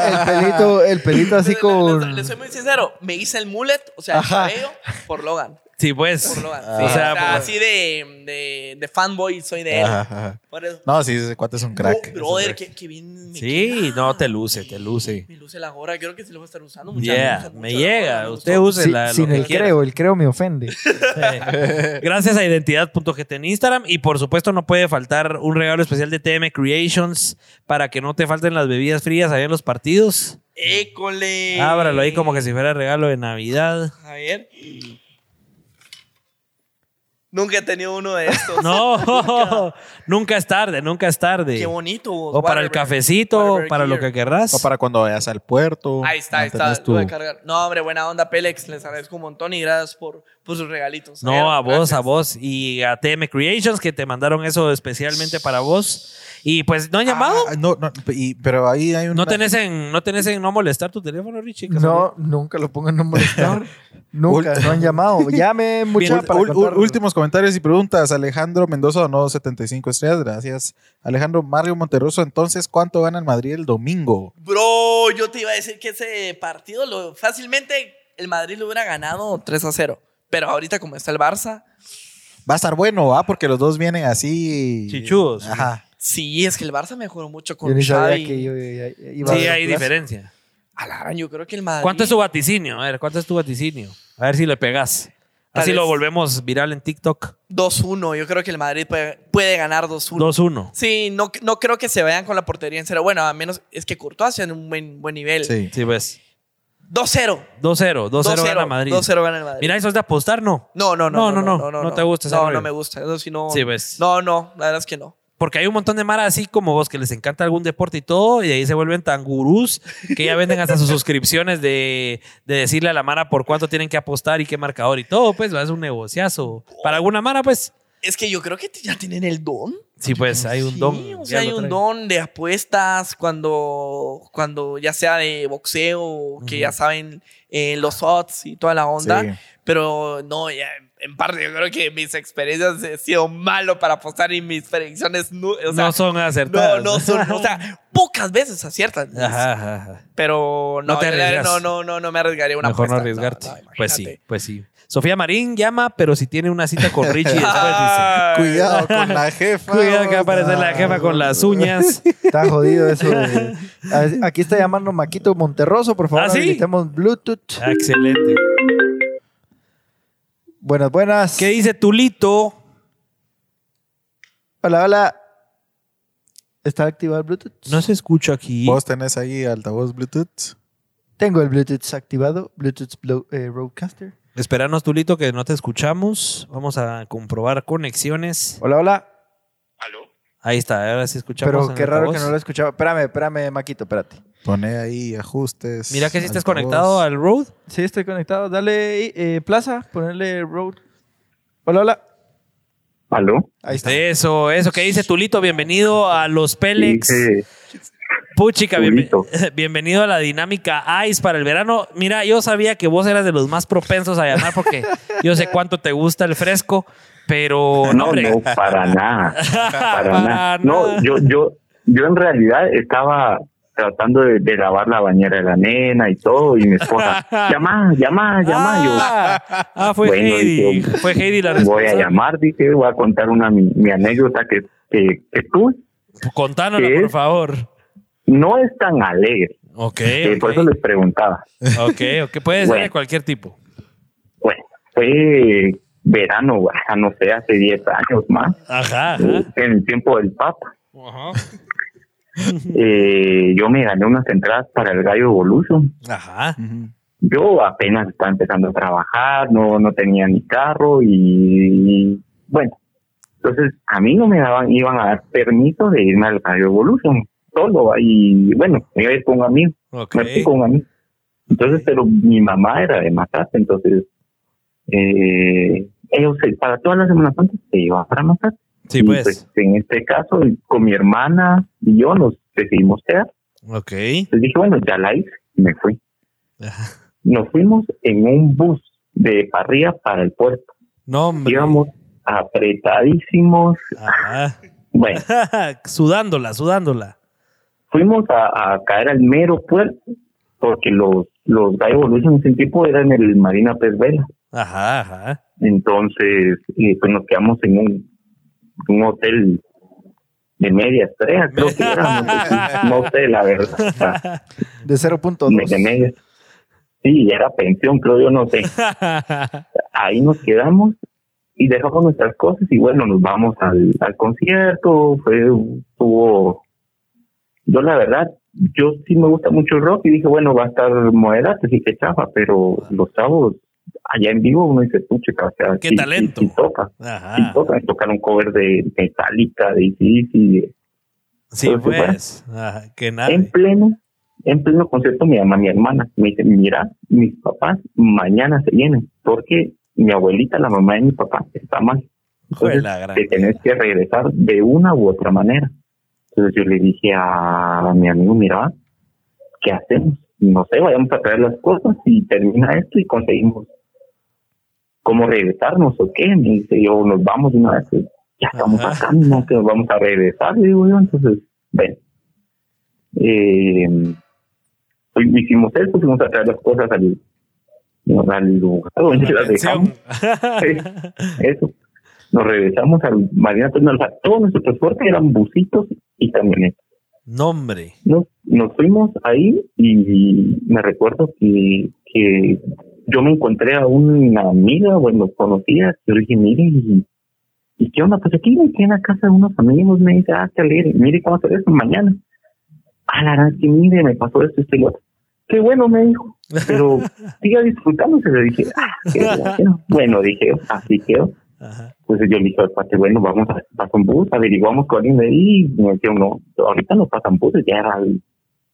el, pelito, el pelito así Le- le- con... Le, soy muy sincero. Me hice el mullet, o sea, el cabello, por Logan. Sí, pues. Ah. Sí, O o sea, sea, por- así de, de, de fanboy soy de él. Ajá, ajá. Por eso. No, sí, ese cuate es un crack. Oh, brother, que bien me Sí, queda. no, te luce, te luce. Me luce la gorra. Creo que sí lo voy a estar usando. mucha- Yeah, me mucho llega. gorra, Usted use Sí, la, sin el quiera. creo, el creo me ofende. (laughs) Gracias a identidad.gt en Instagram. Y por supuesto, no puede faltar un regalo especial de TM Creations para que no te falten las bebidas frías ahí en los partidos. École. Ábralo ahí como que si fuera regalo de Navidad. A ver. Nunca he tenido uno de estos. (laughs) (laughs) No, (laughs) nunca es tarde, nunca es tarde. Qué bonito. O para el cafecito, para lo que querrás. O para cuando vayas al puerto. Ahí está, ahí está. Lo cargar. No, hombre, buena onda, Pélex. Les agradezco un montón y gracias por, por sus regalitos. No, a vos, Gracias. a vos. Y a TM Creations que te mandaron eso especialmente para vos. Y pues, ¿no han llamado? Ah, no, no, y- pero ahí hay un. ¿No tenés, en, ¿No tenés en no molestar tu teléfono, Richie? No, nunca lo pongan no molestar. (laughs) nunca, no han llamado. (laughs) Llame contar- últimos comentarios y preguntas. Alejandro Mendoza donó 75 estrellas. Gracias. Alejandro Mario Monterroso. Entonces, ¿cuánto gana el Madrid el domingo? Bro, yo te iba a decir que ese partido lo fácilmente el Madrid lo hubiera ganado 3 a 0. Pero ahorita como está el Barça, Va a estar bueno, ¿va? Porque los dos vienen así. Chichudos. Ajá. sí, es que el Barça mejoró mucho Yo con ni sabía Xavi. que yo iba- iba Sí, a- hay diferencia. A la gran, yo creo que el Madrid... ¿Cuánto es tu vaticinio? A ver, ¿cuánto es tu vaticinio? A ver si le pegas. Así lo volvemos viral en TikTok. 2-1. Yo creo que el Madrid puede, puede ganar 2-1. 2-1. Sí, no, no creo que se vayan con la portería en cero. Bueno, a menos es que Courtois en un buen, buen nivel. Sí. Sí, ves. 2-0. 2-0. 2-0 gana Madrid. 2-0 gana el Madrid. Mira, eso es de apostar, ¿no? no, no, No, no, no, no. No te gusta ese No, no me gusta. Eso sí, no. Sí, ves. No, no, la verdad es que no. Porque hay un montón de mara así como vos que les encanta algún deporte y todo, y ahí se vuelven tan gurús que ya venden hasta sus (laughs) suscripciones de, de decirle a la mara por cuánto tienen que apostar y qué marcador y todo, pues es un negociazo. Para alguna mara, pues, Es que yo creo que ya tienen el don. Sí, pues hay un Sí, don. o ya sea, hay un don de apuestas cuando, cuando ya sea de boxeo, que ya saben eh, los odds y toda la onda. Sí. Pero no, ya en parte yo creo que mis experiencias he sido malo para apostar y mis predicciones no, o sea, no son no, acertadas. no son, o sea, (laughs) pocas veces aciertan. Ajá, ajá, ajá. Pero no, No te no, no, no, no me arriesgaría una Mejor no apuesta. arriesgarte. No, no, pues sí, pues sí. Sofía Marín llama, pero si tiene una cita con Richie después dice. (laughs) Cuidado con la jefa. Cuidado que va a aparecer la jefa con las uñas. Está jodido eso. de- Aquí está llamando Maquito Monterroso, por favor. ¿Ah, sí? Bluetooth. Ah, Excelente. Buenas, buenas. ¿Qué dice Tulito? Hola, hola. ¿Está activado el Bluetooth? No se escucha aquí. Vos tenés ahí altavoz Bluetooth. Tengo el Bluetooth activado. Bluetooth eh, Roadcaster. Esperanos, Tulito, que no te escuchamos. Vamos a comprobar conexiones. Hola, hola. Ahí está, ahora sí escuchamos. Pero en qué raro que no lo escuchaba. Espérame, espérame, Maquito, espérate. Poné ahí ajustes. Mira que si estás altavoz. conectado al Road. Sí, estoy conectado. Dale, eh, Plaza, ponerle Road. Hola, hola. ¿Aló? Ahí está. Eso, eso que dice Tulito. Bienvenido a los Pélex. Dice, Puchica, Tulito. (laughs) bienvenido a la dinámica ICE para el verano. Mira, yo sabía que vos eras de los más propensos a llamar porque yo sé cuánto te gusta el fresco, pero no, no, para nada. Para, (laughs) Para nada. No, yo, yo, yo en realidad estaba tratando de, de lavar la bañera de la nena y todo, y mi esposa, (laughs) llama, llama, llama. Yo, Ah, ah, fue Bueno, Heidi. dije, Fue Heidi la voy responsable. a llamar, dije, voy a contar una mi, mi anécdota que, que, que tuve. Contánosla, ¿Qué por favor. No es tan alegre, Ok, eh, por ok. eso les preguntaba. Ok, ok. Puede ser Bueno. de cualquier tipo. Bueno, fue verano, no sé, hace 10 años más, Ajá, ajá. en el tiempo del Papa. Ajá. Eh, yo me gané unas entradas para el Gallo Evolution. Ajá. Yo apenas estaba empezando a trabajar, no, no tenía ni carro y bueno, entonces a mí no me daban, iban a dar permiso de irme al Gallo Evolution solo y bueno, me iba a ir con un amigo, Ok. me fui con un amigo. Entonces, pero mi mamá era de Matate, entonces eh, ellos para todas las Semanas Santas se iban para Matate. Sí, Y, pues. en este caso, con mi hermana y yo nos decidimos quedar. Ok. Entonces dije, bueno, ya la hice y me fui. Ajá. Nos fuimos en un bus de parrilla para el puerto. No, hombre. Íbamos apretadísimos. Ajá. Bueno, (laughs) sudándola, sudándola. Fuimos a, a caer al mero puerto porque los, los Gallo Evolution en ese tiempo eran en el Marina Pez Vela. Ajá, ajá. Entonces, eh, pues nos quedamos en un, un hotel de media estrella, (laughs) creo que era, no sé, si- no sé la verdad. (laughs) De de 0.2. media. Sí, era pensión, creo yo, no sé. (laughs) ahí nos quedamos y dejamos nuestras cosas y bueno, nos vamos al, al concierto, fue, tuvo, yo la verdad, yo sí me gusta mucho el rock y dije, bueno, va a estar moderato, sí que chafa, pero los chavos allá en vivo uno dice, pucha, o sea, Qué sí- talento. Sí, sí toca, sí toca, tocaron cover de Metallica, de ACDC, Sí, pues. Ajá, que nada. en pleno, en pleno concierto me llama mi hermana, me dice, mira, mis papás mañana se vienen, porque mi abuelita, la mamá de mi papá, está mal. Entonces, te tenés que regresar de una u otra manera. Entonces yo le dije a mi amigo, mira, ¿qué hacemos? No sé, vayamos a traer las cosas y termina esto y conseguimos cómo regresarnos o qué. Me dice yo, nos vamos una vez. Ya estamos Ajá. acá, no que nos vamos a regresar, le digo yo. Entonces, ven. Eh, hicimos eso, fuimos a traer las cosas al, lugar donde las dejamos. Eso. Nos regresamos al Marina Terminal. O sea, todo nuestro transporte eran busitos y camionetas. Nombre. Nos, nos fuimos ahí y me recuerdo que, que yo me encontré a una amiga, bueno, conocida, que yo le dije, mire, y, ¿y qué onda? Pues aquí me quedé en la casa de unos amigos, me dice, ah, qué alegre, mire cómo hacer eso mañana. Ah, la verdad que mire, me pasó esto, esto y lo otro. Qué bueno, me dijo, pero siga disfrutándose. Le dije, ah, qué (laughs) bueno. Bueno, dije, así quedó. Ajá. Pues yo le dije al cuate, bueno, vamos a pasar un bus, averiguamos con ahí, y me decía, no, ahorita no pasan buses, ya era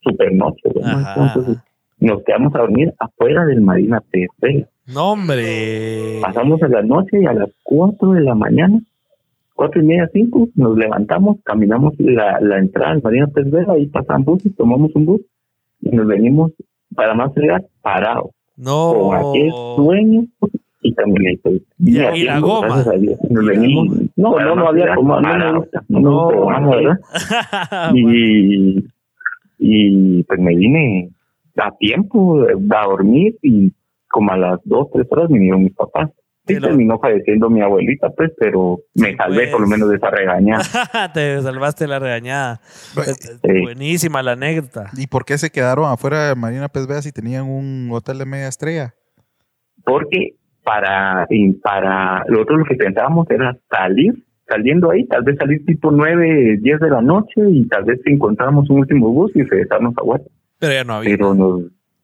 super noche, entonces nos quedamos a dormir afuera del Marina PC. Nombre. Pasamos a la noche y a las 4 de la mañana, cuatro y media, cinco, nos levantamos, caminamos la, la entrada al Marina PC, ahí pasan buses, tomamos un bus y nos venimos para más llegar parados, No. con aquel sueño y también Y y la goma. Nos venimos, no, no, no había goma, no no goma, ¿verdad? (laughs) y, y pues me vine a tiempo a dormir y como a las dos, tres horas vinieron mis papás. Sí, lo- terminó falleciendo mi abuelita, pues, pero me salvé pues. por lo menos de esa regañada. (laughs) Te salvaste la regañada. Sí. Buenísima la anécdota. ¿Y por qué se quedaron afuera de Marina Pez Vea si tenían un hotel de media estrella? Porque para, y para nosotros lo que pensábamos era salir, saliendo ahí, tal vez salir tipo nueve, diez de la noche y tal vez encontramos un último bus y regresarnos a Huerta. Pero ya no había. pero nos,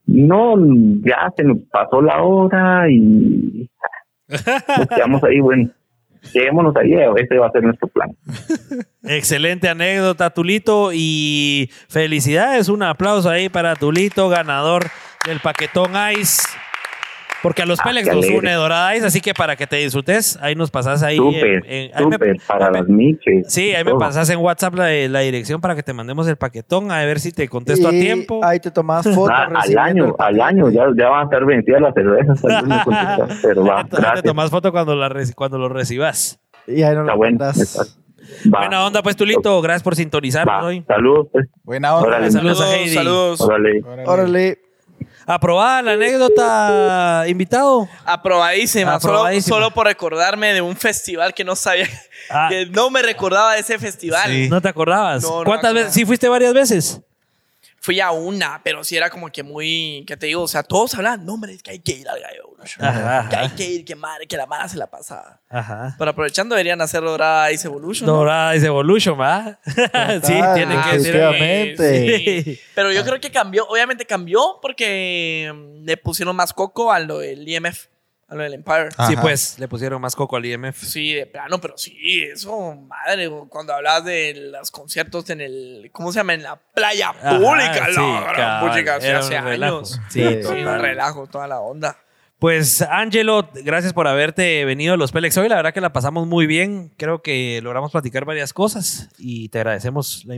no, ya se nos pasó la hora y (laughs) nos quedamos ahí, bueno, quedémonos ahí, ese va a ser nuestro plan. Excelente anécdota, Tulito. Y felicidades. Un aplauso ahí para Tulito, ganador del paquetón Ice. Porque a los Ah, Pélex nos une Dorada Ice, así que para que te disfrutes, ahí nos pasas ahí. Súper, en- en- ahí me- súper, para me- las miches. Sí, ahí me todo. pasas en WhatsApp la, la dirección para que te mandemos el paquetón, a ver si te contesto a tiempo. Ahí te tomas (laughs) fotos. Ah, al año, al año, ya, ya van a estar vencidas las cervezas, me (laughs) pero va, Entonces te tomas foto cuando, la cuando lo recibas. Y ahí no está lo bueno. Va, Buena onda, pues, Tulito. Gracias por sintonizarnos hoy. saludos, pues, Buena onda. Órale. Saludos a Saludos, Heidi. saludos. órale. Órale. Órale. Aprobada la anécdota, (laughs) invitado. Aprobadísima. Solo, Aprobadísima. solo por recordarme de un festival que no sabía, Ah. que no me recordaba de ese festival. Sí. ¿No te acordabas? No, no me ¿Cuántas veces? ¿Sí fuiste varias veces? Fui a una, pero sí era como que muy, ¿qué te digo? O sea, todos hablaban, no, hombre, es que hay que ir al Gallo Evolution. Ajá, Que hay que ir, que madre, que la mara se la pasaba. Ajá. Pero aprovechando, deberían hacer Dorada Ice Evolution. ¿no? Dorada Ice Evolution, ¿va? (laughs) sí, Total, tiene que ser. Sí. Pero yo creo que cambió, obviamente cambió porque mm, le pusieron más coco a lo del IMF, a lo del Empire. Sí, pues, le pusieron más coco al IMF. Sí, de plano, pero sí, eso, madre, cuando hablas de los conciertos en el, ¿cómo se llama? En la playa Ajá, pública, sí, la gran era hace relajo. años. Sí, Sí, Sí, total. un relajo, toda la onda. Pues, Angelo, gracias por haberte venido a los Pelex hoy. La verdad que la pasamos muy bien. Creo que logramos platicar varias cosas y te agradecemos la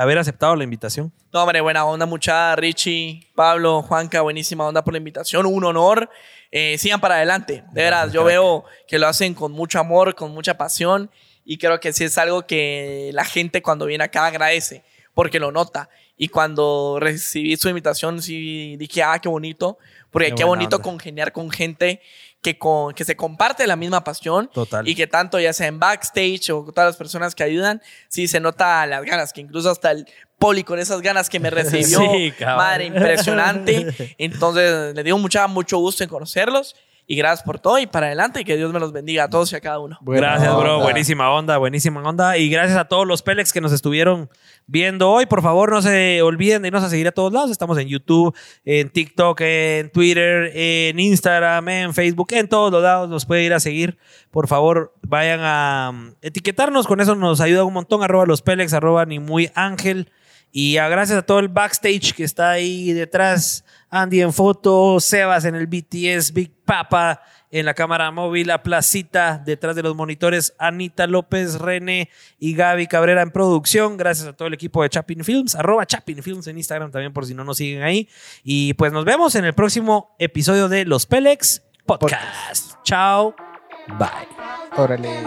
haber aceptado la invitación. No, hombre, buena onda, mucha Richie, Pablo, Juanca, buenísima onda por la invitación, un honor. Eh, sigan para adelante, de veras, yo veo que lo hacen con mucho amor, con mucha pasión y creo que sí es algo que la gente cuando viene acá agradece porque lo nota. Y cuando recibí su invitación, sí dije, ah, qué bonito, porque Qué bonito onda. congeniar con gente que, con, que se comparte la misma pasión Total. y que tanto ya sea en backstage o todas las personas que ayudan, sí se nota las ganas, que incluso hasta el poli con esas ganas que me (laughs) recibió, Sí, madre, impresionante. (laughs) Entonces, le digo mucha, mucho gusto en conocerlos y gracias por todo y para adelante y que Dios me los bendiga a todos y a cada uno. Buena gracias, bro. onda. Buenísima onda, buenísima onda. Y gracias a todos los Pelex que nos estuvieron viendo hoy. Por favor, no se olviden de irnos a seguir a todos lados. Estamos en YouTube, en TikTok, en Twitter, en Instagram, en Facebook, en todos los lados. Nos puede ir a seguir. Por favor, vayan a um, etiquetarnos. Con eso nos ayuda un montón. Arroba los Pelex, arroba ni muy ángel. Y a gracias a todo el backstage que está ahí detrás. Andy en foto, Sebas en el BTS, Big Papa en la cámara móvil, la placita detrás de los monitores, Anita López, René y Gaby Cabrera en producción. Gracias a todo el equipo de Chapin Films, arroba Chapin Films en Instagram también por si no nos siguen ahí. Y pues nos vemos en el próximo episodio de Los Pelex Podcast. Chao. Bye. Órale.